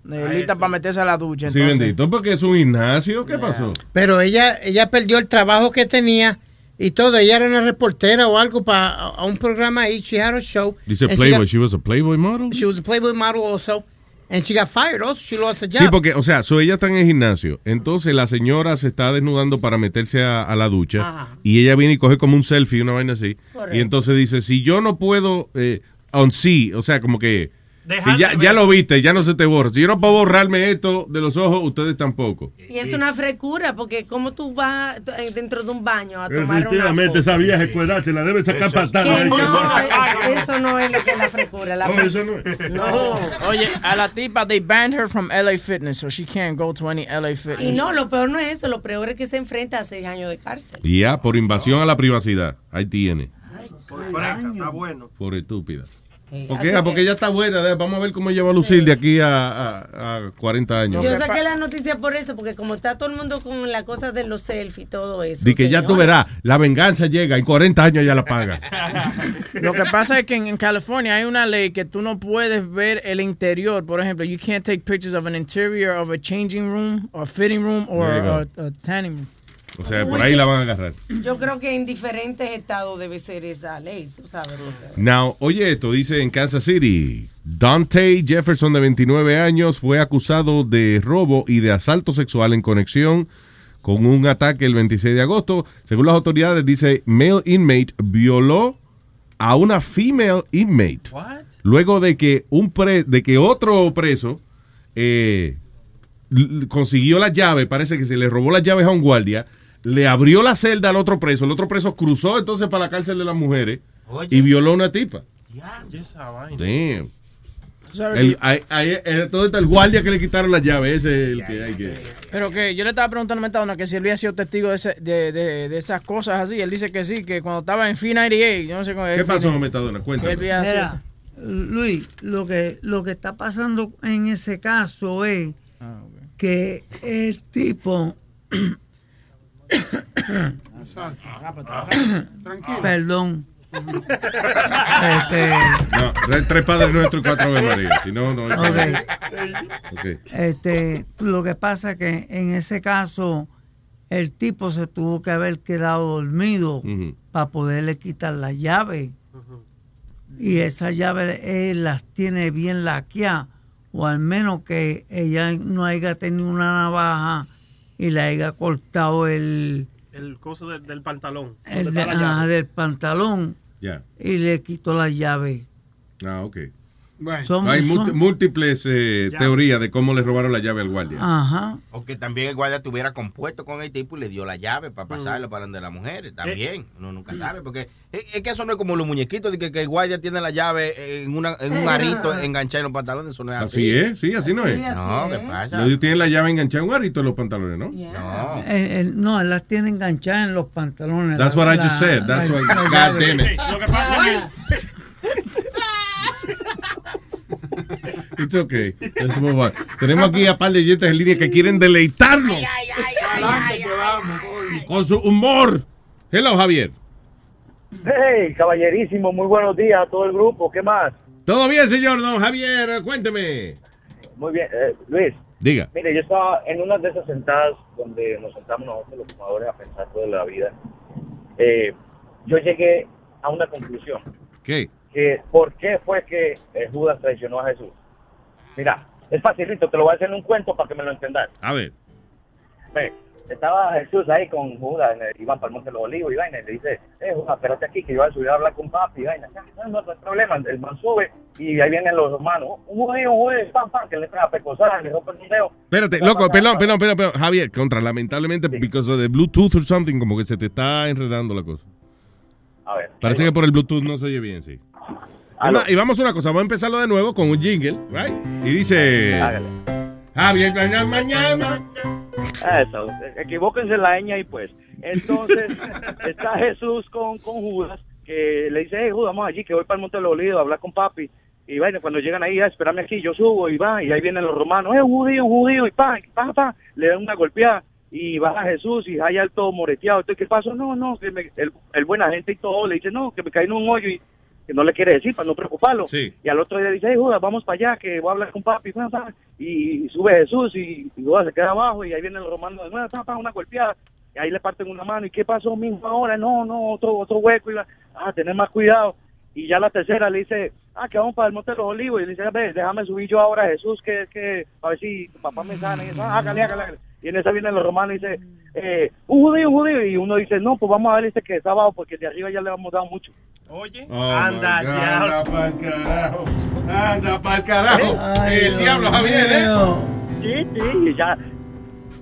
Lista para meterse a la ducha. Sí, Entonces, bendito, porque es un gimnasio. ¿Qué pasó? Pero ella, ella perdió el trabajo que tenía y todo. Ella era una reportera o algo para a un programa ahí. She had a show. Dice And she Playboy. got- She was a Playboy model. She was a Playboy model also. And she got fired also. She lost a job. Sí, porque, o sea, so ella está en el gimnasio. Entonces la señora se está desnudando para meterse a, a la ducha. Ajá. Y ella viene y coge como un selfie, una vaina así. Correcto. Y entonces dice, si yo no puedo, eh, on sí, o sea, como que... Que ya, ya lo viste, ya no se te borra. Si yo no puedo borrarme esto de los ojos, ustedes tampoco. Y es una frecura, porque como tú vas eh, dentro de un baño a tomar una Efectivamente, foto. esa vieja escuela se la debe sacar patada. No, eso no es lo que es la frecura. La No, eso no es. No. Oye, a la tipa, they banned her from LA Fitness, so she can't go to any LA Fitness. Y no, lo peor no es eso, lo peor es que se enfrenta a seis años de cárcel. Y ya, por invasión a la privacidad. Ahí tiene. Por fresca, está bueno. Por estúpida. Porque, ah, porque que- ella está buena. de- Vamos a ver cómo ella va a lucir de aquí a, a- a 40 años. Yo saqué la noticia por eso, porque como está todo el mundo con la cosa de los selfies y todo eso. Di que ya tú verás, la venganza llega, en 40 años ya la paga. Lo que pasa es que en, en California hay una ley que tú no puedes ver el interior. Por ejemplo, you can't take pictures of an interior of a changing room or fitting room or a, a tanning room. O sea, por ahí la van a agarrar. Yo creo que en diferentes estados debe ser esa ley, tú sabes. Now, oye esto, dice en Kansas City, Dante Jefferson de 29 años fue acusado de robo y de asalto sexual en conexión con un ataque el 26 de agosto. Según las autoridades, dice, male inmate violó a una female inmate. Luego de que, un pre- de que otro preso eh, consiguió la llave, parece que se le robó las llaves a un guardia, le abrió la celda al otro preso, el otro preso cruzó entonces para la cárcel de las mujeres y violó a una tipa. Y esa vaina. Damn. sabes El, ahí, ahí, eh, todo está el guardia que le quitaron la llave, ese es el que hay que... Pero que yo le estaba preguntando a Metadona que si él había sido testigo de, ese- de, de, de esas cosas así. Él dice que sí, que cuando estaba en Fee 98, yo no sé cómo ¿Qué pasó, Metadona? Cuéntame. Mira, Luis, lo que, lo que está pasando en ese caso es que el tipo, perdón, este, No, tres- padres nuestros y cuatro Ave María. Si no, no hay Ok. problema. Ok. este, lo que pasa que en ese caso el tipo se tuvo que haber quedado dormido para poderle quitar la llave. Y esa llave él las tiene bien laqueadas, o al menos que ella no haya tenido una navaja y le haya cortado el, El coso del, del pantalón. el de- llave. del pantalón Ya. y le quitó la llave. Ah, ok. Somos- Hay múltiples eh, teorías de cómo le robaron la llave al guardia. Ajá. O que también el guardia estuviera compuesto con el tipo y le dio la llave para pasarlo para donde las mujeres. También. Uno nunca sabe. Porque es, es que eso no es como los muñequitos de que, que el guardia tiene la llave en, una, en un arito enganchado en los pantalones. Eso no es así. Así es, sí, así no es. No, ¿qué pasa? Ellos tienen la llave enganchada en un arito en los pantalones, ¿no? No. Eh, eh, no, él las tiene enganchadas en los pantalones. That's La- what I la- just said. That's what. Lo que pasa es que It's okay. Let's move on. Tenemos aquí a par de oyentes en línea que quieren deleitarnos con su humor. Hello, Javier. Hey, caballerísimo, muy buenos días a todo el grupo. ¿Qué más? ¿Todo bien, señor don Javier? Cuénteme. Muy bien, eh, Luis. Diga. Mire, yo estaba en una de esas sentadas donde nos sentamos nosotros los fumadores a pensar toda la vida. Eh, yo llegué a una conclusión. ¿Qué? ¿Por qué fue que eh, Judas traicionó a Jesús? Mira, es facilito, te lo voy a hacer en un cuento para que me lo entendas. A ver. Ve, estaba Jesús ahí con Judas, el- iban para el Monte de los Olivos y vaina, y le dice, eh, Judas, espérate aquí que yo voy a subir a hablar con papi y vaina. "Ah, No, no, no hay problema, el man sube y ahí vienen los hermanos. Un judío, un judío, pam, pam, que le trae a pecosar, le rompen un dedo. Espérate, loco, perdón, perdón, perdón, perdón. Javier, contra, lamentablemente, because of the Bluetooth or something, como que se te está enredando la cosa. A ver. Parece que por el Bluetooth no se oye bien, sí. Una- y vamos a una cosa, vamos a empezarlo de nuevo con un jingle, right? Y dice... Javier, mañana, mañana. Eso, equivóquense la ñ y pues. Entonces, está Jesús con, con Judas, que le dice, hey, Judas, vamos allí, que voy para el Monte de los Olivos a hablar con papi. Y bueno, cuando llegan ahí, "Ah, espérame aquí, yo subo y va, y ahí vienen los romanos, eh, un judío, un judío, y pa, pa, pa, le dan una golpeada. Y baja Jesús y hay al todo moreteado. Entonces, ¿qué pasó? No, no, que me- el, el buena gente y todo le dice, no, que me caí en un hoyo y que no le quiere decir para no preocuparlo. Sí. Y al otro día dice, hey, Judas, vamos para allá, que voy a hablar con papi. pa, pa. Y sube Jesús y, y Judas se queda abajo y ahí vienen los romanos de nuevo, una golpeada. Y ahí le parten una mano. ¿Y qué pasó mismo ahora? No, no, otro, otro hueco. Y la, ah, tener más cuidado. Y ya la tercera le dice ah, que vamos para el Monte de los Olivos. Y le dice, "Ve, déjame subir yo ahora a Jesús, que, que, a ver si papá me sana. Y, dice, ah, hágale, hágale, hágale. Y en esa vienen los romanos y dice, eh, un judío, un judío. Y uno dice, no, pues vamos a ver este que está abajo, porque de arriba ya le hemos dado mucho. Oye, Oh, anda, God, ya. Anda pa'l carajo. Anda pa'l carajo. Ay, el Dios diablo, Javier, ¿eh? Sí, sí, y ya.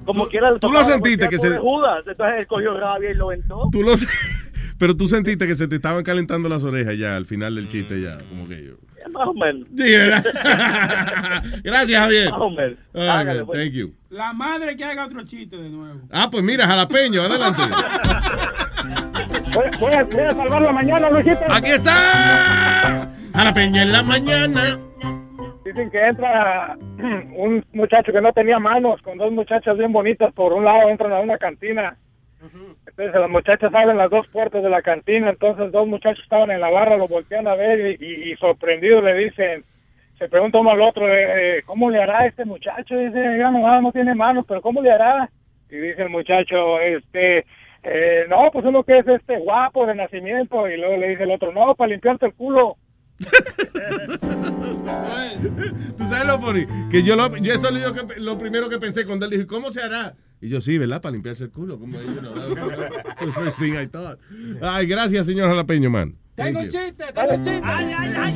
Como quiera. Tú lo sentiste que se- Judas, entonces él cogió rabia y lo ventó. Tú lo... Pero tú sentiste que se te estaban calentando las orejas ya al final del chiste ya, como que yo. Más o menos. Gracias, Javier. Más o menos. Hágale, pues. thank you. La madre que haga otro chiste de nuevo. Ah, pues mira, jalapeño, adelante. Voy a, voy a salvar la mañana, Luisito. Aquí está. Jalapeño en la mañana. Dicen que entra un muchacho que no tenía manos con dos muchachas bien bonitas. Por un lado entran a una cantina. Entonces las muchachas abren las dos puertas de la cantina. Entonces dos muchachos estaban en la barra, lo voltean a ver y, y- sorprendidos le dicen, se pregunta uno al otro, eh, eh, ¿cómo le hará este muchacho? Dice, ya no, no tiene manos, pero ¿cómo le hará? Y dice el muchacho, este, eh, no, pues uno que es este guapo de nacimiento. Y luego le dice el otro, no, para limpiarte el culo. ¿Tú sabes lo funny? Que yo, lo, yo eso es lo, lo primero que pensé cuando él dijo, ¿cómo se hará? Y yo, sí, ¿verdad? Para limpiarse el culo. Como, that was the first thing I thought. Ay, gracias, señor Jalapeño, man. Tengo un chiste, tengo un chiste.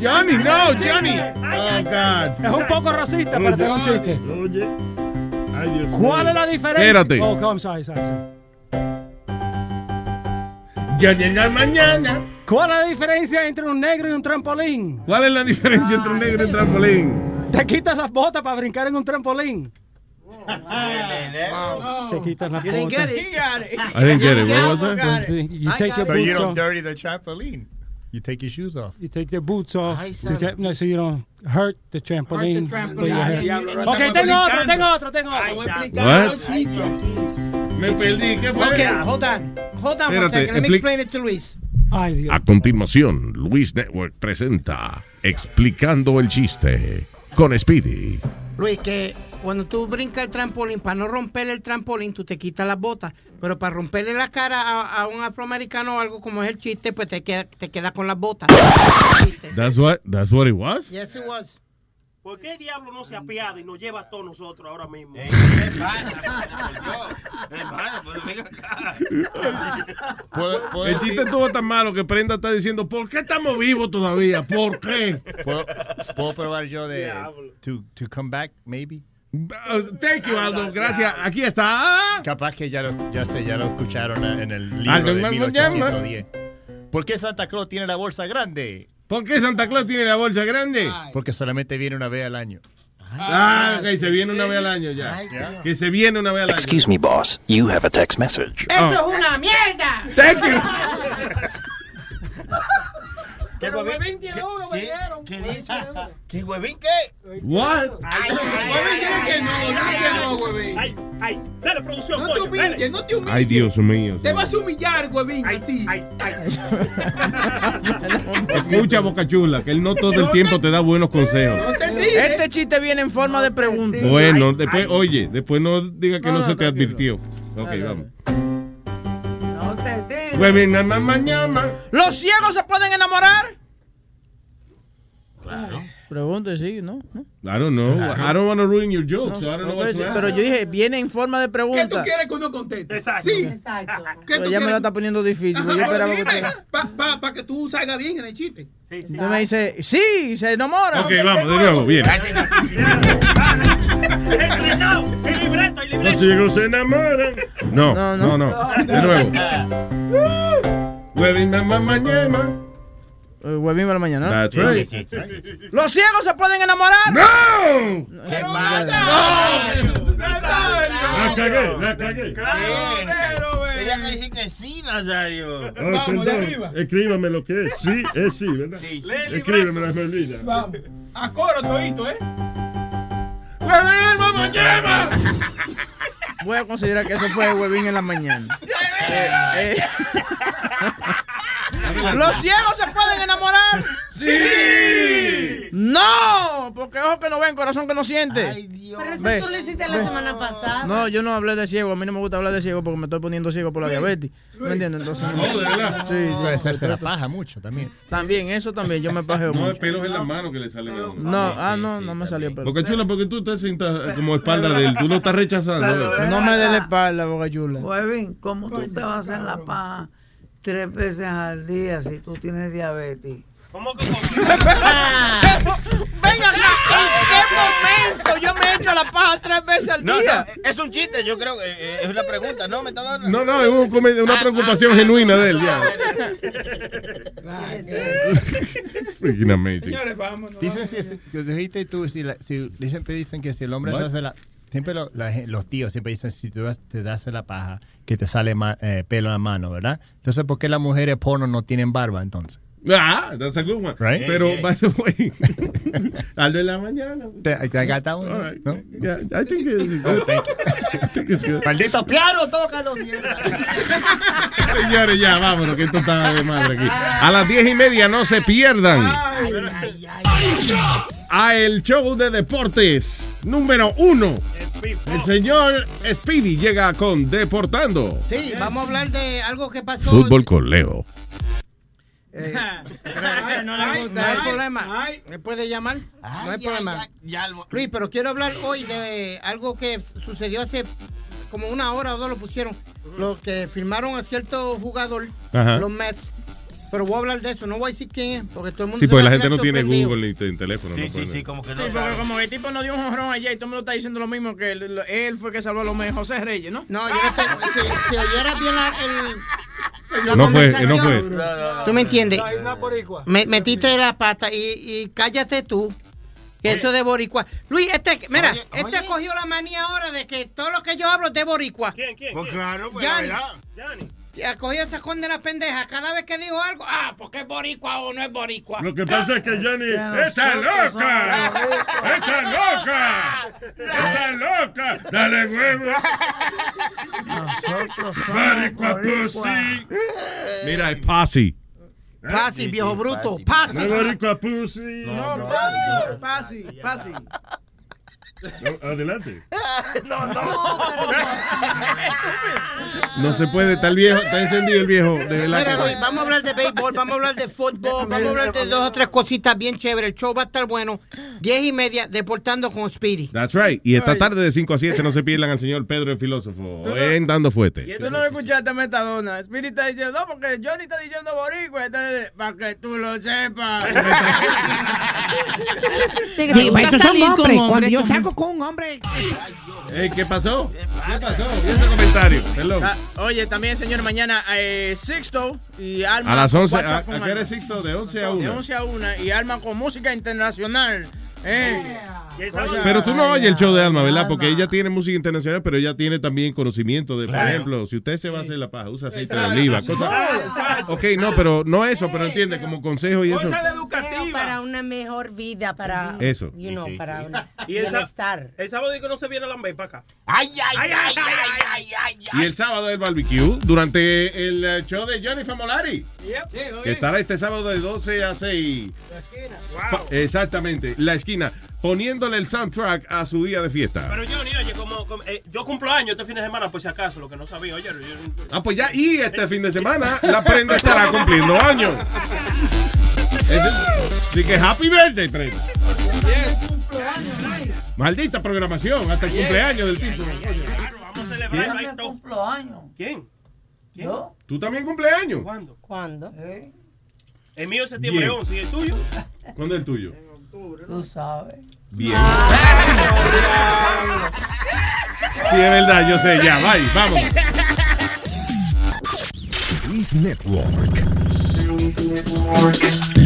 Johnny, no, Johnny. Oh, God. Es un poco racista, pero tengo un chiste. Oye. Ay, Dios ¿Cuál es la diferencia? Espérate. Oh, come, sorry, sorry, sorry. Johnny en la mañana. ¿Cuál es la diferencia entre un negro y un trampolín? ¿Cuál es la diferencia entre un negro y un trampolín? Te quitas las botas para brincar en un trampolín. Te quitas las You didn't get it. He got it. I didn't get it. What was that? it. You take your So you boots don't off. dirty the trampoline. You take your shoes off. You take your boots off. Ay, so, sabe. no, so you don't hurt the trampoline. Ok, tengo otro, tengo otro, tengo otro. What? explicar los chistes. Me perdí. ¿Qué fue? Okay, hold on. Hold on one Espérate, second. Let me expli- explain it to Luis. Ay, Dios. A continuación, Luis Network presenta Explicando el chiste con Speedy. Luis, que cuando tú brincas el trampolín, para no romper el trampolín, tú te quitas las botas. Pero para romperle la cara a, a un afroamericano o algo como es el chiste, pues te queda, te queda con las botas. That's what, that's what it was? Yes, it was. ¿Por qué el diablo no se apiada y nos lleva a todos nosotros ahora mismo? El chiste estuvo tan malo que Prenda está diciendo, ¿por qué estamos vivos todavía? ¿Por qué? ¿Puedo, puedo probar yo de to, to come back, maybe? Uh, Thank you, Aldo. Gracias. Aquí está. Capaz que ya lo, ya sé, ya lo escucharon en el libro Aldo, de me- me 1810. ¿Por qué Santa Claus tiene la bolsa grande? ¿Por qué Santa Claus tiene la bolsa grande? Porque solamente viene una vez al año. Ah, ok, se viene una vez al año ya. Que se viene una vez al año. Excuse me, boss. You have a text message. ¡Eso es una mierda! Thank you. ¿Qué huevín tiene uno, me dieron. ¿Qué dice? ¿Qué huevín qué? What? Huevín tiene que no, dice que no, huevín. Ay, ay, dale producción, No te humilles, dale. no te humilles. Ay, Dios mío. Te vas a humillar, huevín, así. Escucha, Boca Chula, que él no todo el tiempo te da buenos consejos. Este chiste viene en forma de pregunta. Bueno, después, oye, después no diga que No, se te advirtió. Ok, vamos. ¿Los ciegos se pueden enamorar? Pregunta, sí, ¿no? I don't know. I don't want to ruin your joke, No, so I don't know what pero, to pero ask. yo dije, viene en forma de ¿Qué tú pregunta. quieres que uno conteste? Exacto. Sí. Exacto. ¿Qué Pero tú ya me lo está poniendo difícil. Yo Ajá, esperaba que dime, usted- pa- pa- pa' que tú salgas bien en el chiste. Usted me dice, sí, se enamora. Ok, vamos, de nuevo, bien. Entrenado, el libreto, el Los libreto. ciegos se enamoran. No, No, no, no. no. De nuevo. Huevina, mamá, llama. Eh, Huevín para la mañana. ¿no? That's right. ¿Los ciegos se pueden enamorar? ¡No! ¡Qué La cagué, la cagué. Tenía que decir que sí, Nazario. Ah, perdón. Escríbame lo que es. Sí, es sí, ¿verdad? Sí, sí. Escríbeme la olvida. Vamos. A coro todito, ¿eh? ¡Huevina, mamá, llama! Voy a considerar que eso fue Huevín en la mañana. Eh, eh. ¿Los ciegos se pueden enamorar? ¡Sí! No, porque ojo que no ven, corazón que no siente. Ay, Pero eso Ve, tú lo hiciste la semana pasada. No, yo no hablé de ciego. A mí no me gusta hablar de ciego porque me estoy poniendo ciego por la diabetes. ¿Me entiendes? Entonces, Oh, ¿de verdad? Sí, sí. Eso de hacerse la paja mucho también. También, eso también. Yo me pajeo No, mucho. es pelos en las manos que le salen a uno. No, ah, no, no me salió pelo. Boca chula, porque tú te sientas como espalda de él. Tú lo estás rechazando. No me dé la espalda, boca chula. Huevín, ¿cómo tú te vas a hacer la paja tres veces al día si tú tienes diabetes? ¿Cómo que Venga acá, ¿en qué momento yo me he hecho la paja tres veces al No, día? no, es un chiste, yo creo que eh, es una pregunta, ¿no? Me está dando. No, no, es un una preocupación genuina de él. Ya. Freaking amazing. Dicen si, este- que dijiste tú, si, la- si- siempre dicen que si el hombre What? se hace la... Siempre lo- la los tíos siempre dicen si tú te das la paja que te sale ma- eh, pelo en la mano, ¿verdad? Entonces, ¿por qué las mujeres porno no tienen barba entonces? Ah, that's a good one. Right? Pero, by the way, al de la mañana. Te, te gata uno, All right. ¿no? Yeah, I think it's good. I think it's good. Maldito piano, tócalo, mierda. Señores, ya, vámonos, que esto está de madre aquí. A las diez y media no se pierdan. A el show de deportes número uno. El señor Speedy llega con Deportando. Sí, vamos a hablar de algo que pasó. Fútbol con Leo. Eh, no, le gusta, no hay problema. ¿Me puede llamar? no hay problema. Luis, pero quiero hablar hoy de algo que sucedió hace como una hora o dos lo pusieron. Lo que firmaron a cierto jugador, Ajá. los Mets. Pero voy a hablar de eso, no voy a decir quién es, porque todo el mundo Sí, porque la gente no tiene. Google ni te- teléfono. Sí, no sí, sí, como que Sí, no porque sabe. como el tipo no dio un jorrón ayer y todo el mundo está diciendo lo mismo que él, él fue que salvó a los Mets, José Reyes, ¿no? No, yo no estoy, si, si oyeras bien la, el, la No fue, conversación, no fue. ¿Tú me entiendes? Me, metiste la pata y, y cállate tú. Que eso de boricua. Luis, este, mira, este cogió la manía ahora de que todo lo que yo hablo es de boricua. ¿Quién, quién? Pues quién? claro, pues Yanni. La verdad. Yanni. Ya cogió esa condena pendeja. Cada vez que dijo algo, ah, porque es boricua o no es boricua. Lo que pasa es que Jenny está loca. Está loca. Está loca. Dale huevo. Nosotros somos Maricua boricua. pussy. Mira, es Posse. Pasi, viejo bruto, pasi. es boricua pussy. No, pasi, pasi, pasi. No, Adelante. No, no. No se puede, está el viejo, está encendido el viejo. De Mira, que- Luis, vamos a hablar de béisbol, vamos a hablar de fútbol, vamos a hablar de dos o tres cositas bien chéveres. El show va a estar bueno. Diez y media, deportando con Speedy. That's right. Y esta tarde de 5 a 7 no se pierdan al señor Pedro el filósofo en Dando Fuete. Tú no lo escuchaste, Metadona. Spirit está diciendo, no, porque Johnny está diciendo boricua. Entonces, para que tú lo sepas. Sí, estos son hombres. Cuando yo con un hombre. Ey, ¿Qué pasó? ¿Qué pasó? ¿Y ese comentario? Perdón. Ah, oye, también, señor, mañana eh, Sixto y Alma. A las 11, ¿a, a qué hora Alma. es Sixto? De 11 a De 1. 11 a 1 y Alma con música internacional. Eh. Pero tú no oyes el show de Alma, ¿verdad? Porque ella tiene música internacional, pero ella tiene también conocimiento de, por Claro. ejemplo, si usted se va a hacer la paja, usa aceite de oliva, cosas. Ok, no, pero no eso, pero entiende, como consejo y eso. Consejo Para una mejor vida, para. Eso. You know, para un Y el, sa- bienestar. el sábado digo no se viene a Lambay para acá. Ay, ay, ay, ay, ay, ay, Y el sábado el barbecue durante el eh, show de Johnny Famolari. Que estará este sábado de 12 a 6. Pa- Exactamente, la esquina, poniéndole el soundtrack a su día de fiesta. Pero Johnny, oye, como, como, eh, yo cumplo años este fin de semana, por si acaso, lo que no sabía. Oye, yo- Ah, pues ya, y este fin de semana la prenda estará cumpliendo años. Así que happy birthday, prenda. Maldita programación, hasta el cumpleaños del tipo. vamos a celebrar. ¿Quién? ¿Yo? ¿Tú también cumpleaños? ¿Cuándo? ¿Cuándo? El mío es septiembre Bien. 11 y el tuyo. ¿Cuándo es el tuyo? Tú sabes. Bien. Sí, es verdad, yo sé, ya, bye, vamos. Luis Network.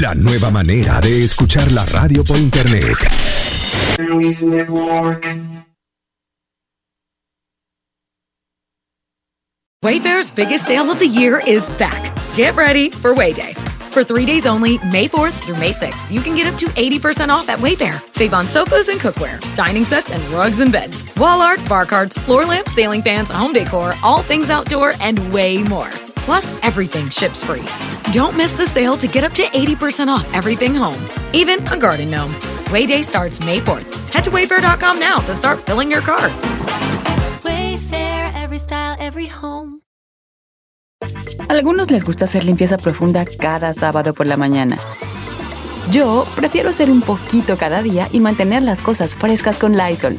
La nueva manera de escuchar la radio por internet. Luis Network. Wayfair's biggest sale of the year is back. Get ready for Wayday. For three days only, May 4th through May 6th, you can get up to 80% off at Wayfair. Save on sofas and cookware, dining sets and rugs and beds, wall art, bar cards, floor lamps, ceiling fans, home decor, all things outdoor, and way more. Plus, everything ships free. Don't miss the sale to get up to 80% off everything home, even a garden gnome. Wayday starts May 4th. Head to wayfair.com now to start filling your cart. Wayfair, every style, every home. Algunos les gusta hacer limpieza profunda cada sábado por la mañana. Yo prefiero hacer un poquito cada día y mantener las cosas frescas con Lysol.